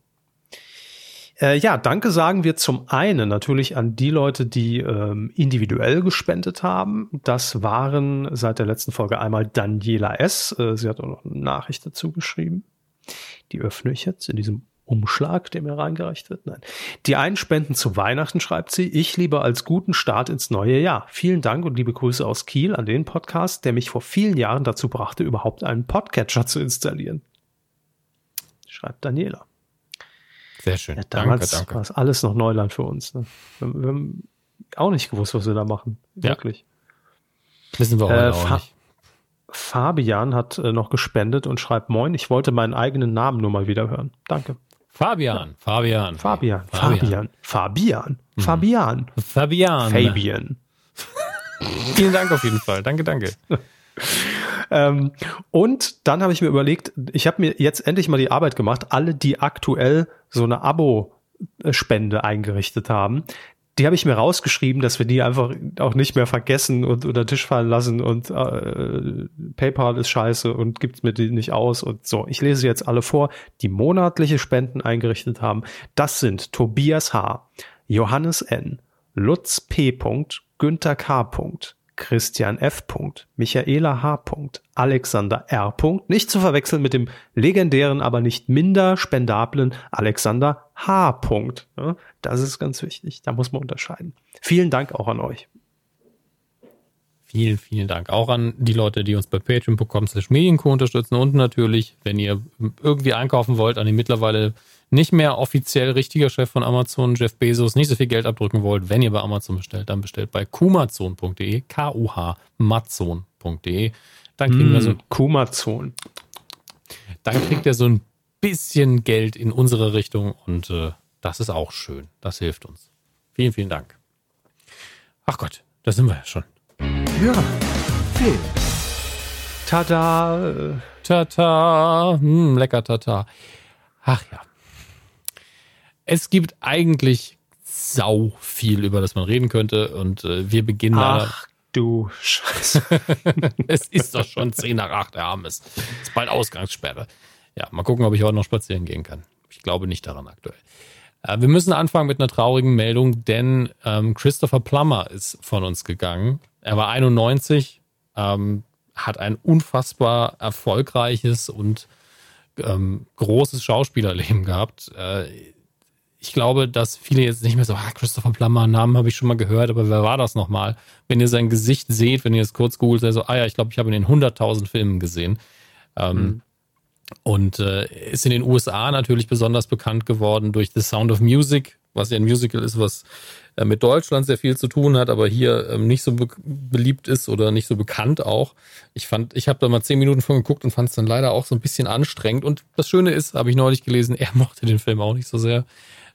Äh, ja, danke sagen wir zum einen natürlich an die Leute, die ähm, individuell gespendet haben. Das waren seit der letzten Folge einmal Daniela S. Äh, sie hat auch noch eine Nachricht dazu geschrieben. Die öffne ich jetzt in diesem Umschlag, der mir reingereicht wird. Nein. Die einen spenden zu Weihnachten, schreibt sie. Ich lieber als guten Start ins neue Jahr. Vielen Dank und liebe Grüße aus Kiel an den Podcast, der mich vor vielen Jahren dazu brachte, überhaupt einen Podcatcher zu installieren. Schreibt Daniela. Sehr schön. Ja, damals danke, danke. war es alles noch Neuland für uns. Ne? Wir, wir, haben auch nicht gewusst, was wir da machen. Wirklich. Ja. Wissen wir heute äh, auch nicht. Fabian hat äh, noch gespendet und schreibt Moin, ich wollte meinen eigenen Namen nur mal wieder hören. Danke. Fabian, Fabian. Fabian, Fabian, Fabian, mhm. Fabian. Fabian. Fabian. Vielen Dank auf jeden Fall. Danke, danke. ähm, und dann habe ich mir überlegt, ich habe mir jetzt endlich mal die Arbeit gemacht, alle, die aktuell so eine Abo-Spende eingerichtet haben, die habe ich mir rausgeschrieben, dass wir die einfach auch nicht mehr vergessen und unter Tisch fallen lassen und äh, PayPal ist scheiße und gibt mir die nicht aus und so. Ich lese jetzt alle vor, die monatliche Spenden eingerichtet haben. Das sind Tobias H., Johannes N., Lutz P. Günther K. Christian F. Michaela H. Alexander R. nicht zu verwechseln mit dem legendären, aber nicht minder spendablen Alexander H. das ist ganz wichtig, da muss man unterscheiden. Vielen Dank auch an euch. Vielen, vielen Dank auch an die Leute, die uns bei patreon.com slash medienco unterstützen und natürlich, wenn ihr irgendwie einkaufen wollt, an die mittlerweile nicht mehr offiziell richtiger Chef von Amazon, Jeff Bezos, nicht so viel Geld abdrücken wollt, wenn ihr bei Amazon bestellt, dann bestellt bei kumazon.de, K-U-H, mazon.de. Dann kriegen mm, wir so. Kumazon. Dann kriegt ihr so ein bisschen Geld in unsere Richtung und äh, das ist auch schön. Das hilft uns. Vielen, vielen Dank. Ach Gott, da sind wir ja schon. Ja, viel. Tada. Tata. Hm, lecker Tata. Ach ja es gibt eigentlich sau viel, über das man reden könnte. Und äh, wir beginnen Ach, du Scheiße. es ist doch schon 10 nach 8, Herr Armes. Ist bald Ausgangssperre. Ja, mal gucken, ob ich heute noch spazieren gehen kann. Ich glaube nicht daran aktuell. Äh, wir müssen anfangen mit einer traurigen Meldung, denn ähm, Christopher Plummer ist von uns gegangen. Er war 91, ähm, hat ein unfassbar erfolgreiches und ähm, großes Schauspielerleben gehabt. Äh, ich glaube, dass viele jetzt nicht mehr so, ah, Christopher Plummer, Namen habe ich schon mal gehört, aber wer war das nochmal? Wenn ihr sein Gesicht seht, wenn ihr es kurz googelt, so, ah ja, ich glaube, ich habe ihn in 100.000 Filmen gesehen. Ähm, mhm. Und äh, ist in den USA natürlich besonders bekannt geworden durch The Sound of Music, was ja ein Musical ist, was äh, mit Deutschland sehr viel zu tun hat, aber hier ähm, nicht so be beliebt ist oder nicht so bekannt auch. Ich fand, ich habe da mal zehn Minuten von geguckt und fand es dann leider auch so ein bisschen anstrengend. Und das Schöne ist, habe ich neulich gelesen, er mochte den Film auch nicht so sehr.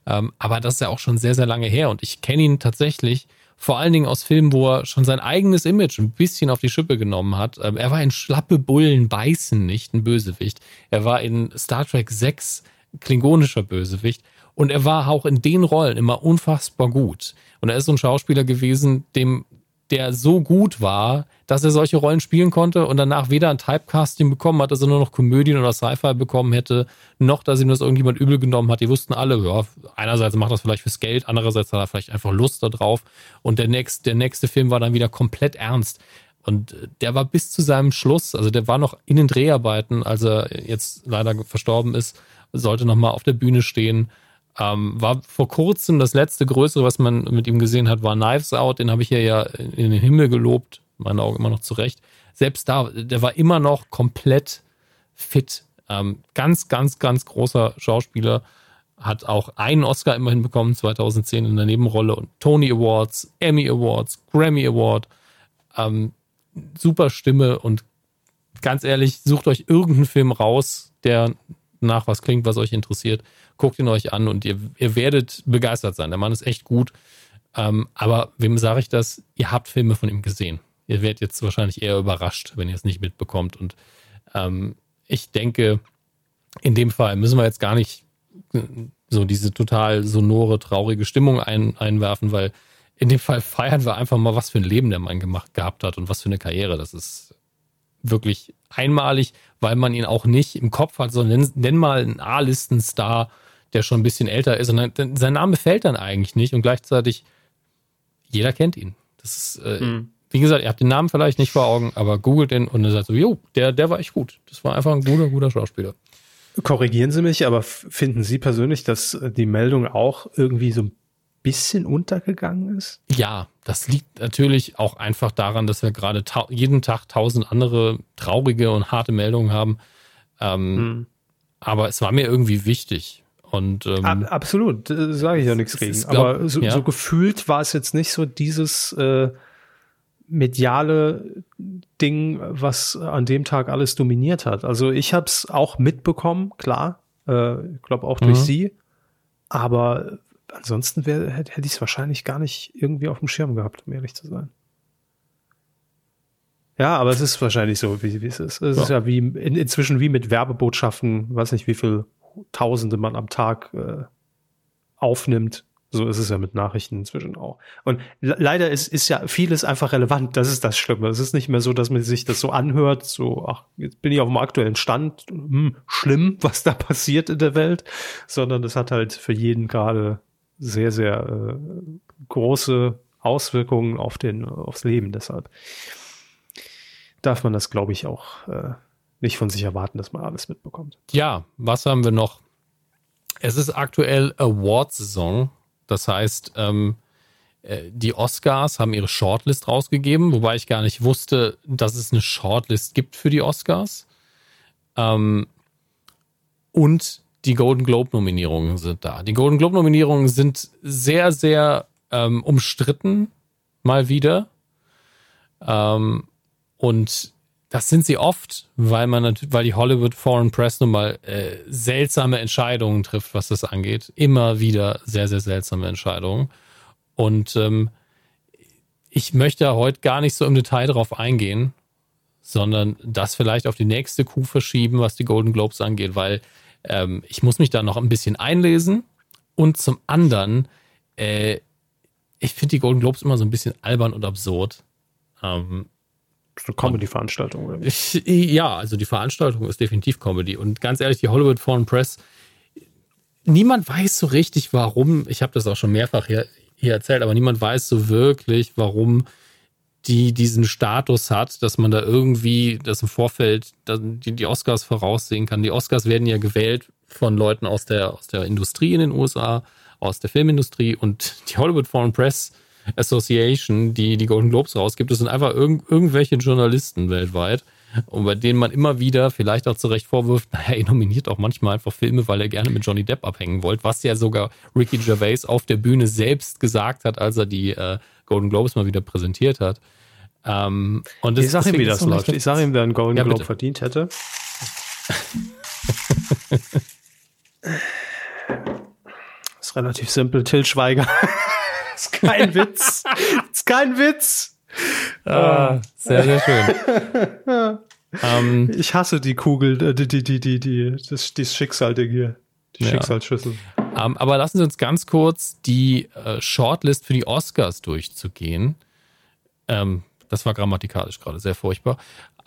Ähm, aber das ist ja auch schon sehr, sehr lange her und ich kenne ihn tatsächlich vor allen Dingen aus Filmen, wo er schon sein eigenes Image ein bisschen auf die Schippe genommen hat. Ähm, er war in Schlappe Bullen beißen nicht ein Bösewicht. Er war in Star Trek 6 klingonischer Bösewicht. Und er war auch in den Rollen immer unfassbar gut. Und er ist so ein Schauspieler gewesen, dem der so gut war, dass er solche Rollen spielen konnte und danach weder ein Typecasting bekommen hat, dass er nur noch Komödien oder Sci-Fi bekommen hätte, noch dass ihm das irgendjemand übel genommen hat. Die wussten alle, ja, einerseits macht das vielleicht fürs Geld, andererseits hat er vielleicht einfach Lust darauf. Und der nächste, der nächste Film war dann wieder komplett ernst. Und der war bis zu seinem Schluss, also der war noch in den Dreharbeiten, als er jetzt leider verstorben ist, sollte nochmal auf der Bühne stehen. Ähm, war vor kurzem das letzte größere, was man mit ihm gesehen hat, war Knives Out. Den habe ich hier ja in den Himmel gelobt meinen Augen immer noch zurecht. Selbst da, der war immer noch komplett fit. Ähm, ganz, ganz, ganz großer Schauspieler. Hat auch einen Oscar immerhin bekommen, 2010 in der Nebenrolle und Tony Awards, Emmy Awards, Grammy Award. Ähm, super Stimme und ganz ehrlich, sucht euch irgendeinen Film raus, der nach was klingt, was euch interessiert. Guckt ihn euch an und ihr, ihr werdet begeistert sein. Der Mann ist echt gut. Ähm, aber wem sage ich das? Ihr habt Filme von ihm gesehen. Ihr werdet jetzt wahrscheinlich eher überrascht, wenn ihr es nicht mitbekommt. Und ähm, ich denke, in dem Fall müssen wir jetzt gar nicht äh, so diese total sonore, traurige Stimmung ein, einwerfen, weil in dem Fall feiern wir einfach mal, was für ein Leben der Mann gemacht gehabt hat und was für eine Karriere. Das ist wirklich einmalig, weil man ihn auch nicht im Kopf hat, sondern nenn, nenn mal einen A-Listen-Star, der schon ein bisschen älter ist. Und dann, sein Name fällt dann eigentlich nicht und gleichzeitig jeder kennt ihn. Das ist, äh, mhm wie gesagt, ihr habt den Namen vielleicht nicht vor Augen, aber googelt den und ihr sagt so, jo, der, der war echt gut. Das war einfach ein guter, guter Schauspieler. Korrigieren Sie mich, aber finden Sie persönlich, dass die Meldung auch irgendwie so ein bisschen untergegangen ist? Ja, das liegt natürlich auch einfach daran, dass wir gerade jeden Tag tausend andere traurige und harte Meldungen haben. Ähm, hm. Aber es war mir irgendwie wichtig. Und, ähm, Ab, absolut, sage ich ja nichts gegen. Glaub, aber so, ja. so, gefühlt war es jetzt nicht so dieses äh, mediale Ding, was an dem Tag alles dominiert hat. Also ich habe es auch mitbekommen, klar, äh, ich glaube auch durch mhm. sie, aber ansonsten wär, hätte, hätte ich es wahrscheinlich gar nicht irgendwie auf dem Schirm gehabt, um ehrlich zu sein. Ja, aber es ist wahrscheinlich so, wie, wie es ist. Es ja. ist ja wie in, inzwischen wie mit Werbebotschaften, weiß nicht, wie viel Tausende man am Tag äh, aufnimmt so ist es ja mit Nachrichten inzwischen auch. Und leider ist, ist ja vieles einfach relevant. Das ist das Schlimme. Es ist nicht mehr so, dass man sich das so anhört, so, ach, jetzt bin ich auf dem aktuellen Stand, hm, schlimm, was da passiert in der Welt, sondern es hat halt für jeden gerade sehr, sehr äh, große Auswirkungen auf den, aufs Leben. Deshalb darf man das, glaube ich, auch äh, nicht von sich erwarten, dass man alles mitbekommt. Ja, was haben wir noch? Es ist aktuell Award-Saison das heißt, ähm, äh, die Oscars haben ihre Shortlist rausgegeben, wobei ich gar nicht wusste, dass es eine Shortlist gibt für die Oscars. Ähm, und die Golden Globe-Nominierungen sind da. Die Golden Globe-Nominierungen sind sehr, sehr ähm, umstritten, mal wieder. Ähm, und das sind sie oft, weil man weil die Hollywood Foreign Press nun mal äh, seltsame Entscheidungen trifft, was das angeht. Immer wieder sehr, sehr seltsame Entscheidungen. Und ähm, ich möchte heute gar nicht so im Detail darauf eingehen, sondern das vielleicht auf die nächste Kuh verschieben, was die Golden Globes angeht, weil ähm, ich muss mich da noch ein bisschen einlesen. Und zum anderen, äh, ich finde die Golden Globes immer so ein bisschen albern und absurd. Ähm, eine Comedy-Veranstaltung, Ja, also die Veranstaltung ist definitiv Comedy. Und ganz ehrlich, die Hollywood Foreign Press, niemand weiß so richtig, warum, ich habe das auch schon mehrfach hier, hier erzählt, aber niemand weiß so wirklich, warum die diesen Status hat, dass man da irgendwie das im Vorfeld die, die Oscars voraussehen kann. Die Oscars werden ja gewählt von Leuten aus der, aus der Industrie in den USA, aus der Filmindustrie und die Hollywood Foreign Press Association, die die Golden Globes rausgibt. Das sind einfach irg irgendwelche Journalisten weltweit. Und bei denen man immer wieder vielleicht auch zu Recht vorwirft, naja, ihr nominiert auch manchmal einfach Filme, weil er gerne mit Johnny Depp abhängen wollt, was ja sogar Ricky Gervais auf der Bühne selbst gesagt hat, als er die äh, Golden Globes mal wieder präsentiert hat. Ähm, und das, ich sag ihm, wie das läuft. Ich sag ihm, wer einen Golden ja, Globe verdient hätte. ist relativ simpel. Till Schweiger ist kein Witz. ist kein Witz. Ah, sehr, sehr schön. ähm, ich hasse die Kugel, äh, die, die, die, die, die, das, das Schicksal-Ding hier. Die ja. Schicksalsschüssel. Ähm, aber lassen Sie uns ganz kurz die äh, Shortlist für die Oscars durchzugehen. Ähm, das war grammatikalisch gerade sehr furchtbar.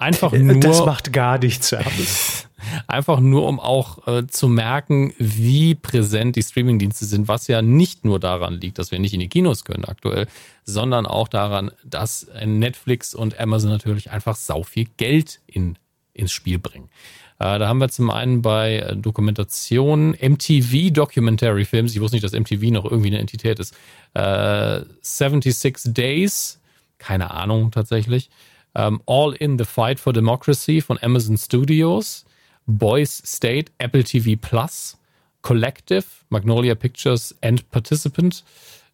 Einfach nur. Das macht gar nichts. einfach nur, um auch äh, zu merken, wie präsent die Streamingdienste sind, was ja nicht nur daran liegt, dass wir nicht in die Kinos können aktuell, sondern auch daran, dass Netflix und Amazon natürlich einfach sau viel Geld in, ins Spiel bringen. Äh, da haben wir zum einen bei äh, Dokumentationen, MTV Documentary Films, ich wusste nicht, dass MTV noch irgendwie eine Entität ist, äh, 76 Days, keine Ahnung tatsächlich. Um, ähm, All in the Fight for Democracy von Amazon Studios, Boys State, Apple TV Plus, Collective, Magnolia Pictures and Participant,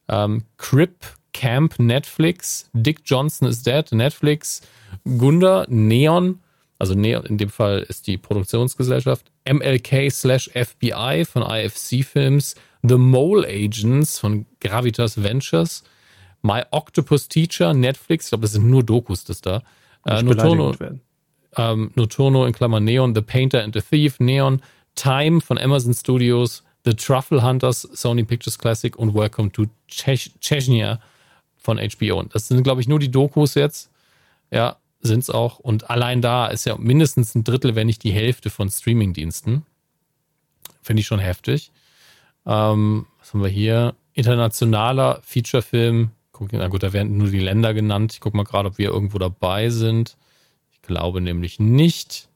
um, ähm, Crip, Camp, Netflix, Dick Johnson is Dead, Netflix, Gunda, Neon, also Neon in dem Fall ist die Produktionsgesellschaft, MLK slash FBI von IFC Films, The Mole Agents von Gravitas Ventures, My Octopus Teacher, Netflix, ich glaube, das sind nur Dokus, das da. Äh, Noturno, ähm, Noturno in Klammer Neon, The Painter and the Thief, Neon, Time von Amazon Studios, The Truffle Hunters, Sony Pictures Classic und Welcome to Chechnya von HBO. Und das sind, glaube ich, nur die Dokus jetzt. Ja, sind es auch. Und allein da ist ja mindestens ein Drittel, wenn nicht die Hälfte von Streamingdiensten. Finde ich schon heftig. Ähm, was haben wir hier? Internationaler Featurefilm guck, na gut, da werden nur die Länder genannt. Ich gucke mal gerade, ob wir irgendwo dabei sind. Ich glaube nämlich nicht.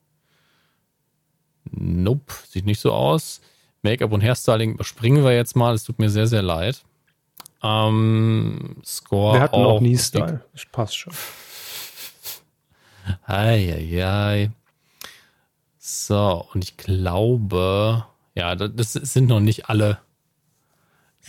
Nope, sieht nicht so aus. Make-up und Hairstyling überspringen wir jetzt mal. Es tut mir sehr, sehr leid. Ähm, Score. Wir hatten auch nie Style. Das passt schon. Eieiei. So, und ich glaube, ja, das sind noch nicht alle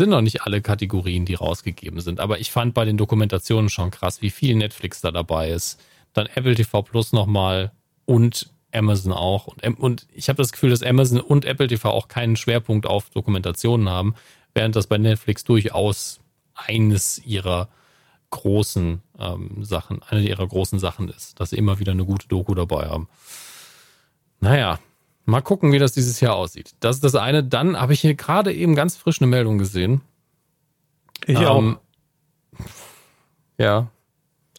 sind noch nicht alle Kategorien, die rausgegeben sind. Aber ich fand bei den Dokumentationen schon krass, wie viel Netflix da dabei ist. Dann Apple TV Plus nochmal und Amazon auch. Und, und ich habe das Gefühl, dass Amazon und Apple TV auch keinen Schwerpunkt auf Dokumentationen haben, während das bei Netflix durchaus eines ihrer großen ähm, Sachen, eine ihrer großen Sachen ist, dass sie immer wieder eine gute Doku dabei haben. Naja, Mal gucken, wie das dieses Jahr aussieht. Das ist das eine. Dann habe ich hier gerade eben ganz frisch eine Meldung gesehen. Ich ähm, auch. Ja.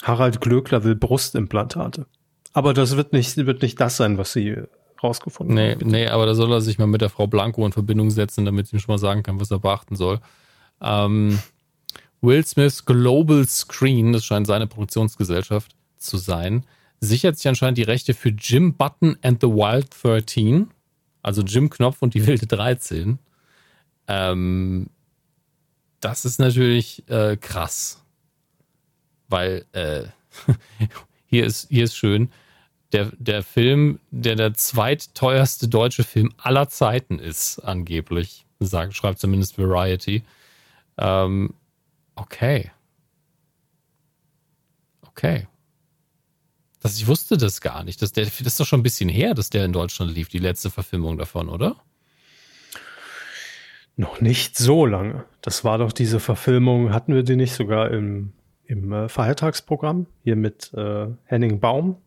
Harald Glöckler will Brustimplantate. Aber das wird nicht, wird nicht das sein, was sie rausgefunden nee, haben. Nee, aber da soll er sich mal mit der Frau Blanco in Verbindung setzen, damit sie ihm schon mal sagen kann, was er beachten soll. Ähm, Will Smiths Global Screen, das scheint seine Produktionsgesellschaft zu sein, sichert sich anscheinend die Rechte für Jim Button and the Wild 13, also Jim Knopf und die wilde 13. Ähm, das ist natürlich äh, krass, weil äh, hier ist hier ist schön. Der, der Film, der der zweitteuerste deutsche Film aller Zeiten ist, angeblich, sagt, schreibt zumindest Variety. Ähm, okay. Okay. Das, ich wusste das gar nicht. Das, der, das ist doch schon ein bisschen her, dass der in Deutschland lief, die letzte Verfilmung davon, oder? Noch nicht so lange. Das war doch diese Verfilmung, hatten wir die nicht sogar im, im äh, Feiertagsprogramm hier mit äh, Henning Baum?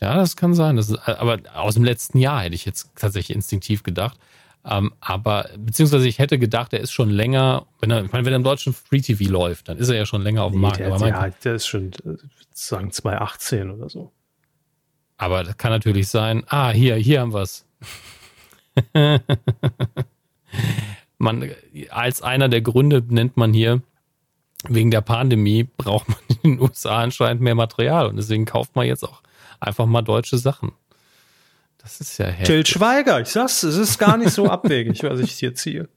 Ja, das kann sein. Das ist, aber aus dem letzten Jahr hätte ich jetzt tatsächlich instinktiv gedacht. Ähm, aber, beziehungsweise ich hätte gedacht, er ist schon länger, wenn er, ich meine, wenn er im deutschen Free TV läuft, dann ist er ja schon länger auf dem nee, Markt. Der, aber ja, der ist schon, äh, sagen 2018 oder so. Aber das kann natürlich sein, ah, hier, hier haben wir es. man, als einer der Gründe nennt man hier, wegen der Pandemie braucht man in den USA anscheinend mehr Material und deswegen kauft man jetzt auch einfach mal deutsche Sachen. Das ist ja heftig. Jill Schweiger, ich sag's, es ist gar nicht so abwegig, was ich hier ziehe.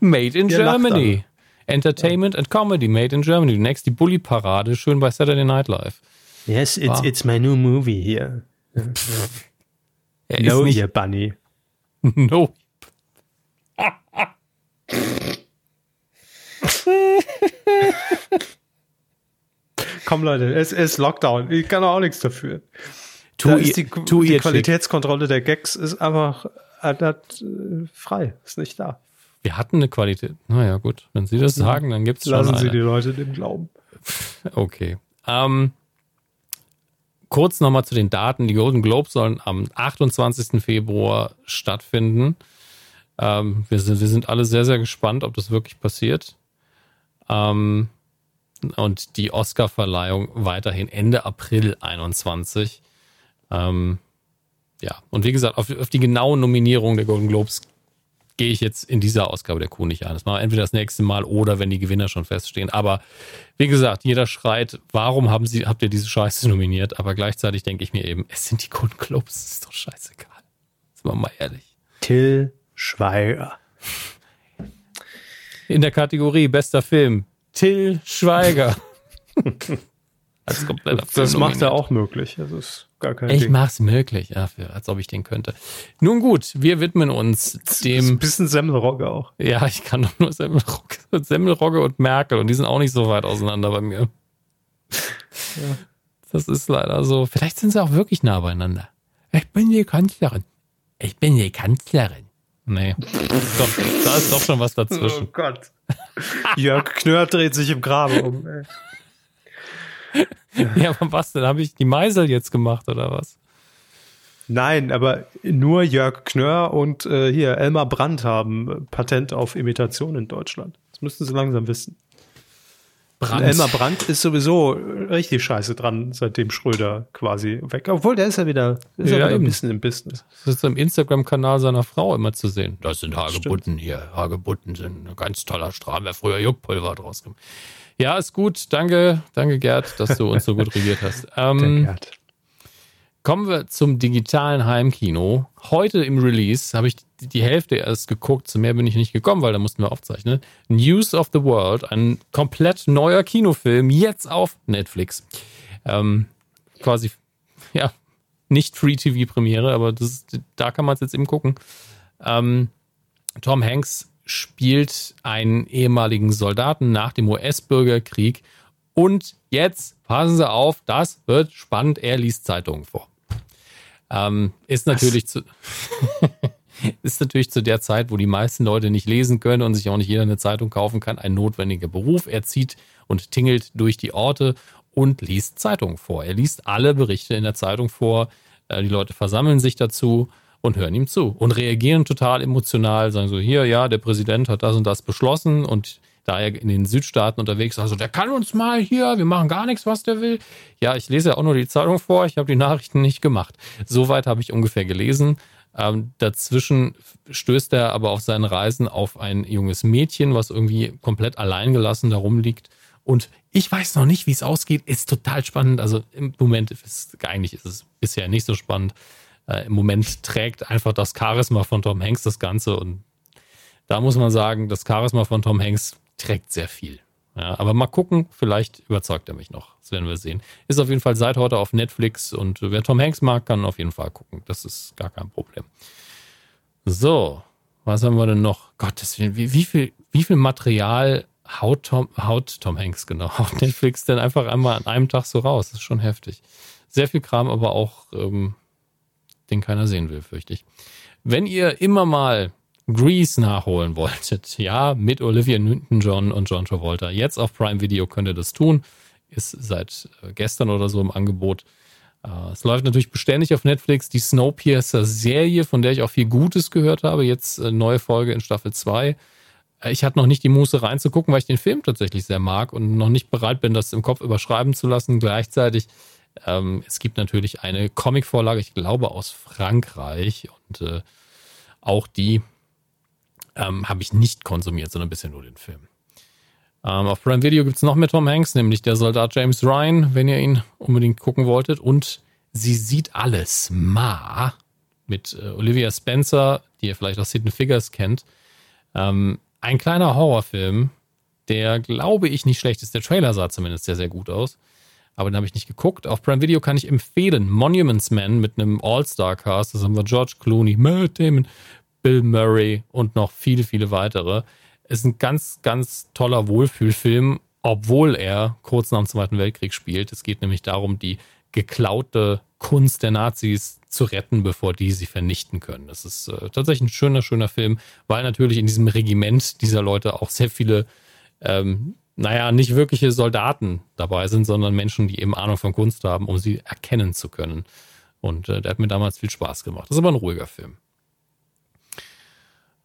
Made in Ihr Germany. Entertainment ja. and Comedy, Made in Germany. Next die Bully Parade, schön bei Saturday Night Live. Yes, it's, ah. it's my new movie here. Er no, ist nicht, Bunny. No. Komm Leute, es ist Lockdown. Ich kann auch nichts dafür. Tu da ist die, die Qualitätskontrolle der Gags ist einfach äh, äh, frei, ist nicht da. Wir hatten eine Qualität. Naja, gut. Wenn Sie das sagen, dann gibt es schon Lassen. Sie die Leute dem glauben. Okay. Ähm, kurz nochmal zu den Daten. Die Golden Globes sollen am 28. Februar stattfinden. Ähm, wir, sind, wir sind alle sehr, sehr gespannt, ob das wirklich passiert. Ähm, und die Oscar-Verleihung weiterhin Ende April 21. Ähm, ja, und wie gesagt, auf, auf die genaue Nominierung der Golden Globes gehe ich jetzt in dieser Ausgabe der Kuh nicht ein. Das machen wir entweder das nächste Mal oder wenn die Gewinner schon feststehen. Aber wie gesagt, jeder schreit, warum haben Sie, habt ihr diese Scheiße nominiert? Aber gleichzeitig denke ich mir eben, es sind die Golden Globes, das ist doch scheißegal. Sind wir mal ehrlich. Till Schweiger. In der Kategorie bester Film, Till Schweiger. Als kompletter Film. Das macht er auch möglich. Das ist gar kein Ich Ding. mach's möglich, ja, für, als ob ich den könnte. Nun gut, wir widmen uns dem. Ein bisschen Semmelrogge auch. Ja, ich kann doch nur Semmelrogge, Semmelrogge und Merkel und die sind auch nicht so weit auseinander bei mir. Ja. Das ist leider so. Vielleicht sind sie auch wirklich nah beieinander. Ich bin die Kanzlerin. Ich bin die Kanzlerin. Nee. doch, da ist doch schon was dazwischen. Oh Gott. Jörg Knör dreht sich im Grabe um. Ey. Ja, aber was denn? Habe ich die Meisel jetzt gemacht oder was? Nein, aber nur Jörg Knör und äh, hier Elmar Brandt haben Patent auf Imitation in Deutschland. Das müssten sie langsam wissen. Brandt. Elmar Brandt ist sowieso richtig scheiße dran, seitdem Schröder quasi weg. Obwohl, der ist ja wieder, ist ja, wieder ein bisschen im Business. Das ist im Instagram-Kanal seiner Frau immer zu sehen. Das sind Hagebutten hier. Hagebutten sind ein ganz toller Strahl. Wer früher Juckpulver draus gemacht. Ja, ist gut. Danke, danke Gerd, dass du uns so gut regiert hast. Ähm, Gerd. Kommen wir zum digitalen Heimkino. Heute im Release habe ich die Hälfte erst geguckt, zu mehr bin ich nicht gekommen, weil da mussten wir aufzeichnen. News of the World, ein komplett neuer Kinofilm, jetzt auf Netflix. Ähm, quasi, ja, nicht Free-TV-Premiere, aber das, da kann man es jetzt eben gucken. Ähm, Tom Hanks spielt einen ehemaligen Soldaten nach dem US-Bürgerkrieg. Und jetzt, passen Sie auf, das wird spannend, er liest Zeitungen vor. Ähm, ist natürlich zu, ist natürlich zu der Zeit, wo die meisten Leute nicht lesen können und sich auch nicht jeder eine Zeitung kaufen kann, ein notwendiger Beruf. Er zieht und tingelt durch die Orte und liest Zeitungen vor. Er liest alle Berichte in der Zeitung vor. Äh, die Leute versammeln sich dazu und hören ihm zu und reagieren total emotional, sagen so, hier, ja, der Präsident hat das und das beschlossen und da er in den Südstaaten unterwegs ist, also der kann uns mal hier, wir machen gar nichts, was der will. Ja, ich lese ja auch nur die Zeitung vor, ich habe die Nachrichten nicht gemacht. Soweit habe ich ungefähr gelesen. Ähm, dazwischen stößt er aber auf seinen Reisen auf ein junges Mädchen, was irgendwie komplett alleingelassen da rumliegt. Und ich weiß noch nicht, wie es ausgeht. Ist total spannend. Also im Moment ist eigentlich ist es bisher nicht so spannend äh, im Moment trägt einfach das Charisma von Tom Hanks das Ganze. Und da muss man sagen, das Charisma von Tom Hanks trägt sehr viel. Ja, aber mal gucken, vielleicht überzeugt er mich noch. Das werden wir sehen. Ist auf jeden Fall seit heute auf Netflix und wer Tom Hanks mag, kann auf jeden Fall gucken. Das ist gar kein Problem. So, was haben wir denn noch? Gottes Willen, wie, wie, viel, wie viel Material haut Tom, haut Tom Hanks genau auf Netflix denn einfach einmal an einem Tag so raus? Das ist schon heftig. Sehr viel Kram, aber auch ähm, den keiner sehen will, fürchte ich. Wenn ihr immer mal Grease nachholen wolltet, ja, mit Olivia Newton-John und John Travolta, jetzt auf Prime Video könnt ihr das tun. Ist seit äh, gestern oder so im Angebot. Äh, es läuft natürlich beständig auf Netflix. Die Snowpiercer-Serie, von der ich auch viel Gutes gehört habe, jetzt äh, neue Folge in Staffel 2. Ich hatte noch nicht die Muße reinzugucken, weil ich den Film tatsächlich sehr mag und noch nicht bereit bin, das im Kopf überschreiben zu lassen. Gleichzeitig ähm, es gibt natürlich eine Comicvorlage, ich glaube aus Frankreich und äh, auch die ähm, habe ich nicht konsumiert, sondern bisher nur den Film. Ähm, auf Prime Video gibt es noch mehr Tom Hanks, nämlich der Soldat James Ryan, wenn ihr ihn unbedingt gucken wolltet. Und sie sieht alles. Ma mit äh, Olivia Spencer, die ihr vielleicht aus Hidden Figures kennt. Ähm, ein kleiner Horrorfilm, der glaube ich nicht schlecht ist. Der Trailer sah zumindest sehr, sehr gut aus aber den habe ich nicht geguckt. Auf Prime Video kann ich empfehlen Monuments Man mit einem All-Star-Cast. Das haben wir George Clooney, Matt Damon, Bill Murray und noch viele, viele weitere. Ist ein ganz, ganz toller Wohlfühlfilm, obwohl er kurz nach dem Zweiten Weltkrieg spielt. Es geht nämlich darum, die geklaute Kunst der Nazis zu retten, bevor die sie vernichten können. Das ist äh, tatsächlich ein schöner, schöner Film, weil natürlich in diesem Regiment dieser Leute auch sehr viele ähm, naja, nicht wirkliche Soldaten dabei sind, sondern Menschen, die eben Ahnung von Kunst haben, um sie erkennen zu können. Und äh, der hat mir damals viel Spaß gemacht. Das ist aber ein ruhiger Film.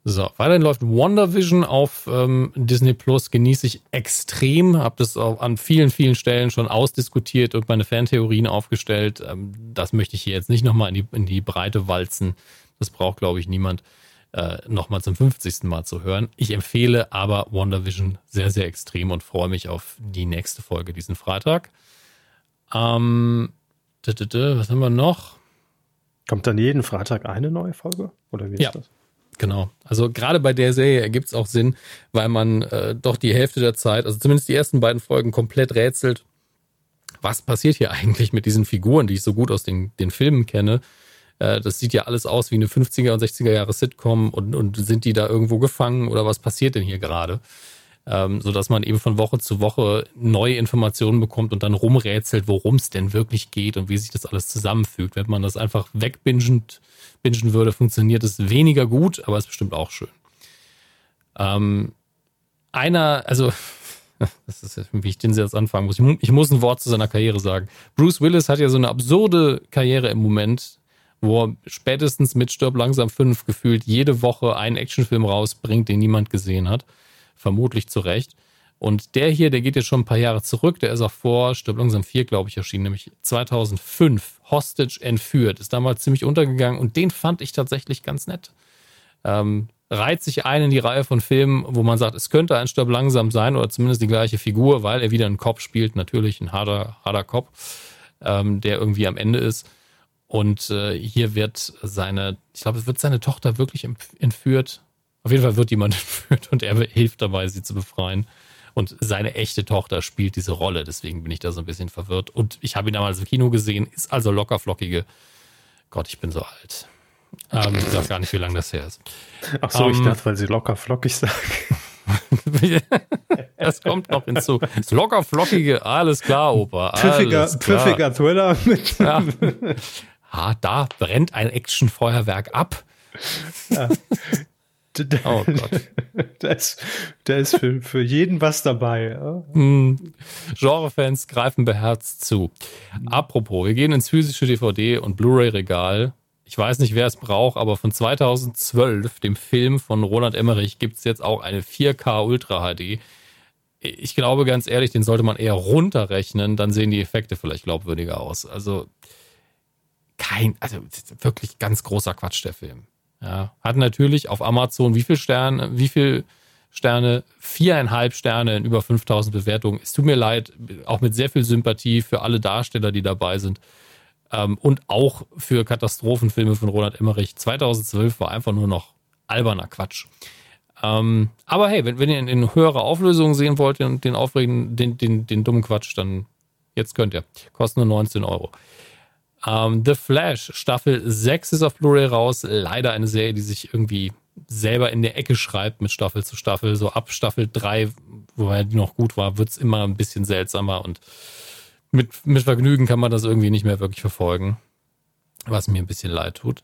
So, weiterhin läuft WandaVision auf ähm, Disney Plus, genieße ich extrem, habe das auch an vielen, vielen Stellen schon ausdiskutiert und meine Fantheorien aufgestellt. Ähm, das möchte ich hier jetzt nicht nochmal in die, in die Breite walzen. Das braucht, glaube ich, niemand äh, nochmal zum 50. Mal zu hören. Ich empfehle aber WandaVision sehr, sehr extrem und freue mich auf die nächste Folge diesen Freitag. Ähm, was haben wir noch? Kommt dann jeden Freitag eine neue Folge? Oder wie ist ja. das? Genau. Also gerade bei der Serie ergibt es auch Sinn, weil man äh, doch die Hälfte der Zeit, also zumindest die ersten beiden Folgen, komplett rätselt, was passiert hier eigentlich mit diesen Figuren, die ich so gut aus den, den Filmen kenne. Äh, das sieht ja alles aus wie eine 50er und 60er Jahre Sitcom und, und sind die da irgendwo gefangen oder was passiert denn hier gerade? Ähm, so dass man eben von Woche zu Woche neue Informationen bekommt und dann rumrätselt, worum es denn wirklich geht und wie sich das alles zusammenfügt. Wenn man das einfach wegbingend bingen würde, funktioniert es weniger gut, aber ist bestimmt auch schön. Ähm, einer, also, das ist, wie ich den jetzt anfangen muss. Ich muss ein Wort zu seiner Karriere sagen. Bruce Willis hat ja so eine absurde Karriere im Moment, wo er spätestens mit Stirb langsam 5 gefühlt jede Woche einen Actionfilm rausbringt, den niemand gesehen hat. Vermutlich zu Recht. Und der hier, der geht jetzt schon ein paar Jahre zurück. Der ist auch vor Stirb langsam 4, glaube ich, erschienen, nämlich 2005. Hostage entführt. Ist damals ziemlich untergegangen und den fand ich tatsächlich ganz nett. Ähm, reiht sich ein in die Reihe von Filmen, wo man sagt, es könnte ein Stirb langsam sein oder zumindest die gleiche Figur, weil er wieder einen Cop spielt. Natürlich ein harter, harter Cop, ähm, der irgendwie am Ende ist. Und äh, hier wird seine, ich glaube, es wird seine Tochter wirklich entführt. Auf jeden Fall wird jemand entführt und er hilft dabei, sie zu befreien. Und seine echte Tochter spielt diese Rolle. Deswegen bin ich da so ein bisschen verwirrt. Und ich habe ihn damals im Kino gesehen, ist also lockerflockige. Gott, ich bin so alt. Ähm, ich weiß gar nicht, wie lange das her ist. Ach so, ähm, ich dachte, weil sie lockerflockig sagen. das kommt noch hinzu. Das lockerflockige, alles klar, Opa. Pfiffiger, pfiffiger Thriller mit. Ja. Ha, da brennt ein Actionfeuerwerk ab. Ja. Oh Gott. da ist, da ist für, für jeden was dabei. Mm. Genrefans greifen beherzt zu. Apropos, wir gehen ins physische DVD- und Blu-ray-Regal. Ich weiß nicht, wer es braucht, aber von 2012, dem Film von Roland Emmerich, gibt es jetzt auch eine 4K Ultra HD. Ich glaube ganz ehrlich, den sollte man eher runterrechnen, dann sehen die Effekte vielleicht glaubwürdiger aus. Also kein, also wirklich ganz großer Quatsch, der Film. Ja, hat natürlich auf Amazon wie viel Sterne, wie viel Sterne? Viereinhalb Sterne in über 5000 Bewertungen. Es tut mir leid, auch mit sehr viel Sympathie für alle Darsteller, die dabei sind. Ähm, und auch für Katastrophenfilme von Roland Emmerich. 2012 war einfach nur noch alberner Quatsch. Ähm, aber hey, wenn, wenn ihr in, in höherer Auflösung sehen wollt, den, den aufregenden, den, den, den dummen Quatsch, dann jetzt könnt ihr. Kostet nur 19 Euro. Ähm, The Flash, Staffel 6 ist auf Blu-ray raus. Leider eine Serie, die sich irgendwie selber in der Ecke schreibt mit Staffel zu Staffel. So ab Staffel 3, wobei die noch gut war, wird es immer ein bisschen seltsamer und mit, mit Vergnügen kann man das irgendwie nicht mehr wirklich verfolgen. Was mir ein bisschen leid tut.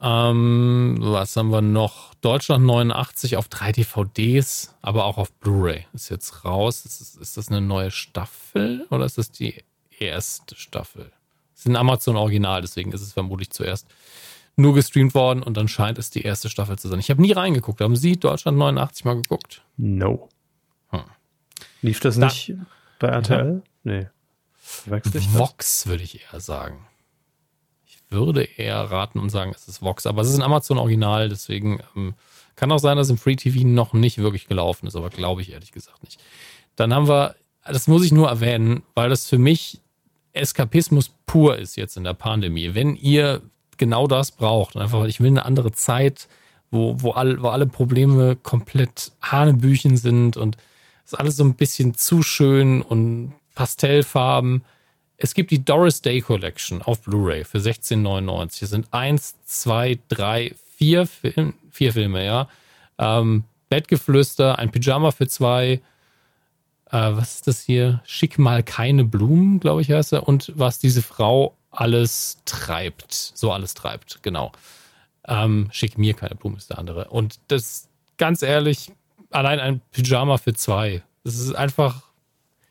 Ähm, was haben wir noch? Deutschland 89 auf drei DVDs, aber auch auf Blu-ray. Ist jetzt raus. Ist, ist das eine neue Staffel oder ist das die erste Staffel? Es ist ein Amazon-Original, deswegen ist es vermutlich zuerst nur gestreamt worden und dann scheint es die erste Staffel zu sein. Ich habe nie reingeguckt. Haben Sie Deutschland 89 mal geguckt? No. Hm. Lief das da, nicht bei RTL? Nee. Vox würde ich eher sagen. Ich würde eher raten und sagen, es ist Vox, aber es ist ein Amazon-Original, deswegen ähm, kann auch sein, dass im Free TV noch nicht wirklich gelaufen ist, aber glaube ich ehrlich gesagt nicht. Dann haben wir, das muss ich nur erwähnen, weil das für mich Eskapismus pur ist jetzt in der Pandemie. Wenn ihr genau das braucht, einfach, ich will eine andere Zeit, wo, wo, all, wo alle Probleme komplett Hanebüchen sind und ist alles so ein bisschen zu schön und Pastellfarben. Es gibt die Doris Day Collection auf Blu-ray für 16,99. Es sind eins, zwei, drei, vier, Film, vier Filme, ja. Ähm, Bettgeflüster, ein Pyjama für zwei, äh, was ist das hier? Schick mal keine Blumen, glaube ich, heißt er. Und was diese Frau alles treibt. So alles treibt, genau. Ähm, schick mir keine Blumen ist der andere. Und das, ganz ehrlich, allein ein Pyjama für zwei. Das ist einfach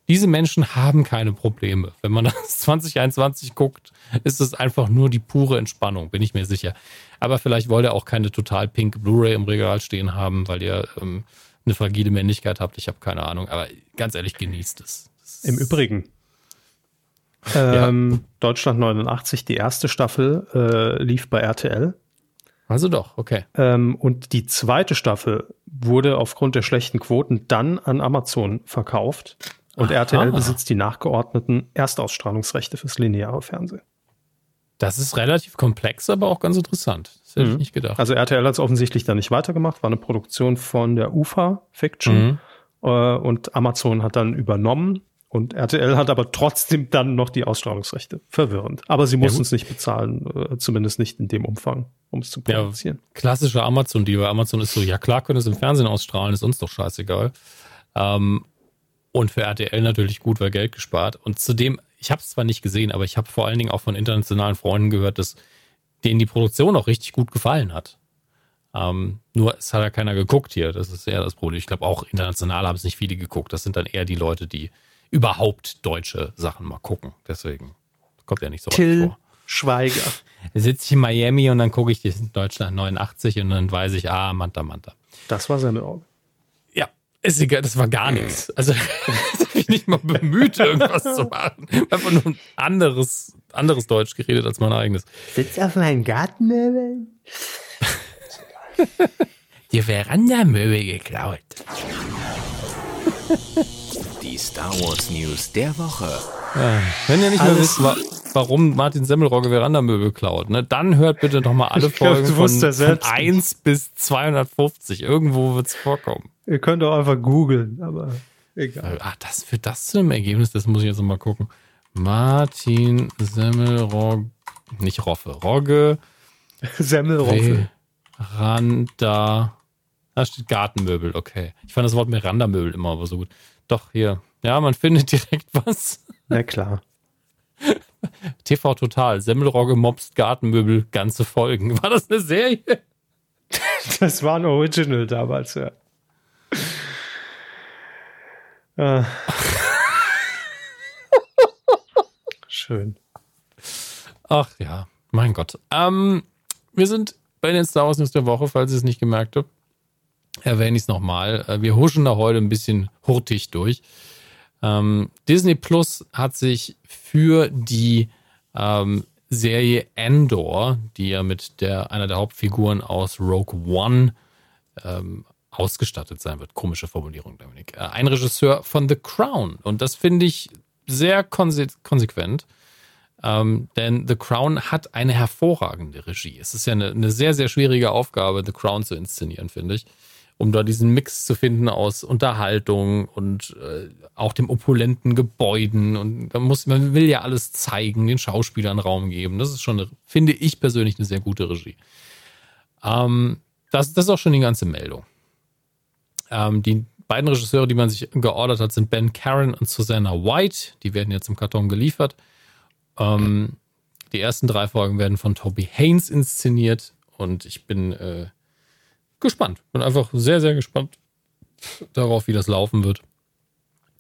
Diese Menschen haben keine Probleme. Wenn man das 2021 guckt, ist es einfach nur die pure Entspannung, bin ich mir sicher. Aber vielleicht wollt ihr auch keine total pink Blu-ray im Regal stehen haben, weil ihr ähm, eine fragile Männlichkeit habt. Ich habe keine Ahnung. Aber ganz ehrlich, genießt es. Im Übrigen. Ähm, ja. Deutschland 89, die erste Staffel äh, lief bei RTL. Also doch, okay. Ähm, und die zweite Staffel wurde aufgrund der schlechten Quoten dann an Amazon verkauft. Und Aha. RTL besitzt die nachgeordneten Erstausstrahlungsrechte fürs lineare Fernsehen. Das ist relativ komplex, aber auch ganz interessant. Das hätte mhm. ich nicht gedacht. Also RTL hat es offensichtlich da nicht weitergemacht, war eine Produktion von der UFA Fiction. Mhm. Äh, und Amazon hat dann übernommen und RTL hat aber trotzdem dann noch die Ausstrahlungsrechte. Verwirrend. Aber sie mussten ja, es nicht bezahlen, äh, zumindest nicht in dem Umfang, um es zu produzieren. Ja, klassischer Amazon-Deal. Amazon ist so, ja klar, können es im Fernsehen ausstrahlen, ist uns doch scheißegal. Ähm, und für RTL natürlich gut, weil Geld gespart. Und zudem, ich habe es zwar nicht gesehen, aber ich habe vor allen Dingen auch von internationalen Freunden gehört, dass denen die Produktion auch richtig gut gefallen hat. Ähm, nur es hat ja keiner geguckt hier. Das ist eher das Problem. Ich glaube, auch international haben es nicht viele geguckt. Das sind dann eher die Leute, die überhaupt deutsche Sachen mal gucken. Deswegen kommt ja nicht so Till vor. Schweiger. Sitze ich in Miami und dann gucke ich in Deutschland 89 und dann weiß ich, ah, Manta Manta. Das war seine Augen. Ja, ist egal, das war gar nichts. Also ich mich nicht mal bemüht, irgendwas zu machen. Einfach nur ein anderes, anderes Deutsch geredet als mein eigenes. Sitzt auf meinen Gartenmöbeln. Die Verandamöbel geklaut. Die Star Wars News der Woche. Ja, wenn ihr nicht mehr wisst, wa warum Martin Semmelrogge Verandamöbel klaut, ne, dann hört bitte noch mal alle Folgen glaub, von, von 1 bis 250. Irgendwo wird es vorkommen. Ihr könnt auch einfach googeln, aber egal. Ah, das für das zu einem Ergebnis, das muss ich jetzt mal gucken. Martin Semmelrogge, nicht Roffe, Rogge. Semmelroffe. Veranda. Da steht Gartenmöbel, okay. Ich fand das Wort Miranda-Möbel immer aber so gut. Doch, hier. Ja, man findet direkt was. Na klar. TV Total, Semmelrogge mobst Gartenmöbel, ganze Folgen. War das eine Serie? Das war ein Original damals, ja. Äh. Schön. Ach ja, mein Gott. Ähm, wir sind bei den Star Wars News der Woche, falls ihr es nicht gemerkt habt erwähne ich es nochmal. Äh, wir huschen da heute ein bisschen hurtig durch. Ähm, Disney Plus hat sich für die ähm, Serie Endor, die ja mit der einer der Hauptfiguren aus Rogue One ähm, ausgestattet sein wird. Komische Formulierung, Dominik. Äh, ein Regisseur von The Crown. Und das finde ich sehr konse konsequent. Ähm, denn The Crown hat eine hervorragende Regie. Es ist ja eine, eine, sehr, sehr schwierige Aufgabe, The Crown zu inszenieren, finde ich um da diesen Mix zu finden aus Unterhaltung und äh, auch dem opulenten Gebäuden. Und da muss, man will ja alles zeigen, den Schauspielern Raum geben. Das ist schon, finde ich persönlich, eine sehr gute Regie. Ähm, das, das ist auch schon die ganze Meldung. Ähm, die beiden Regisseure, die man sich geordert hat, sind Ben Karen und Susanna White. Die werden jetzt im Karton geliefert. Ähm, die ersten drei Folgen werden von Toby Haynes inszeniert und ich bin äh, gespannt. Bin einfach sehr, sehr gespannt darauf, wie das laufen wird.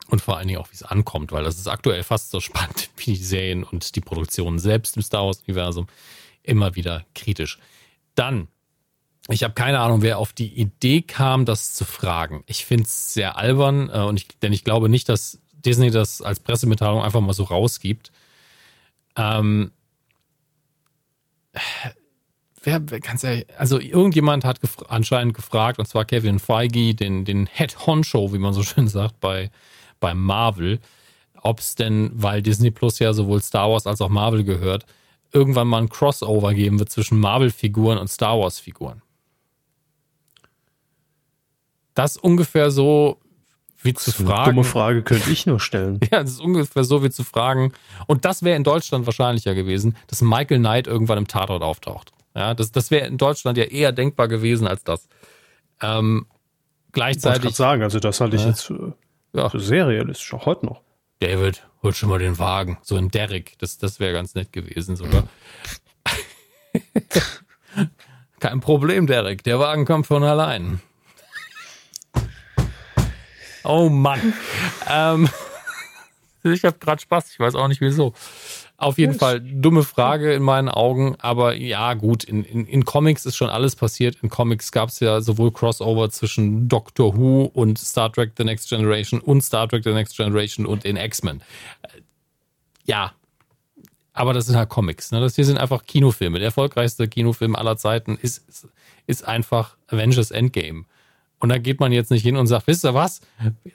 Und vor allen Dingen auch, wie es ankommt, weil das ist aktuell fast so spannend wie die Serien und die Produktionen selbst im Star Wars-Universum immer wieder kritisch. Dann, ich habe keine Ahnung, wer auf die Idee kam, das zu fragen. Ich finde es sehr albern, äh, und ich, denn ich glaube nicht, dass Disney das als Pressemitteilung einfach mal so rausgibt. Ähm, wer, ganz ehrlich, also irgendjemand hat gef anscheinend gefragt, und zwar Kevin Feige, den, den Head Honcho, wie man so schön sagt, bei, bei Marvel, ob es denn, weil Disney Plus ja sowohl Star Wars als auch Marvel gehört, irgendwann mal ein Crossover geben wird zwischen Marvel-Figuren und Star Wars-Figuren. Das ungefähr so wie zu fragen. Eine dumme Frage könnte ich nur stellen. Ja, das ist ungefähr so wie zu fragen. Und das wäre in Deutschland wahrscheinlicher gewesen, dass Michael Knight irgendwann im Tatort auftaucht. Ja, das, das wäre in Deutschland ja eher denkbar gewesen als das. Ähm, gleichzeitig. Ich sagen, also das halte ich äh, jetzt für, ja. sehr realistisch, auch heute noch. David, hol schon mal den Wagen. So ein Derrick, das, das wäre ganz nett gewesen sogar. Kein Problem, Derek. Der Wagen kommt von allein. Oh Mann. ähm, ich habe gerade Spaß, ich weiß auch nicht wieso. Auf jeden Fall dumme Frage in meinen Augen, aber ja, gut, in, in, in Comics ist schon alles passiert. In Comics gab es ja sowohl Crossover zwischen Doctor Who und Star Trek The Next Generation und Star Trek The Next Generation und in X-Men. Ja, aber das sind halt Comics. Ne? Das hier sind einfach Kinofilme. Der erfolgreichste Kinofilm aller Zeiten ist, ist einfach Avengers Endgame. Und da geht man jetzt nicht hin und sagt, wisst ihr was?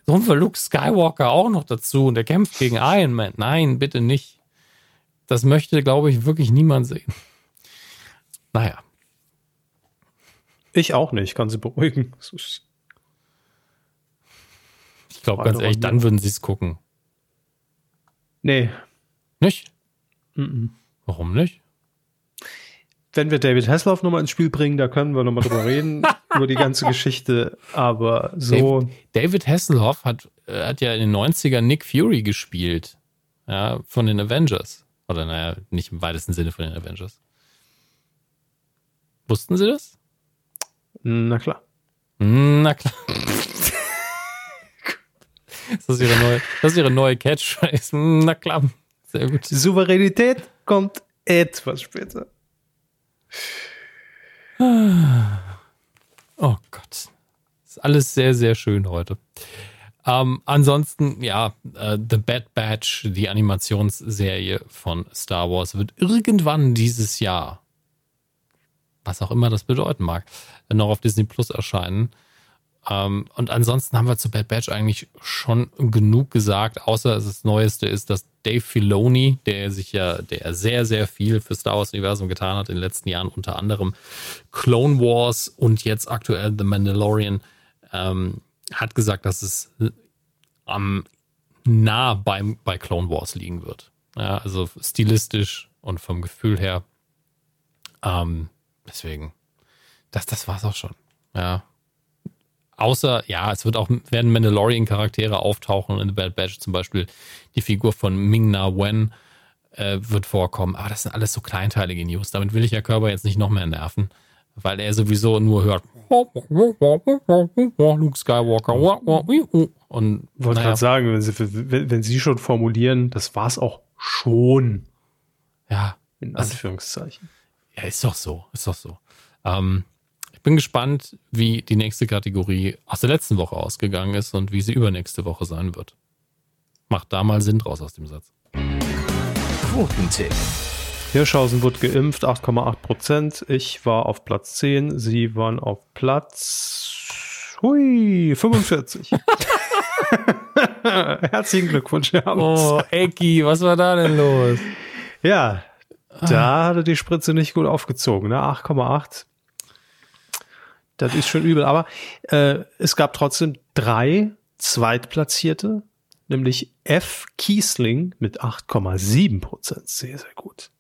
So wir Luke Skywalker auch noch dazu und der kämpft gegen Iron Man. Nein, bitte nicht. Das möchte, glaube ich, wirklich niemand sehen. Naja. Ich auch nicht, kann sie beruhigen. Ich glaube, ganz ehrlich, dann würden sie es gucken. Nee. Nicht? Mm -mm. Warum nicht? Wenn wir David Hasselhoff nochmal ins Spiel bringen, da können wir nochmal drüber reden, über die ganze Geschichte. Aber so. David, David Hasselhoff hat, äh, hat ja in den 90ern Nick Fury gespielt. Ja, von den Avengers. Oder naja, nicht im weitesten Sinne von den Avengers. Wussten Sie das? Na klar. Na klar. das, ist ihre neue, das ist ihre neue Catchphrase. Na klar. Sehr gut. Souveränität kommt etwas später. Oh Gott. Ist alles sehr, sehr schön heute. Ähm, ansonsten, ja, äh, The Bad Batch, die Animationsserie von Star Wars, wird irgendwann dieses Jahr, was auch immer das bedeuten mag, noch auf Disney Plus erscheinen. Ähm, und ansonsten haben wir zu Bad Batch eigentlich schon genug gesagt, außer das Neueste ist, dass Dave Filoni, der sich ja, der sehr, sehr viel für Star Wars Universum getan hat in den letzten Jahren, unter anderem Clone Wars und jetzt aktuell The Mandalorian, ähm, hat gesagt, dass es am nah beim, bei Clone Wars liegen wird. Ja, also stilistisch und vom Gefühl her. Ähm, deswegen, das, das war's auch schon. Ja. Außer, ja, es wird auch, werden Mandalorian-Charaktere auftauchen in The Bad Batch, zum Beispiel die Figur von Ming-Na Wen äh, wird vorkommen. Aber das sind alles so kleinteilige News. Damit will ich ja Körper jetzt nicht noch mehr nerven weil er sowieso nur hört Luke Skywalker und wollte naja. gerade sagen, wenn sie, wenn, wenn sie schon formulieren, das war's auch schon. Ja, in Anführungszeichen. Ja, ist doch so, ist doch so. Ähm, ich bin gespannt, wie die nächste Kategorie aus der letzten Woche ausgegangen ist und wie sie übernächste Woche sein wird. Macht da mal Sinn draus aus dem Satz. Quotentipp. Hirschhausen wurde geimpft, 8,8 Prozent. Ich war auf Platz 10, Sie waren auf Platz hui, 45. Herzlichen Glückwunsch, Herr Oh, Ecki, was war da denn los? Ja, da hatte die Spritze nicht gut aufgezogen, ne? 8,8. Das ist schon übel, aber äh, es gab trotzdem drei Zweitplatzierte, nämlich F. Kiesling mit 8,7 Prozent. Sehr, sehr gut.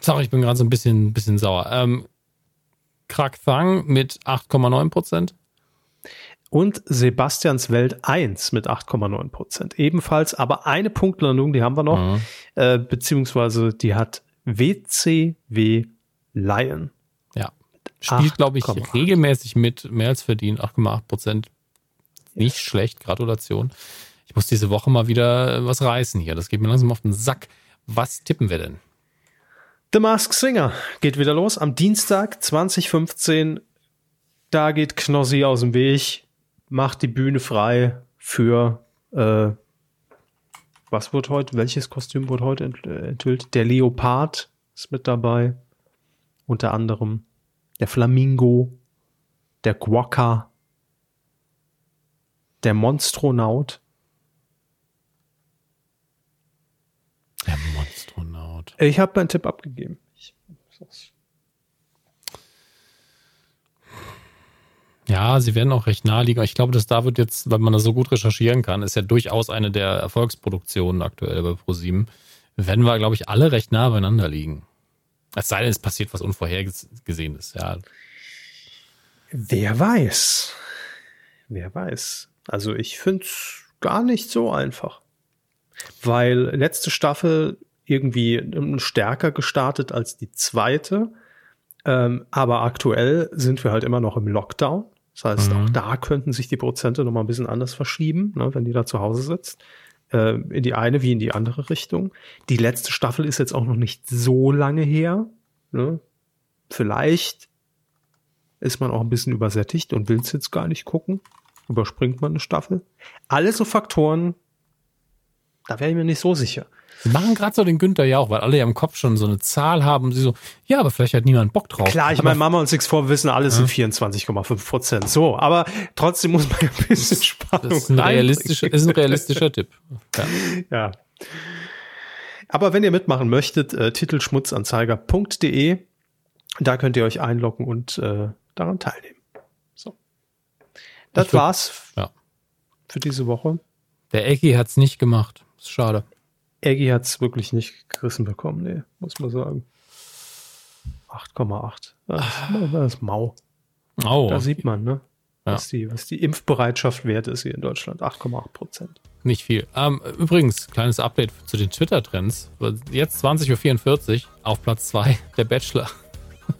Sorry, ich bin gerade so ein bisschen, bisschen sauer. Ähm, Krak Thang mit 8,9 Prozent. Und Sebastians Welt 1 mit 8,9 Prozent. Ebenfalls, aber eine Punktlandung, die haben wir noch, mhm. äh, beziehungsweise die hat WCW Lion. Ja. Spielt, glaube ich, 8, regelmäßig mit, mehr als verdient, 8,8 Prozent. Nicht yes. schlecht, Gratulation. Ich muss diese Woche mal wieder was reißen hier. Das geht mir langsam auf den Sack. Was tippen wir denn? The Mask Singer geht wieder los am Dienstag 2015. Da geht Knossi aus dem Weg, macht die Bühne frei für äh, was wird heute, welches Kostüm wird heute äh, enthüllt? Der Leopard ist mit dabei. Unter anderem der Flamingo, der Quokka, der Monstronaut. Der Monstronaut. Ich habe meinen Tipp abgegeben. Ja, sie werden auch recht naheliegen. Ich glaube, dass da wird jetzt, weil man das so gut recherchieren kann, ist ja durchaus eine der Erfolgsproduktionen aktuell bei ProSieben. Werden wir, glaube ich, alle recht nah beieinander liegen. Es sei denn, es passiert was Unvorhergesehenes, ja. Wer weiß. Wer weiß. Also ich finde es gar nicht so einfach weil letzte Staffel irgendwie stärker gestartet als die zweite. Ähm, aber aktuell sind wir halt immer noch im Lockdown. Das heißt, mhm. auch da könnten sich die Prozente nochmal ein bisschen anders verschieben, ne, wenn die da zu Hause sitzt. Äh, in die eine wie in die andere Richtung. Die letzte Staffel ist jetzt auch noch nicht so lange her. Ne? Vielleicht ist man auch ein bisschen übersättigt und will es jetzt gar nicht gucken. Überspringt man eine Staffel. Alles so Faktoren, da wäre ich mir nicht so sicher. Sie machen gerade so den Günther ja auch, weil alle ja im Kopf schon so eine Zahl haben. Sie so, ja, aber vielleicht hat niemand Bock drauf. Klar, ich meine, Mama und Six vor wissen, alles ja. sind 24,5 Prozent. So, aber trotzdem muss man ein bisschen Spannung Das ist ein realistischer, ist ein realistischer Tipp. Ja. ja. Aber wenn ihr mitmachen möchtet, äh, titelschmutzanzeiger.de, da könnt ihr euch einloggen und äh, daran teilnehmen. So. Das glaub, war's ja. für diese Woche. Der Ecki hat's nicht gemacht. Ist schade. Eggy hat es wirklich nicht gerissen bekommen, nee, muss man sagen. 8,8. Das, das ist mau. Oh, da sieht man, ne? Ja. Was, die, was die Impfbereitschaft wert ist hier in Deutschland. 8,8 Prozent. Nicht viel. Ähm, übrigens, kleines Update zu den Twitter-Trends. Jetzt 20.44 Uhr auf Platz 2, der Bachelor.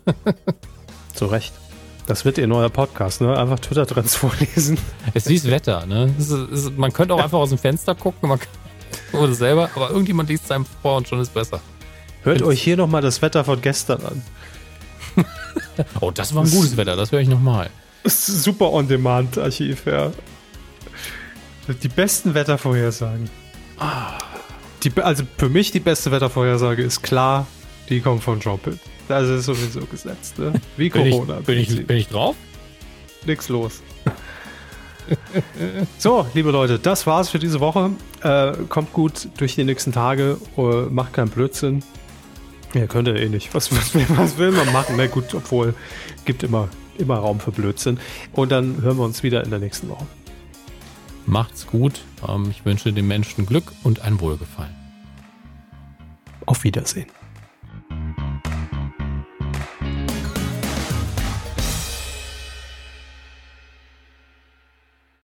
Zu Recht. Das wird ihr neuer Podcast, ne? Einfach Twitter-Trends vorlesen. Es ist wie das Wetter, ne? Es ist, es ist, man könnte auch einfach aus dem Fenster gucken, man kann oder selber, aber irgendjemand liest es einem vor und schon ist besser. Hört euch hier nochmal das Wetter von gestern an. oh, das war ein gutes Wetter, das höre ich nochmal. Super On-Demand-Archiv, ja. Die besten Wettervorhersagen. Die, also für mich die beste Wettervorhersage ist klar, die kommt von Jobit. Das ist sowieso gesetzt, ne? Wie Corona. Bin ich, bin ich, bin ich drauf? Nix los. So, liebe Leute, das war's für diese Woche. Äh, kommt gut durch die nächsten Tage, uh, macht keinen Blödsinn. Ja, könnt ihr eh nicht. Was, was, was will man machen? Na gut, obwohl gibt immer, immer Raum für Blödsinn. Und dann hören wir uns wieder in der nächsten Woche. Macht's gut. Ähm, ich wünsche den Menschen Glück und ein Wohlgefallen. Auf Wiedersehen.